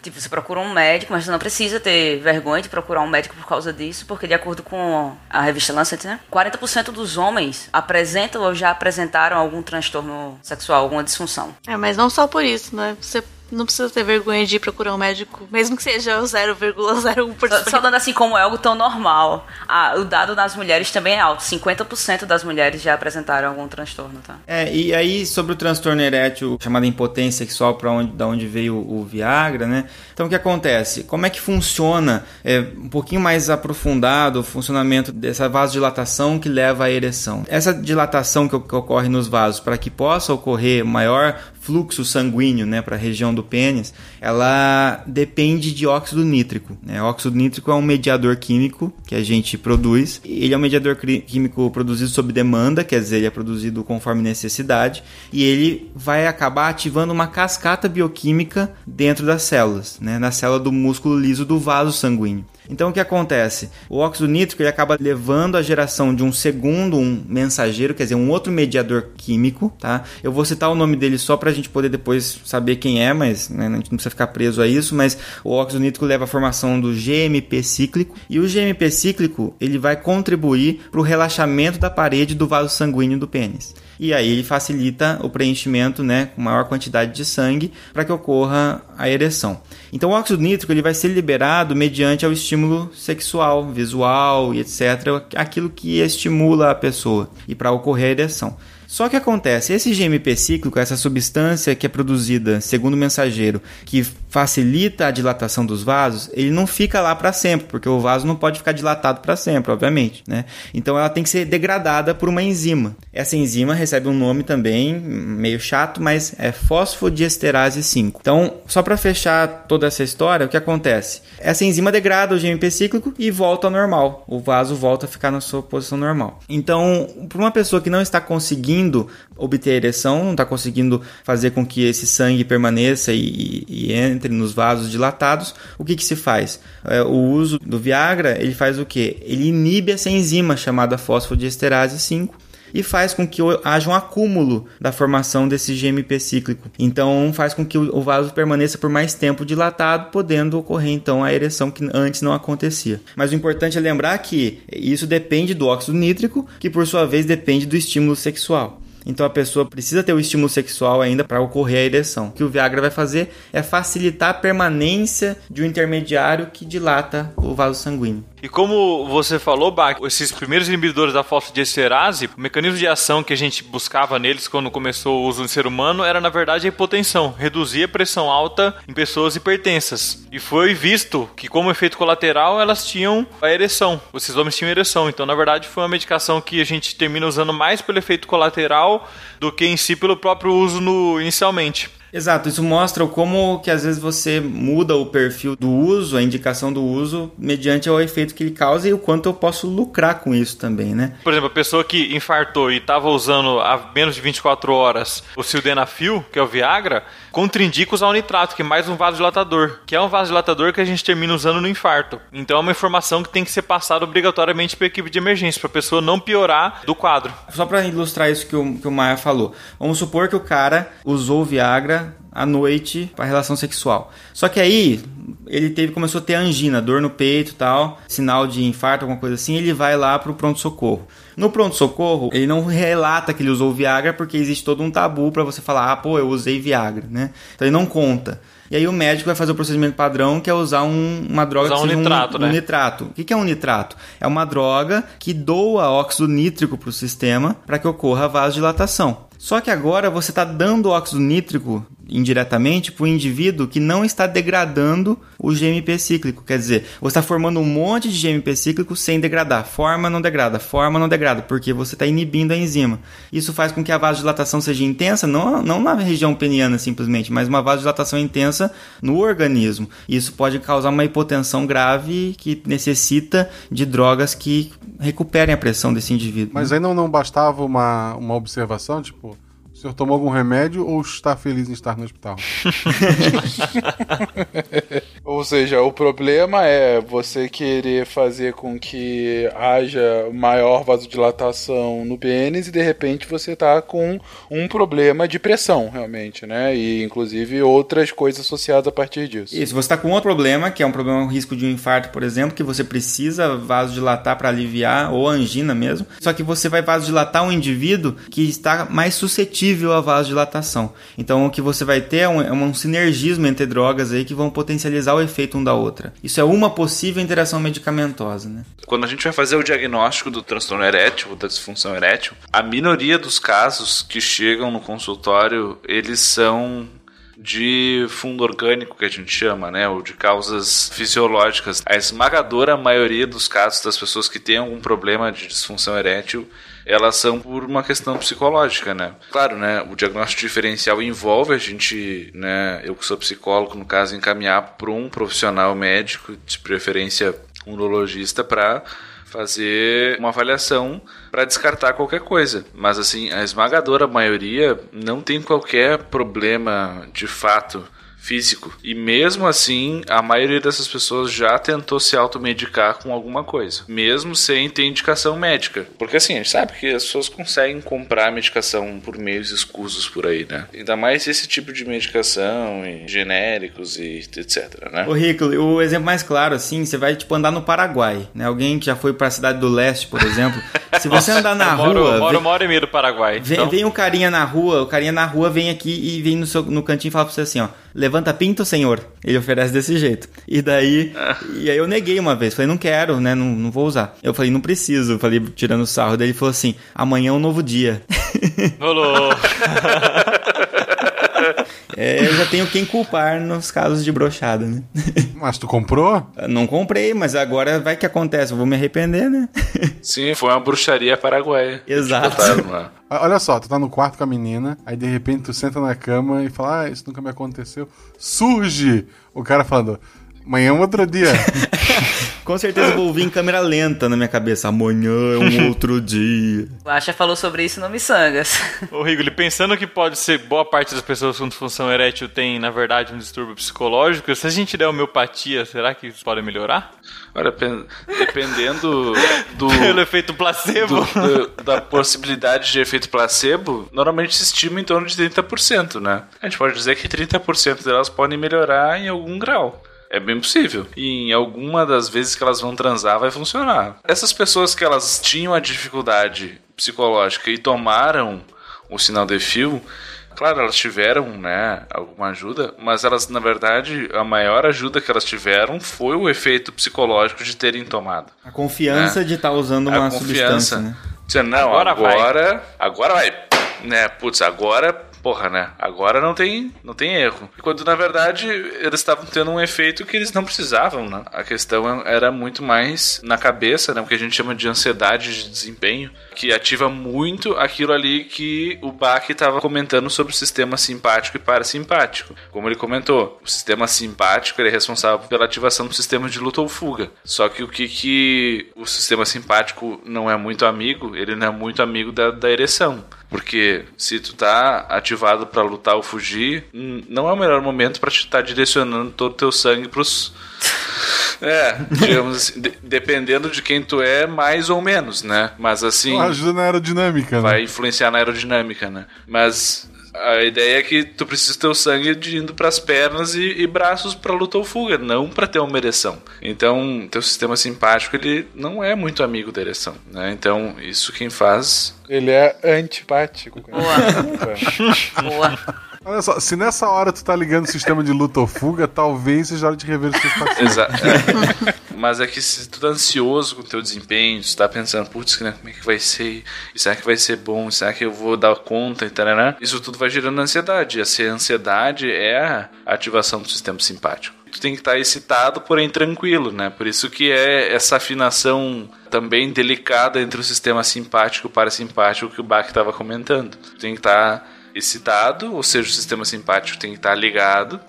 tipo, você procura um médico, mas você não precisa ter vergonha de procurar um médico por causa disso, porque de acordo com a revista Lancet, né, 40% dos homens apresentam ou já apresentaram algum transtorno sexual, alguma disfunção. É, mas não só por isso, né? Você Não precisa ter vergonha de ir procurar um médico, mesmo que seja o 0,01%. Só, só dando assim como é algo tão normal. Ah, o dado das mulheres também é alto. 50% das mulheres já apresentaram algum transtorno, tá? É, e aí sobre o transtorno erétil chamado impotência sexual, para onde, da onde veio o, o Viagra, né? Então o que acontece? Como é que funciona, é, um pouquinho mais aprofundado, o funcionamento dessa vasodilatação que leva à ereção? Essa dilatação que, que ocorre nos vasos, para que possa ocorrer maior fluxo sanguíneo né, para a região do pênis, ela depende de óxido nítrico. Né? O óxido nítrico é um mediador químico que a gente produz. Ele é um mediador químico produzido sob demanda, quer dizer, ele é produzido conforme necessidade, e ele vai acabar ativando uma cascata bioquímica dentro das células, né? na célula do músculo liso do vaso sanguíneo. Então o que acontece? O óxido nítrico ele acaba levando a geração de um segundo um mensageiro, quer dizer, um outro mediador químico, tá? Eu vou citar o nome dele só para a gente poder depois saber quem é, mas né, a gente não precisa ficar preso a isso, mas o óxido nítrico leva à formação do GMP cíclico e o GMP cíclico ele vai contribuir para o relaxamento da parede do vaso sanguíneo do pênis e aí ele facilita o preenchimento né, com maior quantidade de sangue para que ocorra a ereção. Então o óxido nítrico ele vai ser liberado mediante ao estímulo sexual, visual e etc, aquilo que estimula a pessoa e para ocorrer a ereção. Só que acontece, esse GMP cíclico, essa substância que é produzida, segundo o mensageiro, que facilita a dilatação dos vasos, ele não fica lá para sempre, porque o vaso não pode ficar dilatado para sempre, obviamente, né? Então ela tem que ser degradada por uma enzima. Essa enzima recebe um nome também meio chato, mas é fosfodiesterase 5. Então, só para fechar toda essa história, o que acontece? Essa enzima degrada o GMP cíclico e volta ao normal. O vaso volta a ficar na sua posição normal. Então, para uma pessoa que não está conseguindo conseguindo obter ereção, não está conseguindo fazer com que esse sangue permaneça e, e, entre nos vasos dilatados, o que, que se faz? É, o uso do Viagra, ele faz o que? Ele inibe essa enzima chamada fosfodiesterase 5, e faz com que haja um acúmulo da formação desse GMP cíclico. Então faz com que o vaso permaneça por mais tempo dilatado, podendo ocorrer então a ereção que antes não acontecia. Mas o importante é lembrar que isso depende do óxido nítrico, que por sua vez depende do estímulo sexual. Então a pessoa precisa ter o estímulo sexual ainda para ocorrer a ereção. O que o Viagra vai fazer é facilitar a permanência de um intermediário que dilata o vaso sanguíneo. E como você falou, Bach, esses primeiros inibidores da fosfodiesterase, o mecanismo de ação que a gente buscava neles quando começou o uso no ser humano era, na verdade, a hipotensão, reduzir a pressão alta em pessoas hipertensas. E foi visto que, como efeito colateral, elas tinham a ereção. Esses homens tinham ereção. Então, na verdade, foi uma medicação que a gente termina usando mais pelo efeito colateral do que em si pelo próprio uso no, inicialmente. Exato, isso mostra como que às vezes você muda o perfil do uso, a indicação do uso, mediante o efeito que ele causa e o quanto eu posso lucrar com isso também, né? Por exemplo, a pessoa que infartou e estava usando há menos de 24 horas o sildenafil, que é o Viagra, contraindica usar o nitrato, que é mais um vasodilatador, que é um vasodilatador que a gente termina usando no infarto. Então é uma informação que tem que ser passada obrigatoriamente para a equipe de emergência, para a pessoa não piorar do quadro. Só para ilustrar isso que o, que o Maia falou, vamos supor que o cara usou Viagra à noite para relação sexual. Só que aí ele teve começou a ter angina, dor no peito, tal, sinal de infarto, alguma coisa assim, ele vai lá pro pronto socorro. No pronto socorro, ele não relata que ele usou Viagra porque existe todo um tabu para você falar: "Ah, pô, eu usei Viagra", né? Então ele não conta. E aí o médico vai fazer o procedimento padrão, que é usar um, uma droga... Usar um nitrato, um, né? Um nitrato. O que é um nitrato? É uma droga que doa óxido nítrico para o sistema para que ocorra a vasodilatação. Só que agora você está dando óxido nítrico indiretamente para o indivíduo que não está degradando o GMP cíclico. Quer dizer, você está formando um monte de GMP cíclico sem degradar. Forma não degrada, forma não degrada, porque você está inibindo a enzima. Isso faz com que a vasodilatação seja intensa, não, não na região peniana simplesmente, mas uma vasodilatação intensa no organismo. Isso pode causar uma hipotensão grave que necessita de drogas que recuperem a pressão desse indivíduo. Mas aí não, não bastava uma, uma observação, tipo, senhor tomou algum remédio ou está feliz em estar no hospital? [LAUGHS] ou seja, o problema é você querer fazer com que haja maior vasodilatação no pênis e de repente você tá com um problema de pressão, realmente, né? E inclusive outras coisas associadas a partir disso. Isso, você está com outro problema, que é um problema, um risco de um infarto, por exemplo, que você precisa vasodilatar para aliviar, ou angina mesmo. Só que você vai vasodilatar um indivíduo que está mais suscetível possível a vasodilatação. Então o que você vai ter é um, é um sinergismo entre drogas aí que vão potencializar o efeito um da outra. Isso é uma possível interação medicamentosa, né? Quando a gente vai fazer o diagnóstico do transtorno erétil, da disfunção erétil, a minoria dos casos que chegam no consultório, eles são de fundo orgânico que a gente chama, né, ou de causas fisiológicas. A esmagadora maioria dos casos das pessoas que têm algum problema de disfunção erétil elas são por uma questão psicológica, né? Claro, né? O diagnóstico diferencial envolve a gente, né? Eu que sou psicólogo, no caso, encaminhar para um profissional médico, de preferência um urologista, para fazer uma avaliação para descartar qualquer coisa. Mas assim, a esmagadora maioria não tem qualquer problema de fato físico. E mesmo assim, a maioria dessas pessoas já tentou se automedicar com alguma coisa, mesmo sem ter indicação médica. Porque assim, a gente sabe que as pessoas conseguem comprar medicação por meios escusos por aí, né? Ainda mais esse tipo de medicação, e genéricos e etc, né? Ô Rico, o exemplo mais claro, assim, você vai tipo andar no Paraguai, né? Alguém que já foi para a cidade do leste, por exemplo. [LAUGHS] Se você andar na eu moro, rua. Eu moro vem- hora e meia do Paraguai. Vem, então- vem um carinha na rua, o carinha na rua vem aqui e vem no, seu, no cantinho e fala pra você assim, ó. Levanta pinto, senhor. Ele oferece desse jeito. E daí. E aí eu neguei uma vez. Falei, não quero, né? Não, não vou usar. Eu falei, não preciso. Falei, tirando sarro. Daí ele falou assim: amanhã é um novo dia. Rolou. [LAUGHS] É, eu já tenho quem culpar nos casos de brochada, né? [LAUGHS] Mas tu comprou? Não comprei, mas agora vai que acontece. Eu vou me arrepender, né? [LAUGHS] Sim, foi uma bruxaria paraguaia. Exato. Olha só, tu tá no quarto com a menina, aí de repente tu senta na cama e fala, ah, isso nunca me aconteceu. Surge o cara falando, amanhã é um outro dia. [LAUGHS] Com certeza eu vou ouvir em câmera lenta na minha cabeça. Amanhã é um [LAUGHS] outro dia. O Acha falou sobre isso no Missangas. Ô Rigoli, pensando que pode ser boa parte das pessoas com disfunção erétil tem, na verdade, um distúrbio psicológico, se a gente der homeopatia, será que isso pode melhorar? Olha, pen- dependendo [LAUGHS] do, Pelo efeito placebo? do- do- da possibilidade de efeito placebo, normalmente se estima em torno de 30%, né? A gente pode dizer que 30% delas podem melhorar em algum grau. É bem possível. E em alguma das vezes que elas vão transar vai funcionar. Essas pessoas que elas tinham a dificuldade psicológica e tomaram o sinal de fio, claro, elas tiveram, né, alguma ajuda, mas elas, na verdade, a maior ajuda que elas tiveram foi o efeito psicológico de terem tomado. A confiança É. de estar usando uma A substância, né? Dizendo, não, Agora agora, vai. agora, vai. Né, putz, agora, porra, né? Agora não tem, não tem erro. Quando na verdade eles estavam tendo um efeito que eles não precisavam, né? A questão era muito mais na cabeça, né? O que a gente chama de ansiedade de desempenho, que ativa muito aquilo ali que o Bach estava comentando sobre o sistema simpático e parasimpático. Como ele comentou, o sistema simpático é responsável pela ativação do sistema de luta ou fuga. Só que o que, que o sistema simpático não é muito amigo, ele não é muito amigo da, da ereção. Porque se tu tá ativado para lutar ou fugir, hum, não é o melhor momento para te estar direcionando todo o teu sangue pros. [LAUGHS] É, digamos assim, de- dependendo de quem tu é, mais ou menos, né? Mas assim. Ajuda na aerodinâmica, né? Vai influenciar na aerodinâmica, né? Mas a ideia é que tu precisa ter o sangue de indo pras pernas e, e braços pra luta ou fuga, não pra ter uma ereção. Então, teu sistema simpático, ele não é muito amigo da ereção, né? Então, isso quem faz... Ele é antipático. Boa. Olha só, se nessa hora tu tá ligando o sistema de luta ou fuga, talvez seja hora de rever os teus pacientes. Exa é. Mas é que se tu tá ansioso com o teu desempenho, tu tá pensando, putz, né, como é que vai ser? Será que vai ser bom? Será que eu vou dar conta? Tarará? Isso tudo vai gerando ansiedade. E essa ansiedade é a ativação do sistema simpático. Tu tem que estar excitado, porém tranquilo, né? Por isso que é essa afinação também delicada entre o sistema simpático e parasimpático que o Bach estava comentando. Tu tem que estar excitado, ou seja, o sistema simpático tem que estar ligado,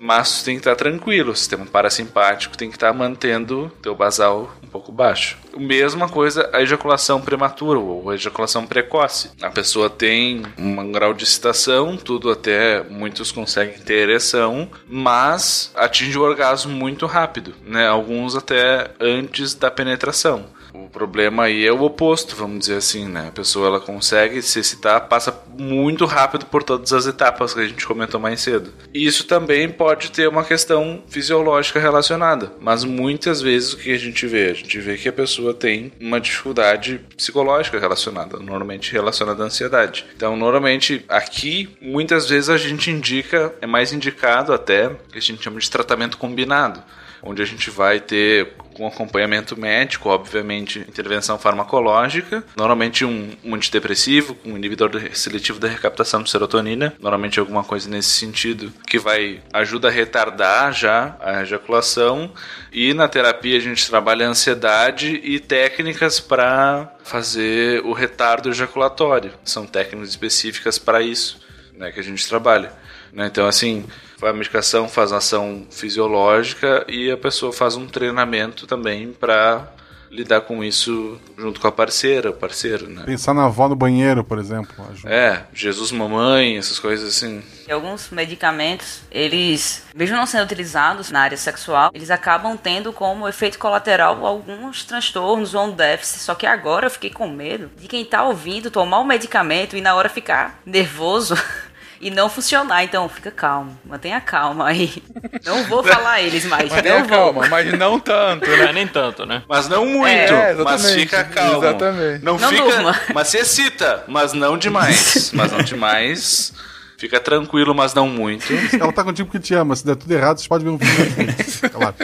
mas tem que estar tranquilo. O sistema parasimpático tem que estar mantendo teu basal um pouco baixo. Mesma coisa a ejaculação prematura ou ejaculação precoce. A pessoa tem um grau de excitação, tudo até muitos conseguem ter ereção, mas atinge o orgasmo muito rápido, né? Alguns até antes da penetração. O problema aí é o oposto, vamos dizer assim, né? A pessoa ela consegue se excitar, passa muito rápido por todas as etapas que a gente comentou mais cedo. Isso também pode ter uma questão fisiológica relacionada, mas muitas vezes o que a gente vê? A gente vê que a pessoa tem uma dificuldade psicológica relacionada, normalmente relacionada à ansiedade. Então, normalmente aqui, muitas vezes a gente indica, é mais indicado até, que a gente chama de tratamento combinado onde a gente vai ter com acompanhamento médico, obviamente, intervenção farmacológica, normalmente um, um antidepressivo, um inibidor seletivo da recaptação de serotonina, normalmente alguma coisa nesse sentido, que vai ajuda a retardar já a ejaculação, e na terapia a gente trabalha ansiedade e técnicas para fazer o retardo ejaculatório. São técnicas específicas para isso, né, que a gente trabalha. Né? Então, assim, a medicação faz ação fisiológica e a pessoa faz um treinamento também para lidar com isso junto com a parceira, o parceiro, né? Pensar na avó no banheiro, por exemplo. Ajuda. É, Jesus mamãe, essas coisas assim. E alguns medicamentos, eles, mesmo não sendo utilizados na área sexual, eles acabam tendo como efeito colateral alguns transtornos ou um déficit. Só que agora eu fiquei com medo de quem tá ouvindo tomar o medicamento e na hora ficar nervoso [LAUGHS] e não funcionar. Então, fica calmo, mantenha calma aí. Não vou falar eles mais, Mantenha não vou. calma, mas não tanto, né? Mas nem tanto, né? Mas não muito, É, mas fica calmo. exatamente. Não, Não fica, durma. mas se excita, mas não demais. [LAUGHS] mas não demais. Fica tranquilo, mas não muito. Ela tá contigo porque te ama. Se der tudo errado, você pode ver um filme. [LAUGHS] claro.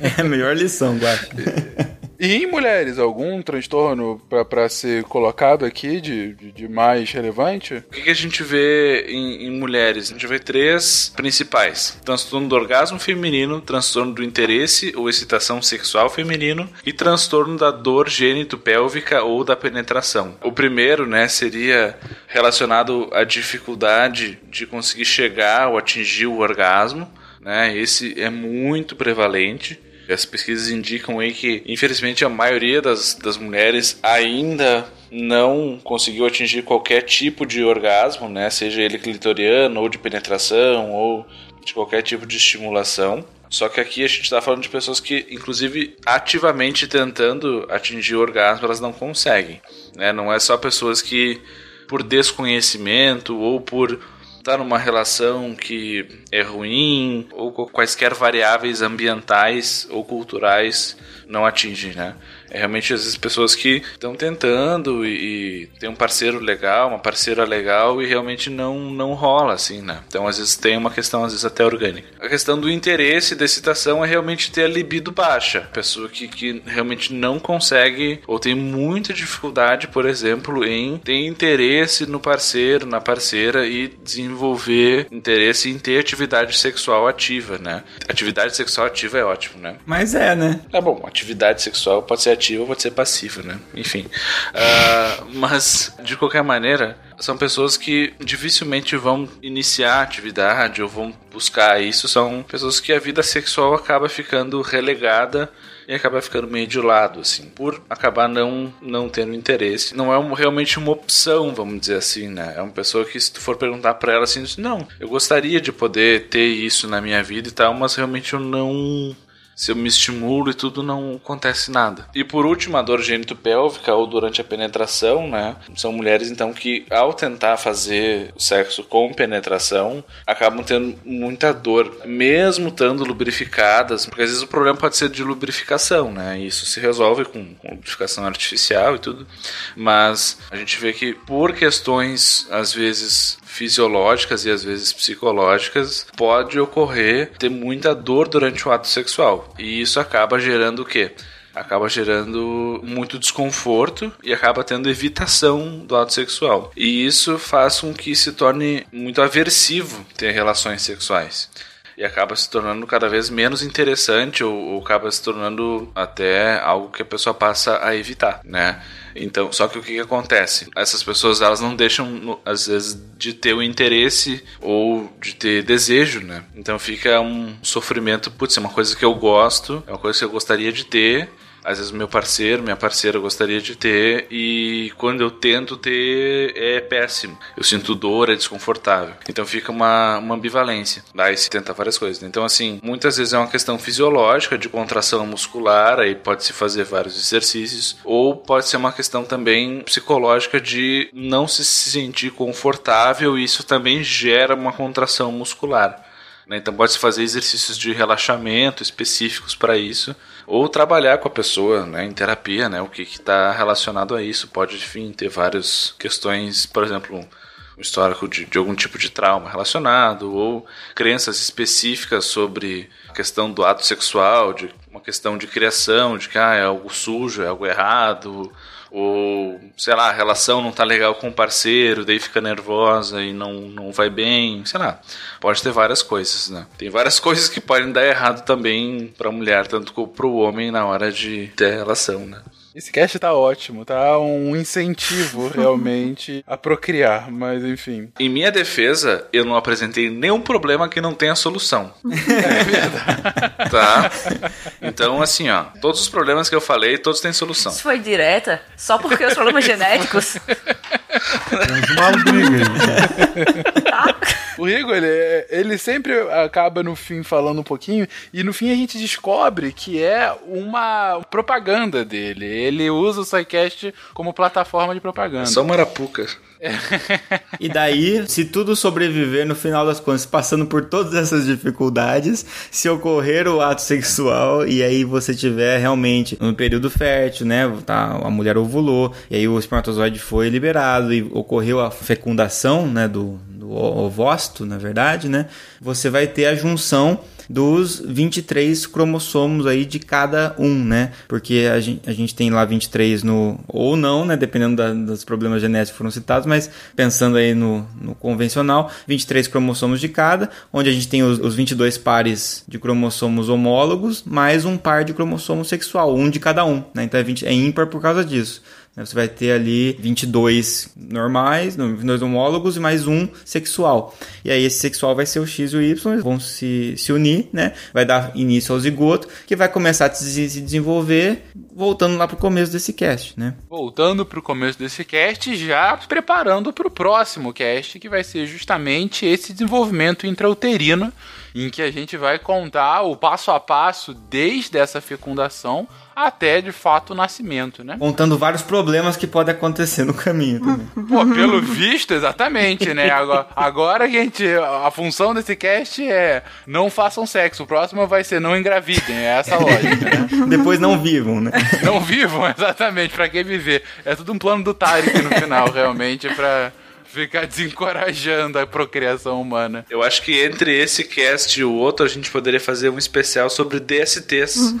É a melhor lição, Guacha. [LAUGHS] E em mulheres, algum transtorno pra ser colocado aqui de, de, de mais relevante? O que, que a gente vê em, em mulheres? A gente vê três principais: transtorno do orgasmo feminino, transtorno do interesse ou excitação sexual feminino e transtorno da dor gênito-pélvica ou da penetração. O primeiro, né, seria relacionado à dificuldade de conseguir chegar ou atingir o orgasmo. Né? Esse é muito prevalente. As pesquisas indicam aí que, infelizmente, a maioria das, das mulheres ainda não conseguiu atingir qualquer tipo de orgasmo, né? Seja ele clitoriano, ou de penetração, ou de qualquer tipo de estimulação. Só que aqui a gente está falando de pessoas que, inclusive, ativamente tentando atingir o orgasmo, elas não conseguem. Né? Não é só pessoas que, por desconhecimento ou por estar numa relação que é ruim ou quaisquer variáveis ambientais ou culturais não atingem, né? É realmente às vezes pessoas que estão tentando e, e tem um parceiro legal, uma parceira legal e realmente não não rola assim, né? Então às vezes tem uma questão às vezes até orgânica. A questão do interesse da excitação é realmente ter a libido baixa, pessoa que, que realmente não consegue ou tem muita dificuldade, por exemplo, em ter interesse no parceiro, na parceira e desenvolver interesse em ter atividade sexual ativa, né? Atividade sexual ativa é ótimo, né? Mas é, né? É bom, atividade sexual pode ser ativa ou pode ser passiva, né? Enfim. Ah, mas, de qualquer maneira, são pessoas que dificilmente vão iniciar atividade ou vão buscar isso. São pessoas que a vida sexual acaba ficando relegada e acaba ficando meio de lado, assim, por acabar não, não tendo interesse. Não é um- realmente uma opção, vamos dizer assim, né? É uma pessoa que, se tu for perguntar pra ela assim, não, eu gostaria de poder ter isso na minha vida e tal, mas realmente eu não se eu me estimulo e tudo, não acontece nada. E por último, a dor gênito-pélvica ou durante a penetração, né? São mulheres, então, que ao tentar fazer o sexo com penetração, acabam tendo muita dor, mesmo estando lubrificadas, porque às vezes o problema pode ser de lubrificação, né? E isso se resolve com, com lubrificação artificial e tudo. Mas a gente vê que por questões, às vezes, fisiológicas e às vezes psicológicas, pode ocorrer ter muita dor durante o ato sexual. E isso acaba gerando o quê? Acaba gerando muito desconforto e acaba tendo evitação do ato sexual. E isso faz com que se torne muito aversivo ter relações sexuais e acaba se tornando cada vez menos interessante ou, ou acaba se tornando até algo que a pessoa passa a evitar, né? Então, só que o que, que acontece? Essas pessoas elas não deixam às vezes de ter o interesse ou de ter desejo, né? Então fica um sofrimento, putz, é uma coisa que eu gosto, é uma coisa que eu gostaria de ter, às vezes meu parceiro, minha parceira gostaria de ter e quando eu tento ter é péssimo. Eu sinto dor, é desconfortável. Então fica uma, uma ambivalência. Daí se tenta várias coisas. Então assim, muitas vezes é uma questão fisiológica de contração muscular, aí pode se fazer vários exercícios, ou pode ser uma questão também psicológica de não se sentir confortável e isso também gera uma contração muscular. né? Então pode se fazer exercícios de relaxamento específicos para isso, ou trabalhar com a pessoa né, em terapia, né, o que está relacionado a isso. Pode, enfim, ter várias questões, por exemplo, um histórico de, de algum tipo de trauma relacionado, ou crenças específicas sobre a questão do ato sexual, de uma questão de criação, de que ah, é algo sujo, é algo errado, ou sei lá, a relação não tá legal com o parceiro, daí fica nervosa e não, não vai bem, sei lá. Pode ter várias coisas, né? Tem várias [LAUGHS] coisas que podem dar errado também pra mulher, tanto como pro homem na hora de ter relação, né? Esse cast tá ótimo, tá um incentivo [LAUGHS] realmente a procriar, mas enfim. Em minha defesa, eu não apresentei nenhum problema que não tenha solução. [LAUGHS] É verdade. Tá? Então, assim, ó, todos os problemas que eu falei, todos têm solução. Isso foi direta? Só porque os problemas genéticos? [LAUGHS] Temos uma briga aí. O Rigo, ele, ele sempre acaba no fim falando um pouquinho, e no fim a gente descobre que é uma propaganda dele. Ele usa o SciCast como plataforma de propaganda. Só marapuca. E daí, se tudo sobreviver no final das contas, passando por todas essas dificuldades, se ocorrer o ato sexual e aí você tiver realmente no período fértil, né? Tá, a mulher ovulou, e aí o espermatozoide foi liberado e ocorreu a fecundação, né? Do, do ovócito, na verdade, né? Você vai ter a junção dos 23 cromossomos aí de cada um, né? Porque a gente, a gente tem lá 23 no. ou não, né? Dependendo da, dos problemas genéticos que foram citados, mas pensando aí no, no convencional, 23 cromossomos de cada, onde a gente tem os, os 22 pares de cromossomos homólogos, mais um par de cromossomo sexual, um de cada um, né? Então é, 20, é ímpar por causa disso. Né? Você vai ter ali 22 normais, não, 22 homólogos e mais um sexual. E aí esse sexual vai ser o X e o Y, vão se, se unir, né? Vai dar início ao zigoto, que vai começar a se se desenvolver, voltando lá pro começo desse cast, né? Voltando pro começo desse cast, já preparando pro próximo cast, que vai ser justamente esse desenvolvimento intrauterino, em que a gente vai contar o passo a passo desde essa fecundação até de fato o nascimento, né? Contando vários problemas que podem acontecer no caminho também. [LAUGHS] Pô, pelo visto, exatamente, né? Agora, agora, gente, a função desse cast é não façam sexo. O próximo vai ser não engravidem. É essa a lógica, né? Depois não vivam, né? Não vivam, [LAUGHS] exatamente. Pra que viver? É tudo um plano do Tarek no final, realmente, pra ficar desencorajando a procriação humana. Eu acho que entre esse cast e o outro, a gente poderia fazer um especial sobre DSTs. [LAUGHS]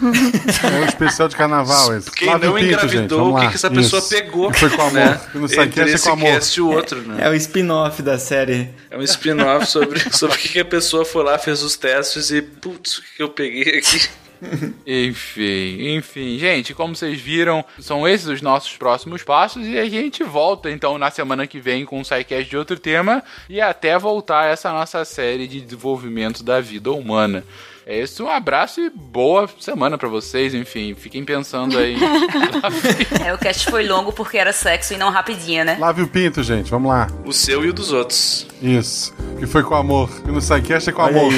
É um especial de carnaval esse. Quem Lave não pinto, engravidou, o que, que essa pessoa Isso. pegou. Foi com amor. Né? No SciCast Entre é esse com amor. cast e o outro, né? É o spin-off da série. É um spin-off sobre, [LAUGHS] sobre o que, que a pessoa foi lá, fez os testes e, putz, o que que eu peguei aqui? [LAUGHS] Enfim, enfim, gente, como vocês viram, são esses os nossos próximos passos e a gente volta então na semana que vem com um sidecast de outro tema e até voltar essa nossa série de desenvolvimento da vida humana. É isso, um abraço e boa semana pra vocês, enfim, fiquem pensando aí. [LAUGHS] É, o cast foi longo porque era sexo e não rapidinho, né? Lave o pinto, gente. Vamos lá. O seu e o dos outros. Isso. Que foi com amor. E no SciCast é com amor.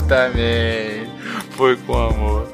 Exatamente. Foi com amor.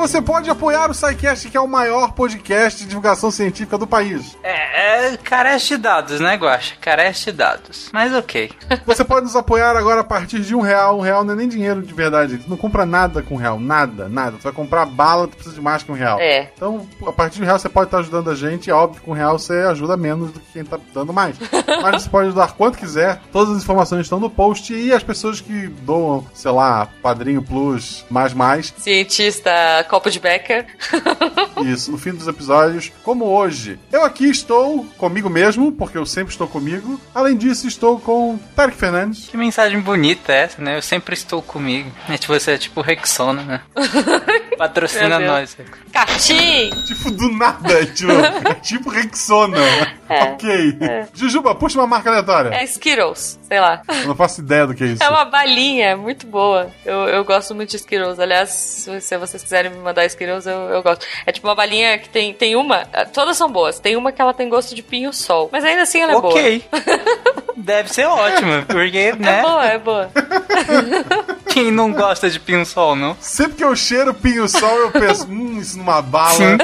Você pode apoiar o SciCast, que é o maior podcast de divulgação científica do país. É, é carece de dados, né, Guaxa? Carece de dados. Mas ok. [LAUGHS] Você pode nos apoiar agora a partir de um real. Um real não é nem dinheiro de verdade. Tu não compra nada com um real. Nada, nada. Tu vai comprar bala, tu precisa de mais que um real. É. Então, a partir de um real você pode estar ajudando a gente. É óbvio que com um real você ajuda menos do que quem tá dando mais. [LAUGHS] Mas você pode ajudar quanto quiser. Todas as informações estão no post. E as pessoas que doam, sei lá, Padrinho Plus, mais mais, Cientista copo de Becker. [LAUGHS] Isso, no fim dos episódios, como hoje. Eu aqui estou comigo mesmo, porque eu sempre estou comigo. Além disso, estou com Tarek Fernandes. Que mensagem bonita essa, né? Eu sempre estou comigo. É tipo, você é tipo Rexona, né? [LAUGHS] Patrocina nós. Catim! Tipo, do nada, [LAUGHS] tipo, é tipo Rexona. ok. Jujuba, puxa uma marca aleatória. É Skittles, sei lá. Eu não faço ideia do que é isso. É uma balinha, muito boa. Eu, eu gosto muito de Skittles. Aliás, se, vocês quiserem me mandar Skittles, eu, eu gosto. É tipo uma balinha que tem, tem uma. Todas são boas. Tem uma que ela tem gosto de pinho-sol. Mas ainda assim ela é boa. Ok. [LAUGHS] Deve ser ótimo, porque, né? É boa, é boa. [LAUGHS] Quem não gosta de pinho-sol, não? Sempre que eu cheiro pinho-sol, eu penso, [LAUGHS] hum, isso numa bala. Sim.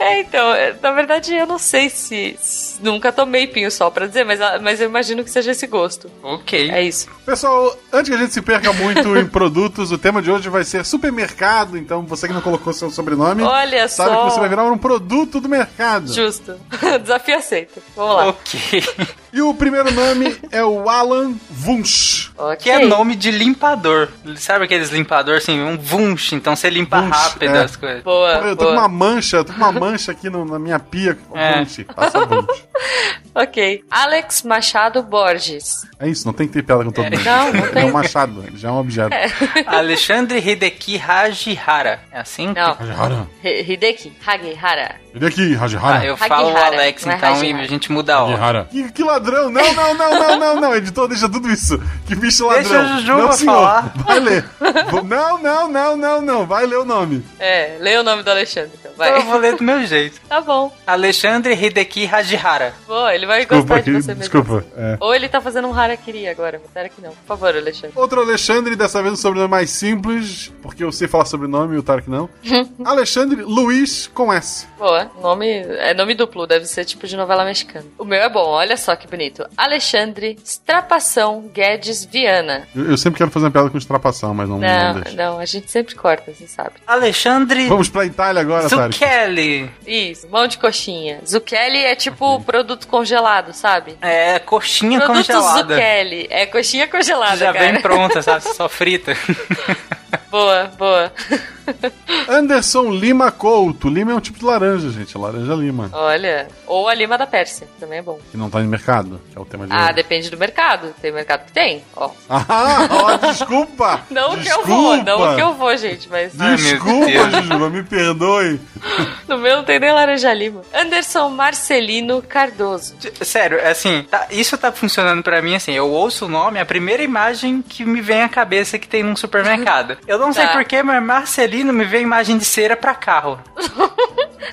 É, então, é, na verdade eu não sei se. nunca tomei pinho-sol pra dizer, mas, mas eu imagino que seja esse gosto. Ok. É isso. Pessoal, antes que a gente se perca muito em produtos, o tema de hoje vai ser supermercado. Então, você que não colocou seu sobrenome, Olha sabe só. que você vai virar um produto do mercado. Justo. [LAUGHS] Desafio aceito. Vamos lá. Ok. E o primeiro nome é o Alan Wunsch. Que é nome de limpador. Sabe aqueles limpador assim, um vunch, então você limpa Wunsch, rápido é. as coisas. Boa, Porra, eu tô boa. com uma mancha, eu tô com uma mancha aqui no- na minha pia. [LAUGHS] É. Wunsch, passa Wunsch. [LAUGHS] Ok. Alex Machado Borges. É isso, não tem que ter piada com todo mundo. Não, não É tem. um machado, já é um objeto. [LAUGHS] Alexandre Hideki Hajihara. É assim? Não. Hajihara. Hi- Hideki Hagihara. Aqui, Hajihara. Ah, eu falo o Hagihara, Alex, é então, e a gente muda a ordem. Que, que ladrão! Não, não, não, não, não, não, editor, deixa tudo isso. Que bicho ladrão. Deixa a Jujuba não, senhor. falar. Vai ler. Não, não, não, não, não. Vai ler o nome. É, lê o nome do Alexandre, então. Então Vai. eu vou ler do meu jeito. Tá bom. Alexandre Hideki Hajihara. Boa, ele vai Desculpa, gostar de você mesmo. desculpa. É. Ou ele tá fazendo um harakiri agora, mas será que não? Por favor, Alexandre. Outro Alexandre, dessa vez um sobrenome mais simples, porque eu sei falar sobrenome e o Tarek não. [LAUGHS] Alexandre Luiz com S. Boa, nome é nome duplo, deve ser tipo de novela mexicana. O meu é bom, olha só que bonito. Alexandre Strapação Guedes Viana. Eu, eu sempre quero fazer uma piada com extrapação, mas não, não, Não, deixa. não, a gente sempre corta, você sabe. Alexandre Vamos pra Itália agora, Tarek. Zucchelli. Isso, mão de coxinha. Zucchini é tipo produto congelado, sabe? É, coxinha produto congelada. Zucchini. É coxinha congelada, Já cara. vem pronta, sabe? [LAUGHS] Só frita. [LAUGHS] Boa, boa. [LAUGHS] Anderson Lima Couto. Lima é um tipo de laranja, gente. Laranja lima. Olha, ou a lima da Pérsia, também é bom. Que não tá no mercado, que é o tema de Ah, hoje. depende do mercado. Tem mercado que tem, ó. Ah, [LAUGHS] ó, desculpa! [LAUGHS] Não que eu Desculpa. vou, não que eu vou, gente, mas Desculpa, Jujuba, me perdoe. no meu não tem nem laranja lima. Anderson Marcelino Cardoso. Sério, assim, tá- isso tá funcionando pra mim assim. Eu ouço o nome, a primeira imagem que me vem à cabeça que tem num supermercado. Eu não sei Tá. porquê, mas Marcelino me vem imagem de cera pra carro. [LAUGHS]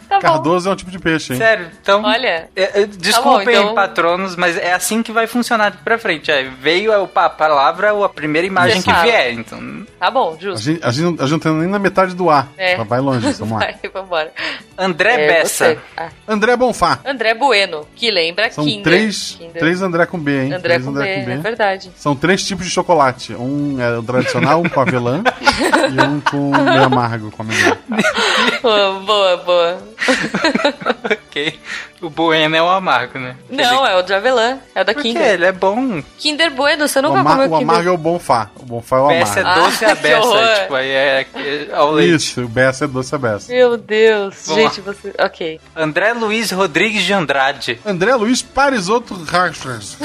Tá Cardoso é um tipo de peixe, hein? Sério, então. Olha. é, é, desculpem, então- patronos, mas é assim que vai funcionar daqui pra frente. É, veio a, a palavra ou a primeira imagem Você que fala. vier. Então, Tá bom, A justo. gente, a, gente, não- a gente não tá nem na metade do ar. É. Mas Vai longe, vamos lá. [LAUGHS] Vai, vambora. André É, Bessa. Ah, André Bonfá. André Bueno, que lembra São Kinder. três, Kinder. três André com B, hein? André três com B, é verdade. São três tipos de chocolate. Um é o tradicional, um com avelã [LAUGHS] e um com meio amargo, com amendoim. [LAUGHS] Boa, boa, boa. [LAUGHS] ok. O Bueno é o amargo, né? Não, é o de avelã. É o da Por quê? Kinder. Ele é bom. Kinder Bueno, você O, nunca amar- comeu o Kinder? amargo é o Bonfá. O Bonfá é o Bessa é amargo. doce a Ah, [LAUGHS] que beça. tipo, aí é, é ao leite. Isso, o Bessa é doce a Bessa. Meu Deus, Vamos gente, você... Ok. André Luiz Rodrigues de Andrade. André Luiz Parisotto Rachas.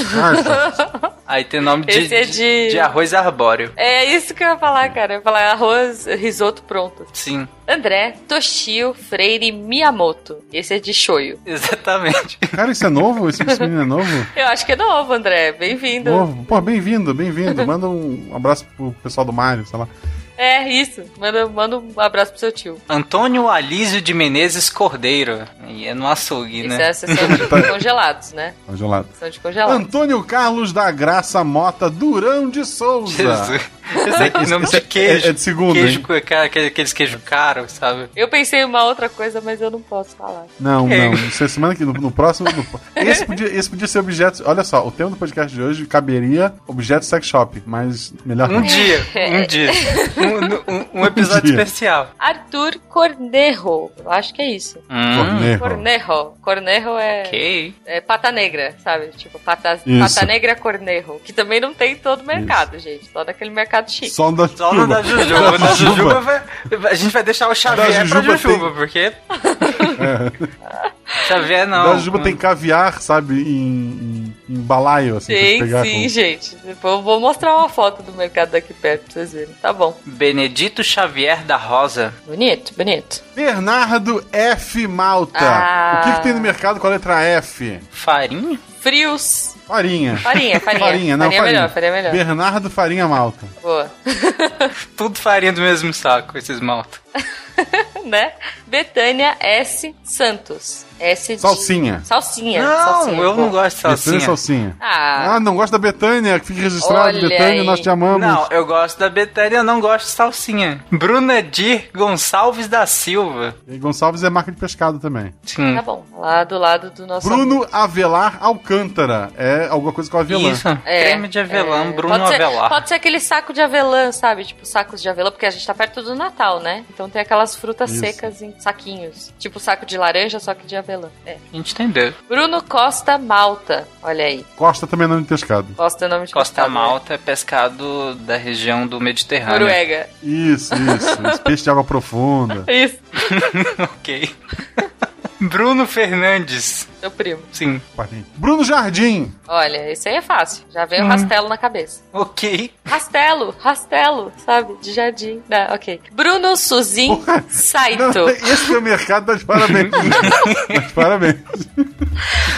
Aí tem nome de, é de- de arroz arbóreo. É isso que eu ia falar, cara. Eu ia falar arroz, risoto pronto. Sim, André Toshio Freire Miyamoto. Esse é de shoyu. [LAUGHS] exatamente. Cara, isso é novo? Esse, esse [LAUGHS] menino é novo? Eu acho que é novo, André. Bem-vindo. Novo. Pô, bem-vindo, bem-vindo. Manda um abraço pro pessoal do Mário, sei lá. É, isso. Manda, manda um abraço pro seu tio. Antônio Alísio de Menezes Cordeiro. E é no açougue, Isso é né? a sessão de [LAUGHS] congelados, né? Congelado. Sessão de congelados. Antônio Carlos da Graça Mota Durão de Souza. Jesus. [LAUGHS] Esse aqui, nome de queijo. é- é de segunda, Queijo, hein? com aquela- aquele- aqueles queijos caros, sabe? Eu pensei em uma outra coisa, mas eu não posso falar. Não, Ok. não. Isso é semana que no, no próximo. no- esse, podia, esse podia ser objeto. Olha só, o tema do podcast de hoje caberia objeto sex shop, mas melhor Um não. dia, [LAUGHS] um dia. Um, [LAUGHS] um- um episódio especial. Arthur Cornejo. Eu acho que é isso. Hum, Cornejo. Cornejo. Cornejo é, ok. é pata negra, sabe? Tipo, pata, Isso. pata negra Cornejo. Que também não tem em todo o mercado, gente. Só daquele mercado chique. Só da Só no da Jujuba. Da Jujuba vai, a gente vai deixar o Xavier Da pra Jujuba Jujuba, tem- porque [LAUGHS] É. [LAUGHS] Xavier não. Da Juba tem caviar, sabe, em, em, em balaio, assim, pra Sim, pegar sim, com- gente. Depois eu vou mostrar uma foto do mercado daqui perto pra vocês verem. Tá bom. Benedito Xavier da Rosa. Bonito, bonito. Bernardo F. Malta. Ah. O que, que tem no mercado com a letra F? Farinha? Frios. Farinha. Farinha, farinha. Farinha, não, Farinha é farinha. melhor, farinha é melhor. Bernardo Farinha Malta. Boa. [LAUGHS] Tudo farinha do mesmo saco, esses malta. [LAUGHS] né? Betânia S. Santos. S de... Salsinha. Salsinha. Não, salsinha. eu não gosto de Betânia salsinha. Salsinha. Ah, Ah, não gosta da Betânia, que fique registrado. Betânia, aí. nós te amamos. Não, eu gosto da Betânia, eu não gosto de salsinha. Bruna Dir Gonçalves da Silva. E Gonçalves é marca de pescado também. Sim. tá bom. Lá do lado do nosso. Bruno Avelar Alcântara. É alguma coisa com avelã. Isso, É, creme de avelã, é. Bruno pode ser, Avelar. Pode ser aquele saco de avelã, sabe? Tipo sacos de avelã, porque a gente tá perto do Natal, né? Então tem aquelas frutas Isso. secas em saquinhos. Tipo saco de laranja, só que de avelã. É. A gente entendeu. Bruno Costa Malta. Olha aí. Costa também é nome de pescado. Costa é nome de Costa pescado, né? Malta é pescado da região do Mediterrâneo. Noruega. Isso, isso. Peixe de água profunda. [LAUGHS] Isso. [LAUGHS] ok. [LAUGHS] Bruno Fernandes. Meu primo. Sim. Bruno Jardim. Olha, isso aí é fácil. Já veio o Hum. rastelo na cabeça. Ok. Rastelo, rastelo, sabe? De jardim. Não, ok. Bruno Suzin Saito. Não, esse teu mercado tá de parabéns. tá de parabéns.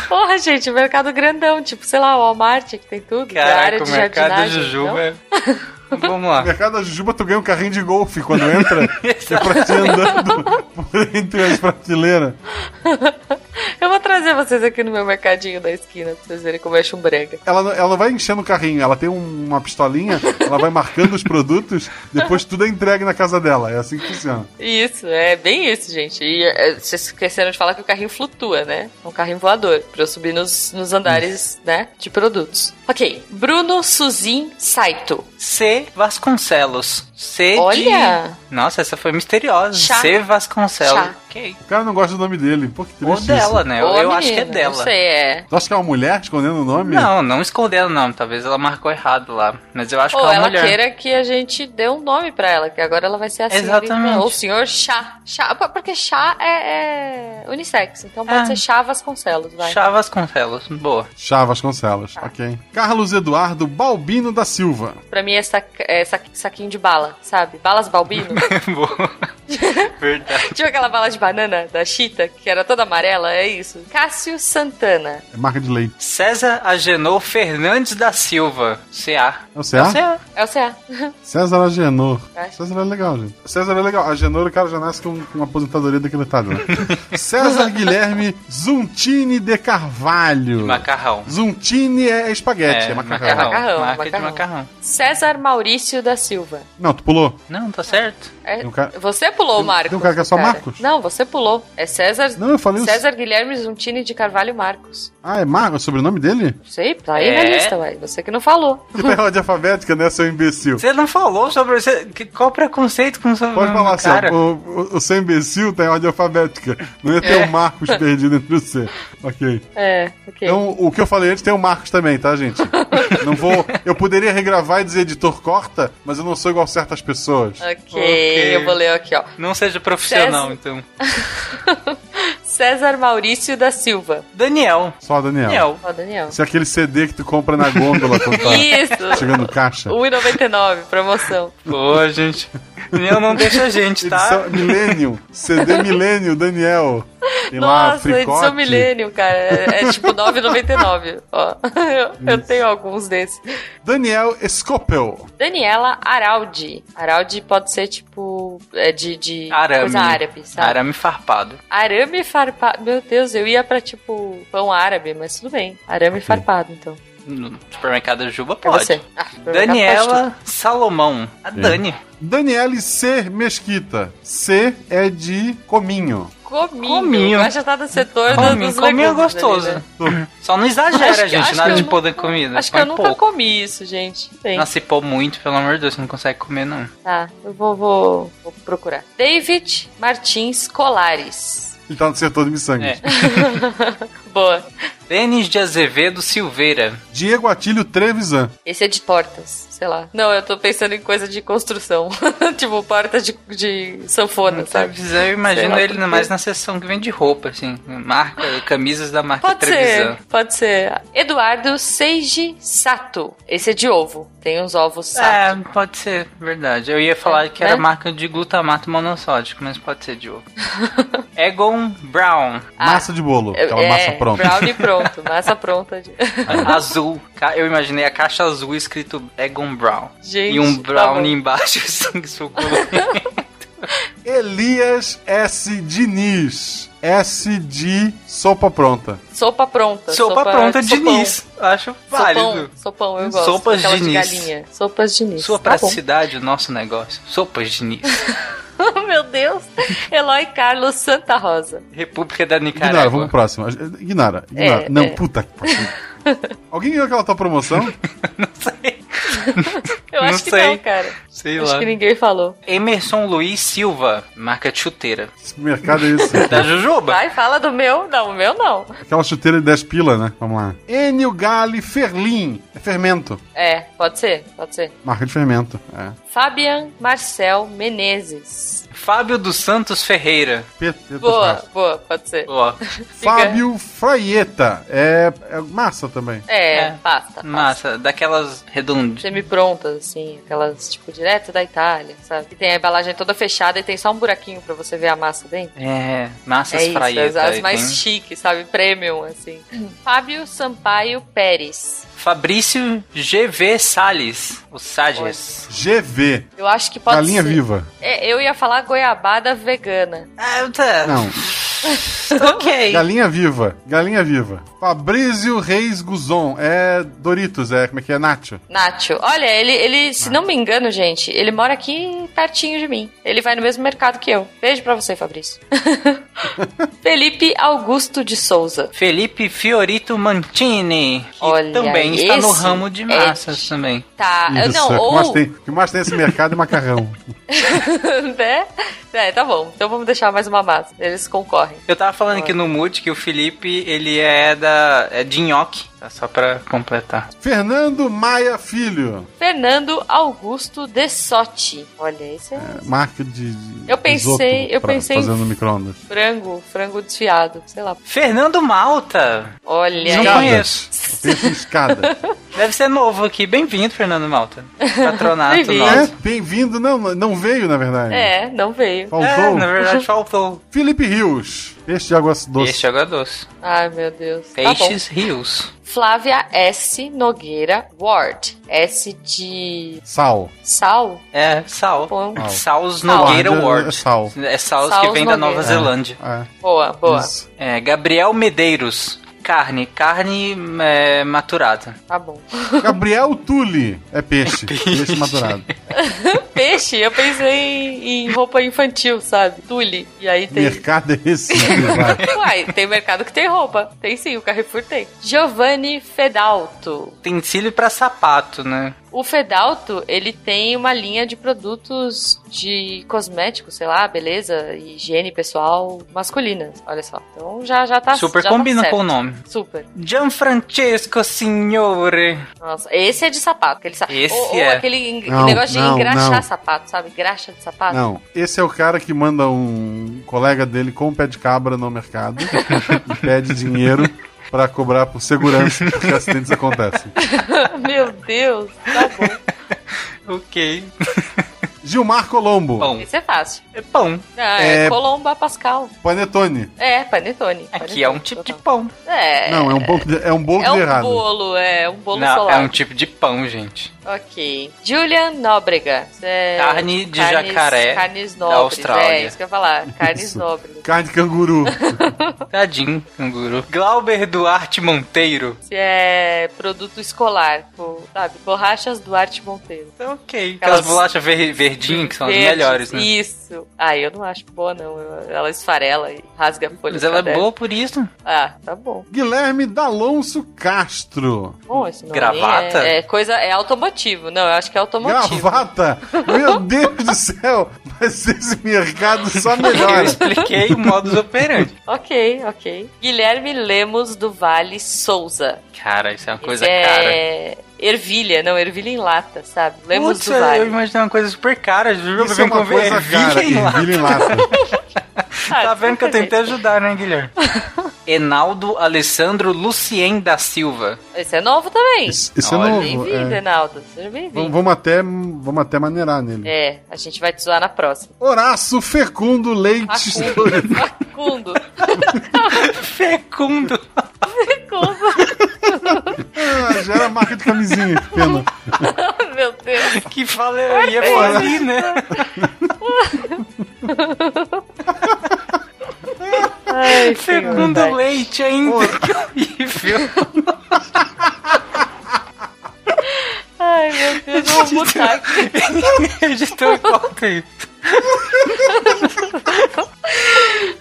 Porra, gente, mercado grandão. Tipo, sei lá, o Walmart, que tem tudo. área Caraca, de o mercado jardinagem, Jujuba então. é... Vamos lá. No mercado da Jujuba, tu ganha um carrinho de golfe quando entra. que [LAUGHS] é pra te andando [LAUGHS] por entre as prateleiras. [LAUGHS] Eu vou trazer vocês aqui no meu mercadinho da esquina pra vocês verem como é chumbrega. Ela, não- ela não vai enchendo o carrinho, ela tem um- uma pistolinha, [LAUGHS] ela vai marcando os produtos, depois tudo é entregue na casa dela. É assim que funciona. Isso, é bem isso, gente. E é, vocês esqueceram de falar que o carrinho flutua, né? É um carrinho voador, pra eu subir nos, nos andares, né, de produtos. Ok, Bruno Suzin Saito. C. Vasconcelos. C Olha! de... Nossa, essa foi misteriosa. Chá. C. Vasconcelos. Chá. Ok. O cara não gosta do nome dele. Pô, que triste Ou dela, isso. né? Ou eu a acho que é menina, dela. Não sei, é. Tu acha que é uma mulher escondendo o nome? Não, não escondendo não. Talvez ela marcou errado lá. Mas eu acho Ou que é uma ela mulher. queira que a gente dê um nome pra ela, que agora ela vai ser assim. Exatamente. Ou senhor chá. chá porque chá é, é unissex, então pode É. ser chá Vasconcelos, vai. Chá Vasconcelos. Boa. Chá Vasconcelos, ok. Carlos Eduardo Balbino da Silva. Pra mim é, sac- é saquinho de bala, sabe? Balas Balbino. [LAUGHS] Boa. [LAUGHS] Verdade. tipo aquela bala de banana da Chita, que era toda amarela, é isso. Cássio Santana. É marca de leite. César Agenor Fernandes da Silva. CA. É o CA? CA. É o CA. César Agenor. É. César é legal, gente. César é legal. Agenor, o cara já nasce com, com uma aposentadoria daquele estado, né? [LAUGHS] César Guilherme Zuntini de Carvalho. Macarrão. Zuntini é espaguete, é, macarrão. macarrão. Macarrão, Marca de macarrão. macarrão. César Maurício da Silva. Não, tu pulou. Não, tá certo. É, um cara- Você pulou, Marcos. tem um cara que é só Marcos? Não, você pulou. É César. Não, eu falei isso. César Guilherme Zuntini de Carvalho Marcos. Ah, é Marcos, o sobrenome dele? Não sei, tá aí na É. lista, uai. Você que não falou. Que tem ordem alfabética, né, seu imbecil? Você não falou sobre. Você, que- qual o preconceito com o seu Pode falar assim, cara? o, o, o seu imbecil tem ordem alfabética. Não ia ter É. um Marcos perdido entre você. Ok. É, ok. Então, o que eu falei antes tem o Marcos também, tá, gente? [LAUGHS] Não vou. Eu poderia regravar e dizer editor corta, mas eu não sou igual certas pessoas. ok, Ok. eu vou ler aqui, ó. Não seja profissional, César- então. [LAUGHS] César Maurício da Silva. Daniel. Só, Daniel. Daniel. Ó, Daniel. Se é aquele CD que tu compra na gôndola quando tá Isso. chegando caixa. 1,99, promoção. Pô, gente. Daniel não deixa a gente, tá? Edição Millennium. CD Millennium, Daniel. Tem lá Nossa, fricote. edição Millennium, cara. É, é tipo 9,99. Ó, eu, eu tenho alguns desses. Daniel Scopel. Daniela Araldi. Araldi pode ser tipo. É de, de Arame. coisa árabe, sabe? Arame farpado. Arame farpado. Meu Deus, eu ia pra tipo pão árabe, mas tudo bem. Arame farpado, então. No supermercado da Juba É pode. você. Ah, Daniela Salomão. A Dani. Daniele C. Mesquita. C é de cominho. Cominho. Cominho. Vai já tá no setor do- Cominho, dos cominho é gostoso. né? Só não exagera, Acho gente, acho nada de nunca- comida. Acho que eu nunca pouco. comi isso, gente. Tem. Nossa, se pôr muito, pelo amor de Deus, você não consegue comer, não. Tá, eu vou, vou, vou procurar. David Martins Colares. Ele tá no setor de miçangas. É. [LAUGHS] Boa. Denis de Azevedo Silveira. Diego Atílio Trevisan. Esse é de portas, sei lá. Não, eu tô pensando em coisa de construção. [LAUGHS] tipo, porta de, de sanfona, sabe? Trevisan, eu imagino lá ele por quê. mais na seção que vende roupa, assim. Marca, camisas da marca Pode Trevisan. ser, pode ser. Eduardo Seiji Sato. Esse é de ovo. Tem uns ovos Sato. É, pode ser, verdade. Eu ia falar que era né? marca de glutamato monossódico, mas pode ser de ovo. [LAUGHS] Egon Brown. Massa de bolo. Aquela é, massa pronta. Brownie pronto. [LAUGHS] Massa pronta. De... [LAUGHS] azul. Eu imaginei a caixa azul escrito Egon Brown. Gente, e um tá brownie bom. embaixo, [LAUGHS] assim, suculento. Elias S. Diniz. S de sopa pronta. Sopa pronta. Sopa pronta sopão. Diniz. Acho válido. Sopão, sopão, eu gosto. Sopas de Diniz. galinha. Sopas Diniz. Sua Tá bom. praticidade, o nosso negócio. Sopas Diniz. [LAUGHS] [LAUGHS] Meu Deus. Eloy Carlos Santa Rosa. República da Ignora, Nicarágua. vamos pro próximo. Ignora, ignora. É, não, é. puta que pariu. [LAUGHS] Alguém viu aquela tua promoção? [LAUGHS] Eu Não acho que sei. não, cara. Sei acho lá. que ninguém falou. Emerson Luiz Silva, marca de chuteira. Que mercado é esse? Da Jujuba. Vai, fala do meu. Não, o meu não. Aquela chuteira de 10 pila, né? Vamos lá. Enio Gali Ferlin. É fermento. É, pode ser, pode ser. Marca de fermento. É. Fabian Marcel Menezes. Fábio dos Santos Ferreira. P- P- Boa, P- boa, pode ser. Ó, [LAUGHS] Fábio Fraieta. É, é massa também. É, É. pasta. massa. Daquelas redondinhas. Semi-prontas, assim, aquelas, tipo, direto da Itália, sabe? Que tem a embalagem toda fechada e tem só um buraquinho pra você ver a massa dentro. É, massas é isso, fraieta. as, as aí mais tem- chiques, sabe? Premium, assim. Fábio Sampaio Pérez. Fabrício GV Salles, o Sages. GV. Eu acho que pode Galinha ser. viva. É, eu ia falar goiabada vegana. Ah, tá. Não. [LAUGHS] ok. Galinha viva. Galinha viva. Fabrício Reis Guzon. É Doritos, é como é que é? Nacho. Nacho. Olha, ele, ele, se não me engano, gente, ele mora aqui pertinho de mim. Ele vai no mesmo mercado que eu. Beijo pra você, Fabrício. [LAUGHS] Felipe Augusto de Souza. Felipe Fiorito Mantini, que Olha, também está no ramo de é massas também. Tá, eu Isso, não, é. o, que ou... mais tem, o que mais tem nesse mercado é macarrão. [LAUGHS] né? É, tá bom. Então vamos deixar mais uma massa. Eles concorrem. Eu tava falando aqui no Mood que o Felipe, ele é da é de nhoque, tá? Só pra completar. Fernando Maia Filho. Fernando Augusto de Sotti. Olha, esse é, Marca de. de Eu pensei- eu pra pensei no micro-ondas. frango, frango desfiado, sei lá. Fernando Malta. Olha Não conheço. Escada. [LAUGHS] Deve ser novo aqui. Bem-vindo, Fernando Malta. Patronato [LAUGHS] Bem-vindo. é, nosso. bem-vindo. Não, não veio, na verdade. É, não veio. Faltou. É, na verdade faltou. Felipe Rios. Peixe de água doce. Peixe água doce. Ai, meu Deus. Tá bom. Peixes rios. Flávia S. Nogueira Ward. S de Sal. sal? É, sal. Bom. Sal. Nogueira Sal. Ward. É sal. É Saus que vem da Nova Nogueira. Zelândia. É. Boa, boa. Isso. É, Gabriel Medeiros. Carne. Carne é, maturada. Tá bom. [LAUGHS] Gabriel Tulli. É peixe. [LAUGHS] peixe. maturado. [LAUGHS] Peixe, eu pensei em roupa infantil, sabe? Tule. E aí tem. Mercado é esse. vai. Uai, tem mercado que tem roupa. Tem sim, o Carrefour tem. Giovanni Fedalto. Utensílio pra sapato, né? O Fedalto, ele tem uma linha de produtos de cosméticos, sei lá, beleza, higiene pessoal masculina. Olha só. Então já, já tá Super já tá combina certo. com o nome. Super. Gianfrancesco Signore. Nossa, esse é de sapato. Aquele sa... Esse ou, ou é. aquele en- Não, negócio de não, engraxar não. sapato, sabe? Graxa de sapato. Não, esse é o cara que manda um colega dele com um pé de cabra no mercado [LAUGHS] e pede dinheiro pra cobrar por segurança, porque acidentes acontecem. [LAUGHS] Meu Deus, tá bom. Ok. Gilmar Colombo. Pão. Esse é fácil. É pão. Ah, é, É- Colomba Pascal. Panetone. É, panetone. Aqui é um tipo de pão. É. Não, é um bolo, de- é um bolo É de um errado. bolo, é um bolo Não, solar. é um tipo de pão, gente. Ok. Julian Nóbrega. Isso é Carne de carnes- jacaré Carnes da nobres. Austrália. É, isso que eu ia falar. Carnes Isso. [LAUGHS] nobres. Carne de canguru. [LAUGHS] Tadinho, canguru. Glauber Duarte Monteiro. Se é produto escolar, pô, sabe? Borrachas Duarte Monteiro. Ok. Aquelas bolachas ver, verdinhas, que são as Verdes, melhores, né? Isso. Ah, eu não acho boa, não. Ela esfarela e rasga a folha Mas ela é boa por isso. Ah, tá bom. Guilherme D'Alonso Castro. Bom, esse nome Gravata? É, é coisa, é automotivo. Não, eu acho que é automotivo. Gravata? Meu [LAUGHS] Deus do céu! Mas esse mercado só Eu melhora. expliquei o modus operandi. Ok, ok. Guilherme Lemos do Vale Souza. Cara, isso é uma coisa Esse cara. é ervilha, não, ervilha em lata, sabe? Lemos Putz, do Vale. eu imaginei uma coisa super cara. Juro, Isso pra é ver uma coisa ervilha cara. em. Ervilha em lata. [LAUGHS] Ah, Tá vendo que eu tentei ajudar, né, Guilherme? [LAUGHS] Enaldo Alessandro Lucien da Silva. Esse é novo também. Esse, esse é novo. Bem-vindo, é. Enaldo. Seja Vamos, bem-vindo. vamos até, vamos até maneirar nele. É, a gente vai te zoar na próxima. Horácio Fecundo Leite. Facundo. Facundo. [LAUGHS] Fecundo. ah, já era marca de camisinha, que pena. [LAUGHS] Meu Deus. Que fala eu ia falir, né? [LAUGHS] Ai, [LAUGHS] Fecundo senhor. Leite ainda. Que horrível. Ai, meu Deus, eu vou mutar aqui. [LAUGHS] Editor, corta isso. [LAUGHS]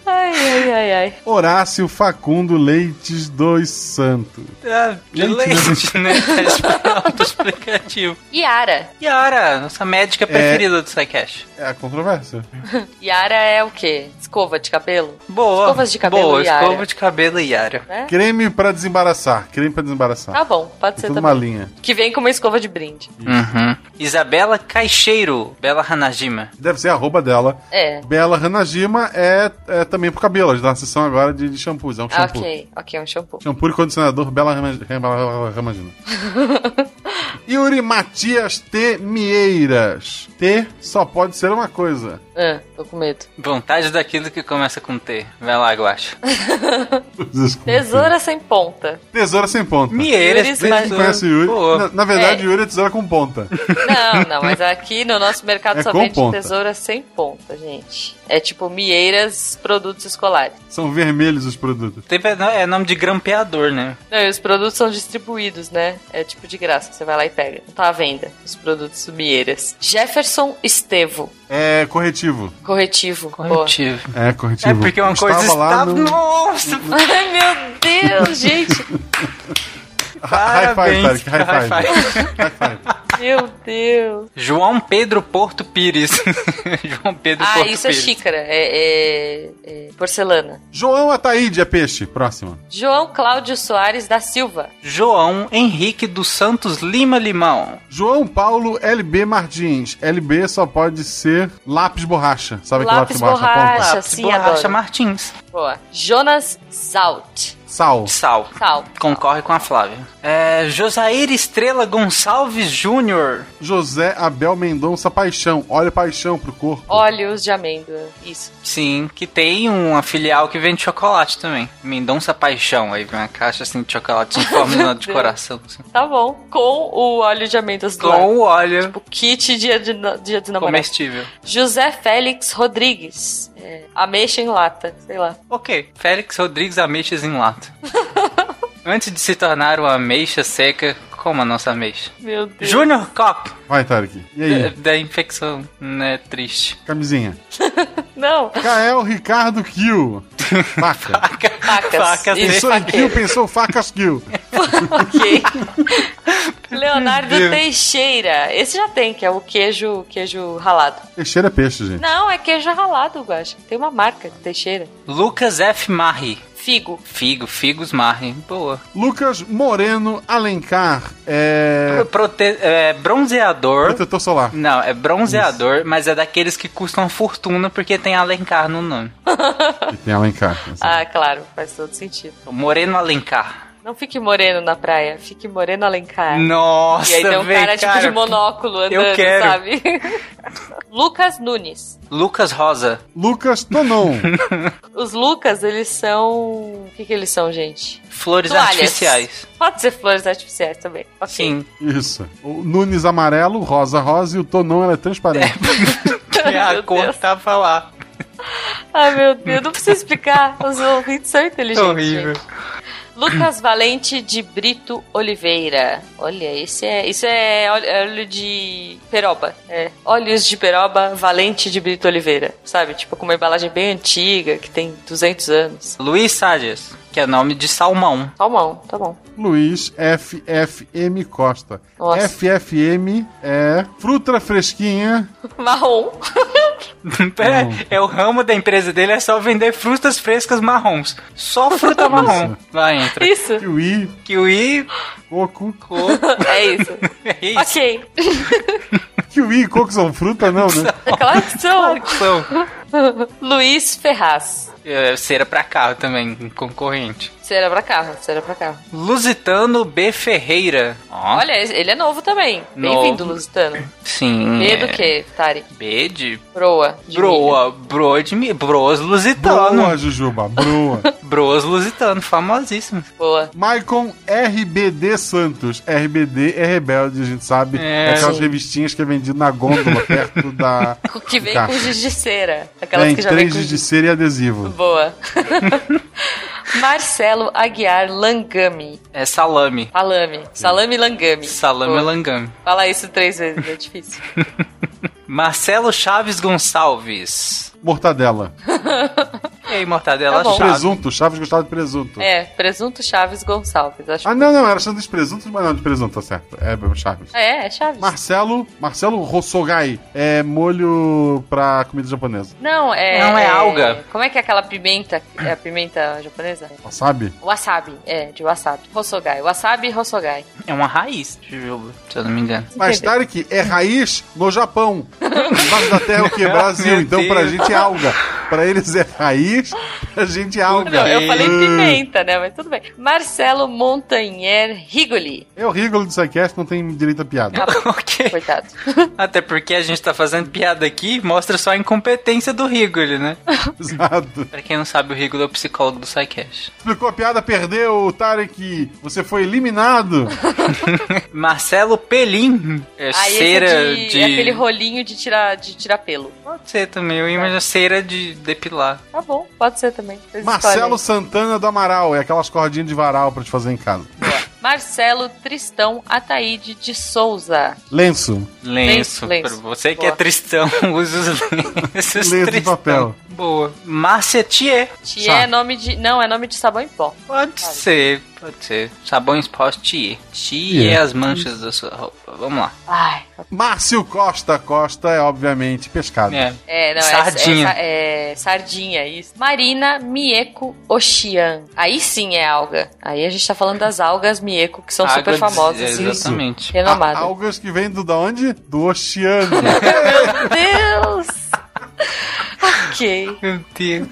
Ai, ai, ai, ai. Horácio Facundo Leites dos Santos. Ah, de leite, né? Tá autoexplicativo. [LAUGHS] Yara. Yara, nossa médica preferida do SciCast. É a controvérsia. [LAUGHS] Yara é o quê? Escova de cabelo? Boa. Escovas de cabelo Boa, Yara. escova de cabelo Yara. Né? Creme pra desembaraçar. Creme pra desembaraçar. Tá bom, pode ser Tudo também. uma linha. Que vem com uma escova de brinde. Uhum. Isabela Caixeiro, Bela Hanajima. Deve ser a arroba dela. É. Bela Hanajima é, é também pro cabelo. A gente tá na sessão agora de, de shampoos. É um shampoo. Ok, ok, um shampoo. Shampoo e condicionador Bela Ramagina. [LAUGHS] Yuri Matias T. Mieiras. T só pode ser uma coisa. Ah, tô com medo. Vontade daquilo que começa com T. Vai lá, Guacha. Tesoura sem ponta. Tesoura sem ponta. Mieiras, Yuri Você Tesoura. conhece Yuri? Na, na verdade, É. Yuri é tesoura com ponta. Não, não, mas aqui no nosso mercado É só vende ponta. tesoura sem ponta, gente. É tipo Mieiras produtos escolares. São vermelhos os produtos. Tem- É nome de grampeador, né? Não, e os produtos são distribuídos, né? É tipo de graça, você vai lá e pega. Não tá à venda, os produtos Mieiras. Jefferson Estevo, É corretivo. corretivo. Boa. Corretivo. É corretivo. É porque uma Estava coisa lá estava... no... Nossa! Ai, meu Deus, gente. High five, Parabéns. Tarek. High five. High five. Meu Deus. João Pedro Porto Pires. [LAUGHS] João Pedro Ah, Porto isso é Pires. xícara. É, é- é porcelana. João Ataíde é peixe. Próxima. João Cláudio Soares da Silva. João Henrique dos Santos Lima Limão. João Paulo LB Martins. LB só pode ser lápis borracha. Sabe aquele Lápis lápis borracha? borracha. Lápis sim, Borracha adoro. Martins. Boa. Jonas Zalt. Sal. Sal. Sal. Concorre com a Flávia. É, Josair Estrela Gonçalves Júnior. José Abel Mendonça Paixão. Olha paixão pro corpo. Óleos de amêndoa. Isso. Sim, que tem uma filial que vende chocolate também. Mendonça Paixão. Aí vem uma caixa assim de chocolate em forma [LAUGHS] de coração. assim. Tá bom. Com o óleo de amêndoas do lado. Com o óleo O kit dia de, dia de namorado. comestível. José Félix Rodrigues. É, ameixa em lata. Sei lá. Ok. Félix Rodrigues Ameixas em lata. [LAUGHS] Antes de se tornar uma ameixa seca, como a nossa ameixa. Meu Deus. Júnior Cop. Vai, Tarek. E Da, aí? da infecção, né? Triste. Camisinha. [LAUGHS] Não. Kael Ricardo Kill. Faca. Facas. Facas. Pensou em Kill, pensou facas Kill. Ok. [LAUGHS] Leonardo. Teixeira. Esse já tem, que é o queijo, queijo ralado. Teixeira é peixe, gente. Não, é queijo ralado, Guaxa. Tem uma marca de Teixeira. Lucas F. Marri. Figo. Figo, Figos Marri. Boa. Lucas Moreno Alencar. É. Prote é, bronzeador. Protetor solar. Não, é bronzeador, mas é daqueles que custam fortuna porque tem Alencar no nome. [LAUGHS] E tem Alencar. [LAUGHS] assim. Ah, claro, faz todo sentido. Moreno Alencar. Não fique moreno na praia, fique moreno Alencar. Nossa, E aí tem um véi, cara, tipo cara, de monóculo andando, eu quero. sabe? [LAUGHS] Lucas Nunes. Lucas Rosa. Lucas Tonon. [LAUGHS] Os Lucas, eles são. O que, que eles são, gente? Flores Toalhas. artificiais. Pode ser flores artificiais também. Ok. Sim. Isso. O Nunes amarelo, rosa rosa e o Tonon ela é transparente. É [LAUGHS] a cor que tava lá. Ai, meu Deus, não precisa explicar. Os ouvintes são inteligentes. Horrível. gente. Lucas Valente de Brito Oliveira. Olha, esse é. Isso é óleo, óleo de peroba. É. Óleos de peroba Valente de Brito Oliveira. Sabe? Tipo, com uma embalagem bem antiga, que tem 200 anos. Luiz Sádias, que é nome de salmão. Salmão, tá bom. Luiz FFM Costa. Nossa. FFM é fruta fresquinha. [LAUGHS] Marrom. [LAUGHS] Pera, é o ramo da empresa dele é só vender frutas frescas marrons. Só fruta marrom. Vai, entra. Isso. Kiwi, Kiwi, coco. coco. [LAUGHS] É isso. [LAUGHS] É isso. ok. Kiwi e coco são fruta, não, né? É claro que são. São. [LAUGHS] Luiz Ferraz. É, cera pra carro também, concorrente. Cera pra carro, cera pra carro. Lusitano B. Ferreira. Ó, Olha, ele é novo também. Bem-vindo, Lusitano. sim. B é. do que, Tari? B de Broa. de broa, broa de mi, broas lusitano. Broa, Jujuba, broa. [LAUGHS] Broas lusitano, famosíssimo. milho. Boa. Maicon RBD Santos. RBD é rebelde, a gente sabe. É. É, aquelas Sim. revistinhas que é vendido na gôndola perto da. [LAUGHS] O que vem com giz de cera. Aquelas Tem que já vem três com de cera e adesivo. Boa. [LAUGHS] Marcelo Aguiar Langami. É salame. Salame. Salame Langami. Salame Boa. langame. Fala isso três vezes, é difícil. [LAUGHS] Marcelo Chaves Gonçalves. Mortadela. [LAUGHS] E aí, Mortadela Tá. Chaves. Presunto. Chaves gostava de presunto. É, Presunto Chaves Gonçalves. Acho Ah, não, não. Era sanduíche de presunto, mas não, de presunto, tá certo. É Chaves. É, é Chaves. Marcelo, Marcelo Rossogai. É molho pra comida japonesa. Não, é. Não, é alga. Como é que é aquela pimenta? É a pimenta japonesa? Wasabi? Wasabi. É, de wasabi. Hosogai. Wasabi Hosogai. É uma raiz de jogo, se eu não me engano. Mas Tarek é raiz no Japão. [LAUGHS] Embaixo da terra é o quê? Brasil. Então pra gente é alga. Pra eles é raiz, pra gente é alga. Não, eu falei Ah. pimenta, né? Mas tudo bem. Marcelo Montanher Rigoli. É o Rigolo do Psycast, não tem direito a piada. [LAUGHS] ok. Coitado. [LAUGHS] Até porque a gente tá fazendo piada aqui, mostra só a incompetência do Rigoli, né? [LAUGHS] Exato. Pra quem não sabe, o Rigoli é o psicólogo do SciCast. Explicou a piada, perdeu, Tarek. Você foi eliminado. Marcelo Pelim. É Aí cera esse é, de, de... é aquele rolinho de tirar, de tirar pelo. Pode ser também, eu imagino cera de depilar. Tá bom, pode ser também. Vocês Marcelo escolhem. Santana do Amaral. É aquelas cordinhas de varal pra te fazer em casa. Marcelo Tristão Ataíde de Souza. Lenço. Lenço. Lenço. Você que Boa. é tristão, [LAUGHS] usa os lenços Lenço de papel. Boa. Márcia Thier. Tia é nome de. Não, é nome de sabão em pó. Pode Sabe? ser, pode ser. Sabões pós Thier. Thier é as manchas da sua roupa. Vamos lá. Ai. Márcio Costa. Costa é, obviamente, pescado. É. É, não, Sardinha. É, é, é sardinha, isso. Marina Mieko Oxian. Aí sim é alga. Aí a gente tá falando das algas Mieko, que são Água super de- famosas. e Exatamente. Renomadas. Algas que vêm do da onde? Do oceano. [LAUGHS] Meu Deus! [LAUGHS] ok. Meu Deus.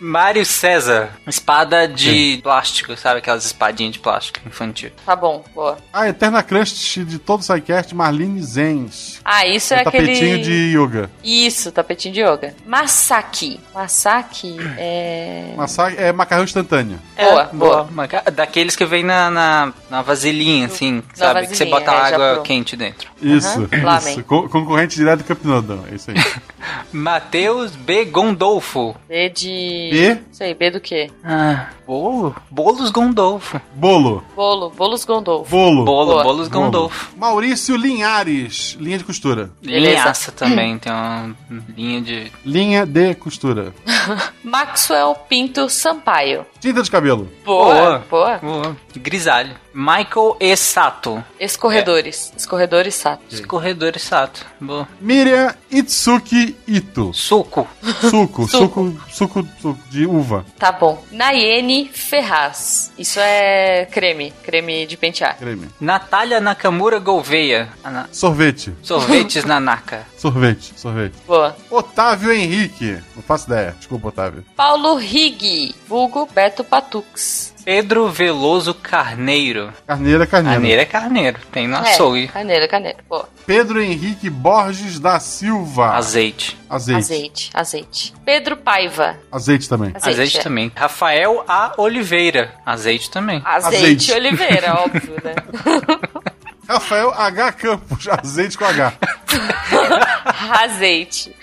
Mário César. Espada de plástico, sabe? Aquelas espadinhas de plástico infantil. Tá bom, boa. a eterna crush de todo o SciCast, Marlene Zenz. Ah, isso é, o tapetinho aquele. de yoga. Isso, tapetinho de yoga. Masaki. Masaki é. Massa é macarrão instantâneo. Boa, boa. Maca- Daqueles que vem na, na, na vasilhinha, assim, sabe? que você bota é, água quente dentro. Isso, Lamen. isso. Co- concorrente direto do Noodle. É isso aí. [LAUGHS] Matheus B. Gondolfo. B de. B? Não sei, B do quê? Ah, bolo? Bolos Gondolfo. Bolo. Bolo. Bolos Gondolfo. Bolo. Bolo, Boa. bolos Bolo. Gondolfo. Maurício Linhares. Linha de costura. Linhaça também, tem uma linha de. Linha de costura. [LAUGHS] Maxwell Pinto Sampaio. Tinta de cabelo. Boa, boa. Boa. Grisalho. Michael E. Sato. Escorredores. Escorredores Sato. Escorredor e Sato. Boa. Miriam Itsuki Ito. Suco. Suco, suco, suco, suco de uva. Tá bom. Nayene Ferraz. Isso é creme. Creme de pentear. Creme. Natália Nakamura Gouveia. Ana- Sorvete. Sorvetes Nanaka. [LAUGHS] Sorvete, sorvete. Boa. Otávio Henrique. Não faço ideia. Desculpa, Otávio. Paulo Rig. Vulgo Beto Patux. Pedro Veloso Carneiro. Carneiro é carneiro. Carneiro é carneiro. Tem no É, açougue. Carneiro, carneiro. Boa. Pedro Henrique Borges da Silva. Azeite. Azeite. Azeite, azeite. Pedro Paiva. Azeite também. Azeite, Azeite é. também. Rafael A. Oliveira. Azeite também. Azeite, Azeite. Oliveira, óbvio, né? [LAUGHS] Rafael H. Campos. Azeite com H. [LAUGHS] Azeite.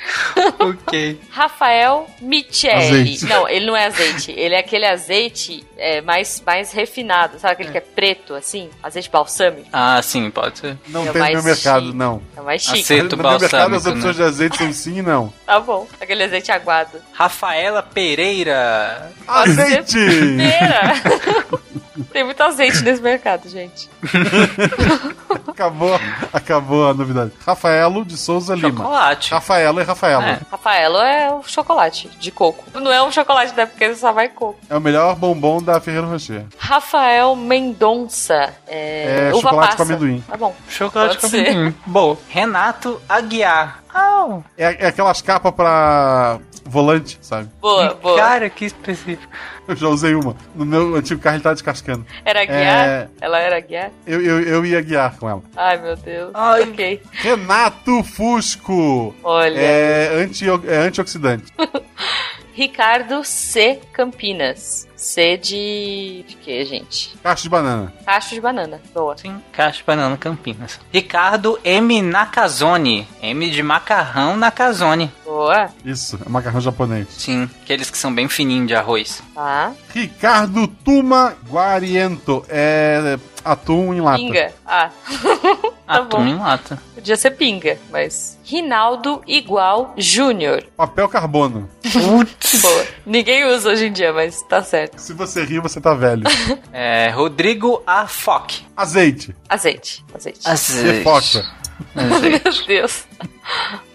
ok. Rafael Michele. Azeite. Não, ele não é azeite. Ele é aquele azeite é, mais, mais refinado. Sabe aquele que é preto, assim? Azeite balsâmico. Ah, sim, pode ser. Não É tem no mais meu mercado, chique. não. É mais chique. Aceito no meu mercado as balsâmico, opções né? de azeite são sim e não. Tá bom. Aquele azeite aguado. Rafaela Pereira. Azeite! Pera! [LAUGHS] Tem muito azeite nesse mercado, gente. [LAUGHS] acabou, acabou a novidade. Rafaelo de Souza Lima. Chocolate. Rafaelo e Rafaelo. É. Rafaelo é o chocolate de coco. Não é um chocolate, né? Porque só vai coco. É o melhor bombom da Ferreira Rocher. Rafael Mendonça. É, É uva chocolate passa. com amendoim. Tá bom. Chocolate Pode com ser. amendoim. [LAUGHS] Boa. Renato Aguiar. Oh. É, é aquelas capas pra volante, sabe? Boa, boa. Cara, que específico. Eu já usei uma. No meu antigo carro ele tá descascando. Era guiar? É, Ela era guiar? eu, eu, eu ia guiar com ela. Ai, meu Deus. Ai. Ok. Renato Fusco. Olha. É, anti, é antioxidante. [LAUGHS] Ricardo C. Campinas. C de. de quê, gente? Caixa de banana. Cacho de banana. Boa. Sim, Caixa de Banana Campinas. Ricardo M. Nakazone. M de macarrão Nakazone. Boa. Isso, é macarrão japonês. Sim, aqueles que são bem fininhos de arroz. Tá. Ricardo Tuma Guariento. É atum em lata. Pinga. Ah. [LAUGHS] tá Atum bom. em lata. Podia ser pinga, mas. Rinaldo igual Júnior. Papel carbono. Putz. [LAUGHS] Boa. Ninguém usa hoje em dia, mas tá certo. Se você rir, você tá velho. É, Rodrigo A. Fock. Azeite. Azeite. Azeite. Você foca. [LAUGHS] Meu Deus.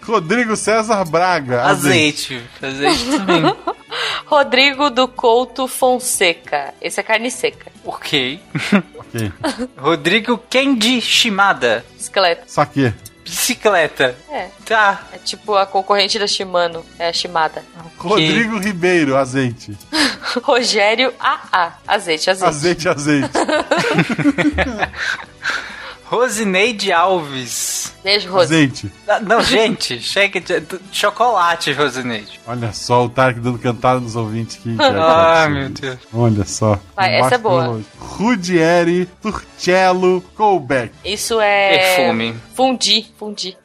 Rodrigo César Braga. Azeite. Azeite. Azeite também. [LAUGHS] Rodrigo do Couto Fonseca. Esse é carne seca. ok. Ok. [LAUGHS] Rodrigo Kendi Shimada. Bicicleta. Saque. Bicicleta. É. Tá. É tipo a concorrente da Shimano. É a Shimada. Rodrigo Ribeiro. Azeite. Rogério AA. Azeite, azeite. Azeite, azeite. Rosineide Alves. Beijo, Rose. Azeite. Ah, Não, gente, chega de chocolate, Rosineide. Olha só o Tarek dando cantada nos ouvintes aqui. [LAUGHS] Ah, meu Deus. Olha só. Vai, essa é boa. Rudieri Turcello Colbeck. Isso é. Perfume. Fundi, fundi.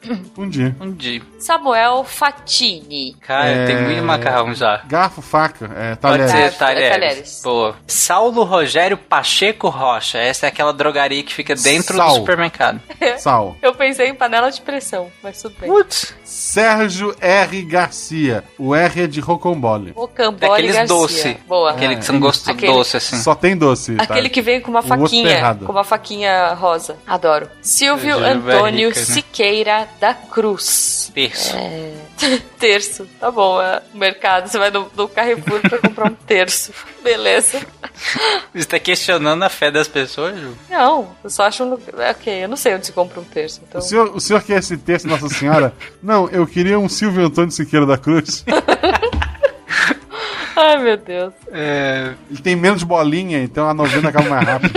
Dia. Um dia. Samuel Fatini. Cara, É, tem muito macarrão já. Garfo, faca. É, Pode talher. ser é talheres. talheres. Boa. Saulo Rogério Pacheco Rocha. Essa é aquela drogaria que fica dentro Sal. do supermercado. [LAUGHS] Sal. Eu pensei em panela de pressão, mas tudo bem. Putz. Sérgio R. Garcia. O R é de Rocambole. Rocambole Daqueles Garcia. doce. Boa. Aquele que são É, gosto Aquele- doce, assim. Só tem doce. tá? Aquele que vem com uma tá faquinha, com uma faquinha rosa. Adoro. Silvio Antônio barrica, né? Siqueira da Cruz. Terço. É... [LAUGHS] terço. Tá bom, é mercado. Você vai no, no Carrefour pra comprar um terço. [LAUGHS] Beleza. Você tá questionando a fé das pessoas, Ju? Não, eu só acho um lugar. é, Ok, eu não sei onde se compra um terço. Então... O senhor, o senhor quer esse texto, Nossa Senhora? [LAUGHS] Não, eu queria um Silvio Antônio Siqueira da Cruz. Ai, meu Deus. É... Ele tem menos bolinha, então a novena acaba mais rápido.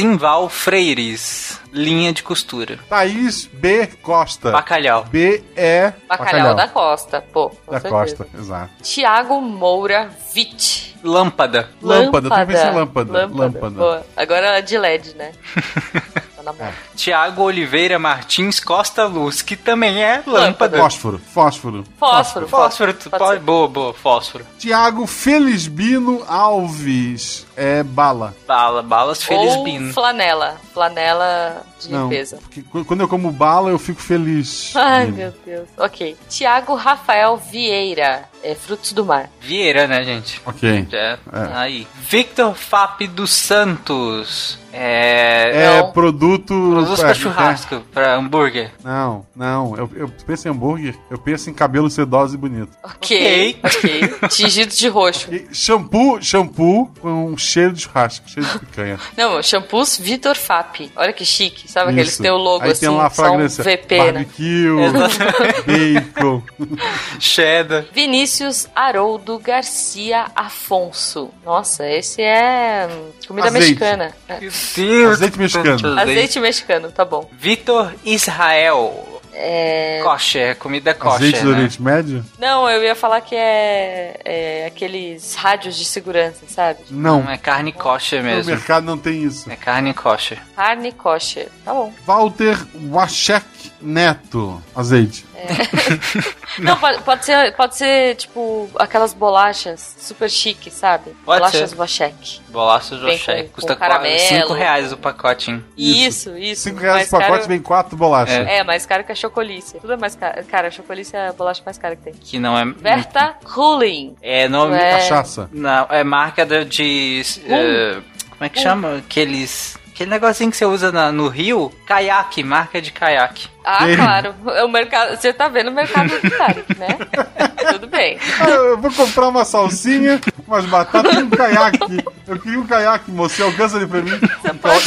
Que- Simval Freires. Linha de costura. Thaís B. Costa. Bacalhau. B. E. Bacalhau, da Costa, pô. Da certeza. Costa, exato. Tiago Moura Witt. Lâmpada. Lâmpada, eu também pensei lâmpada. Lâmpada. Boa. Agora é de LED, né? [LAUGHS] tá na moda. Tiago Oliveira Martins Costa Luz, que também é lâmpada. Fósforo, fósforo. Fósforo. Fósforo, pode, ser. boa, boa, fósforo. Tiago Felisbino Alves. É bala. Bala, balas Ou Felisbino. flanela. Flanela de Não, limpeza. quando eu como bala, eu fico feliz. Ai, Bino. meu Deus. Ok. Tiago Rafael Vieira. É Frutos do Mar. Vieira, né, gente? Ok. Já, É. aí. Victor Fap dos Santos. É... É Não. produto. Produtos é, pra churrasco, pra hambúrguer. Não, não. Eu, eu penso em hambúrguer, eu penso em cabelo sedoso e bonito. Ok. Ok. Tingidos de roxo. E shampoo, shampoo com cheiro de churrasco, cheiro de picanha. Não, shampoos Vitor Fap. Olha que chique. Sabe aqueles que tem o logo Aí assim, tem lá a só um fragrância. VP, né? Barbecue, bacon. [LAUGHS] Cheddar. Vinícius Haroldo Garcia Afonso. Nossa, esse é comida Azeite. mexicana. Deus. Azeite mexicano. Azeite mexicano, tá bom. Vitor Israel. É... Kosher, comida kosher, Azeite do né? Oriente Médio? Não, eu ia falar que é, é aqueles rádios de segurança, sabe? Não. Não, é carne kosher No mesmo. mercado não tem isso. É carne kosher. Carne kosher. Tá bom. Walter Wachek Neto. Azeite. [LAUGHS] Não, pode, pode ser, pode ser, tipo, aquelas bolachas super chique, sabe? Pode bolachas ser. Wachek. Bolachas com- Custa com caramelo. 5 reais o pacotinho. Isso, isso. Cinco reais mais o pacote caro- vem quatro bolachas. É, mais caro que a chocolícia. Tudo é mais caro. Cara, a chocolícia é a bolacha mais cara que tem. Que não é. Verta Ruling. É nome. É. Cachaça. Não, é marca de. de, eh, como é que chama? Aqueles. Aquele negocinho que você usa na- no Rio, caiaque, marca de caiaque. Ah, Tem. claro. O mercado, você tá vendo o mercado do cara, né? [LAUGHS] Tudo bem. Ah, Eu vou comprar uma salsinha, umas batatas e um caiaque. Eu queria um caiaque, moço. Você alcança ele pra mim?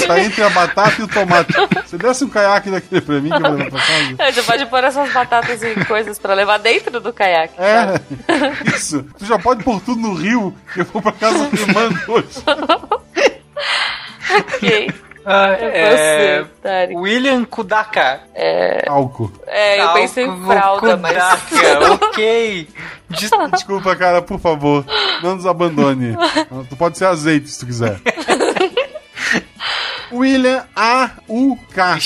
Tá entre a batata e o tomate. Você desse um caiaque daquele pra mim que eu vou levar pra casa? É, Você pode pôr essas batatas e coisas pra levar dentro do caiaque. É, [LAUGHS] isso. Você já pode pôr tudo no rio que eu vou pra casa filmando hoje. [LAUGHS] Ok. [LAUGHS] Ah, É é. você, Tarek. William Kudaka. É, Álcool. é, eu pensei em fralda, mas. Kudaka, ok. [LAUGHS] Des- Desculpa, cara, por favor. Não nos abandone. [LAUGHS] Tu pode ser azeite se tu quiser. William A-U-K.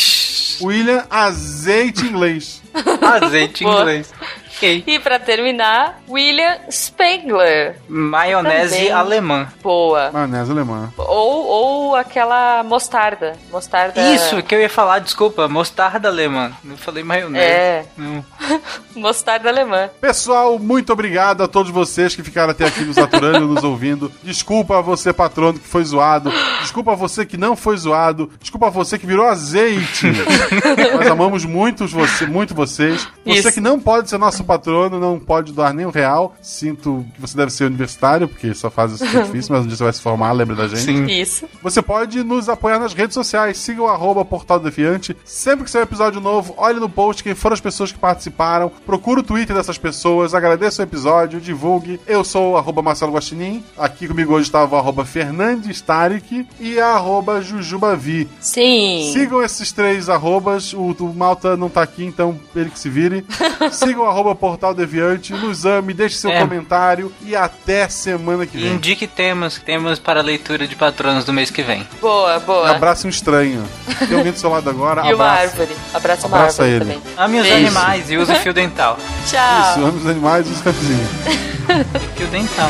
William Azeite Inglês. Azeite Boa. inglês. Ok. E pra terminar, William Spengler. Maionese Também. alemã. Boa. Maionese alemã. Ou, ou aquela mostarda. Mostarda. Isso que eu ia falar, desculpa, mostarda alemã. Não falei maionese. É. Não. [LAUGHS] Mostarda alemã. Pessoal, muito obrigado a todos vocês que ficaram até aqui nos aturando nos ouvindo. Desculpa a você, patrono, que foi zoado. Desculpa a você que não foi zoado. Desculpa a você que virou azeite. [LAUGHS] Nós amamos muito, você, muito vocês. Você Isso. que não pode ser nosso patrono, não pode doar nem um real. Sinto que você deve ser universitário, porque só faz isso que é [LAUGHS] difícil, mas um dia você vai se formar, lembra da gente. Sim. Isso. Você pode nos apoiar nas redes sociais. Siga o arroba Portal Defiante. Sempre que sair um episódio novo, olhe no post quem foram as pessoas que participaram. Procure o Twitter dessas pessoas. Agradeça o episódio, divulgue. Eu sou o arroba Marcelo Guaxinim. Aqui comigo hoje estava o arroba Fernandes Tarek e a arroba Jujubavi. Sim. Sigam esses três arrobas. O, o Malta não tá aqui, então ele que se vire. [LAUGHS] Sigam o arroba Portal Deviante. Nos ame, deixe seu É. comentário. E até semana que vem. indique temas, temas para leitura de patronos do mês que vem. Boa, boa. abrace um estranho. Tem alguém do seu lado agora? [LAUGHS] E uma abraça. árvore. Abraça uma Abraça árvore ele. também. Ame os animais e use fio dental. [LAUGHS] Tchau. Isso, ame os animais e os camisinhos. [LAUGHS] Fio dental.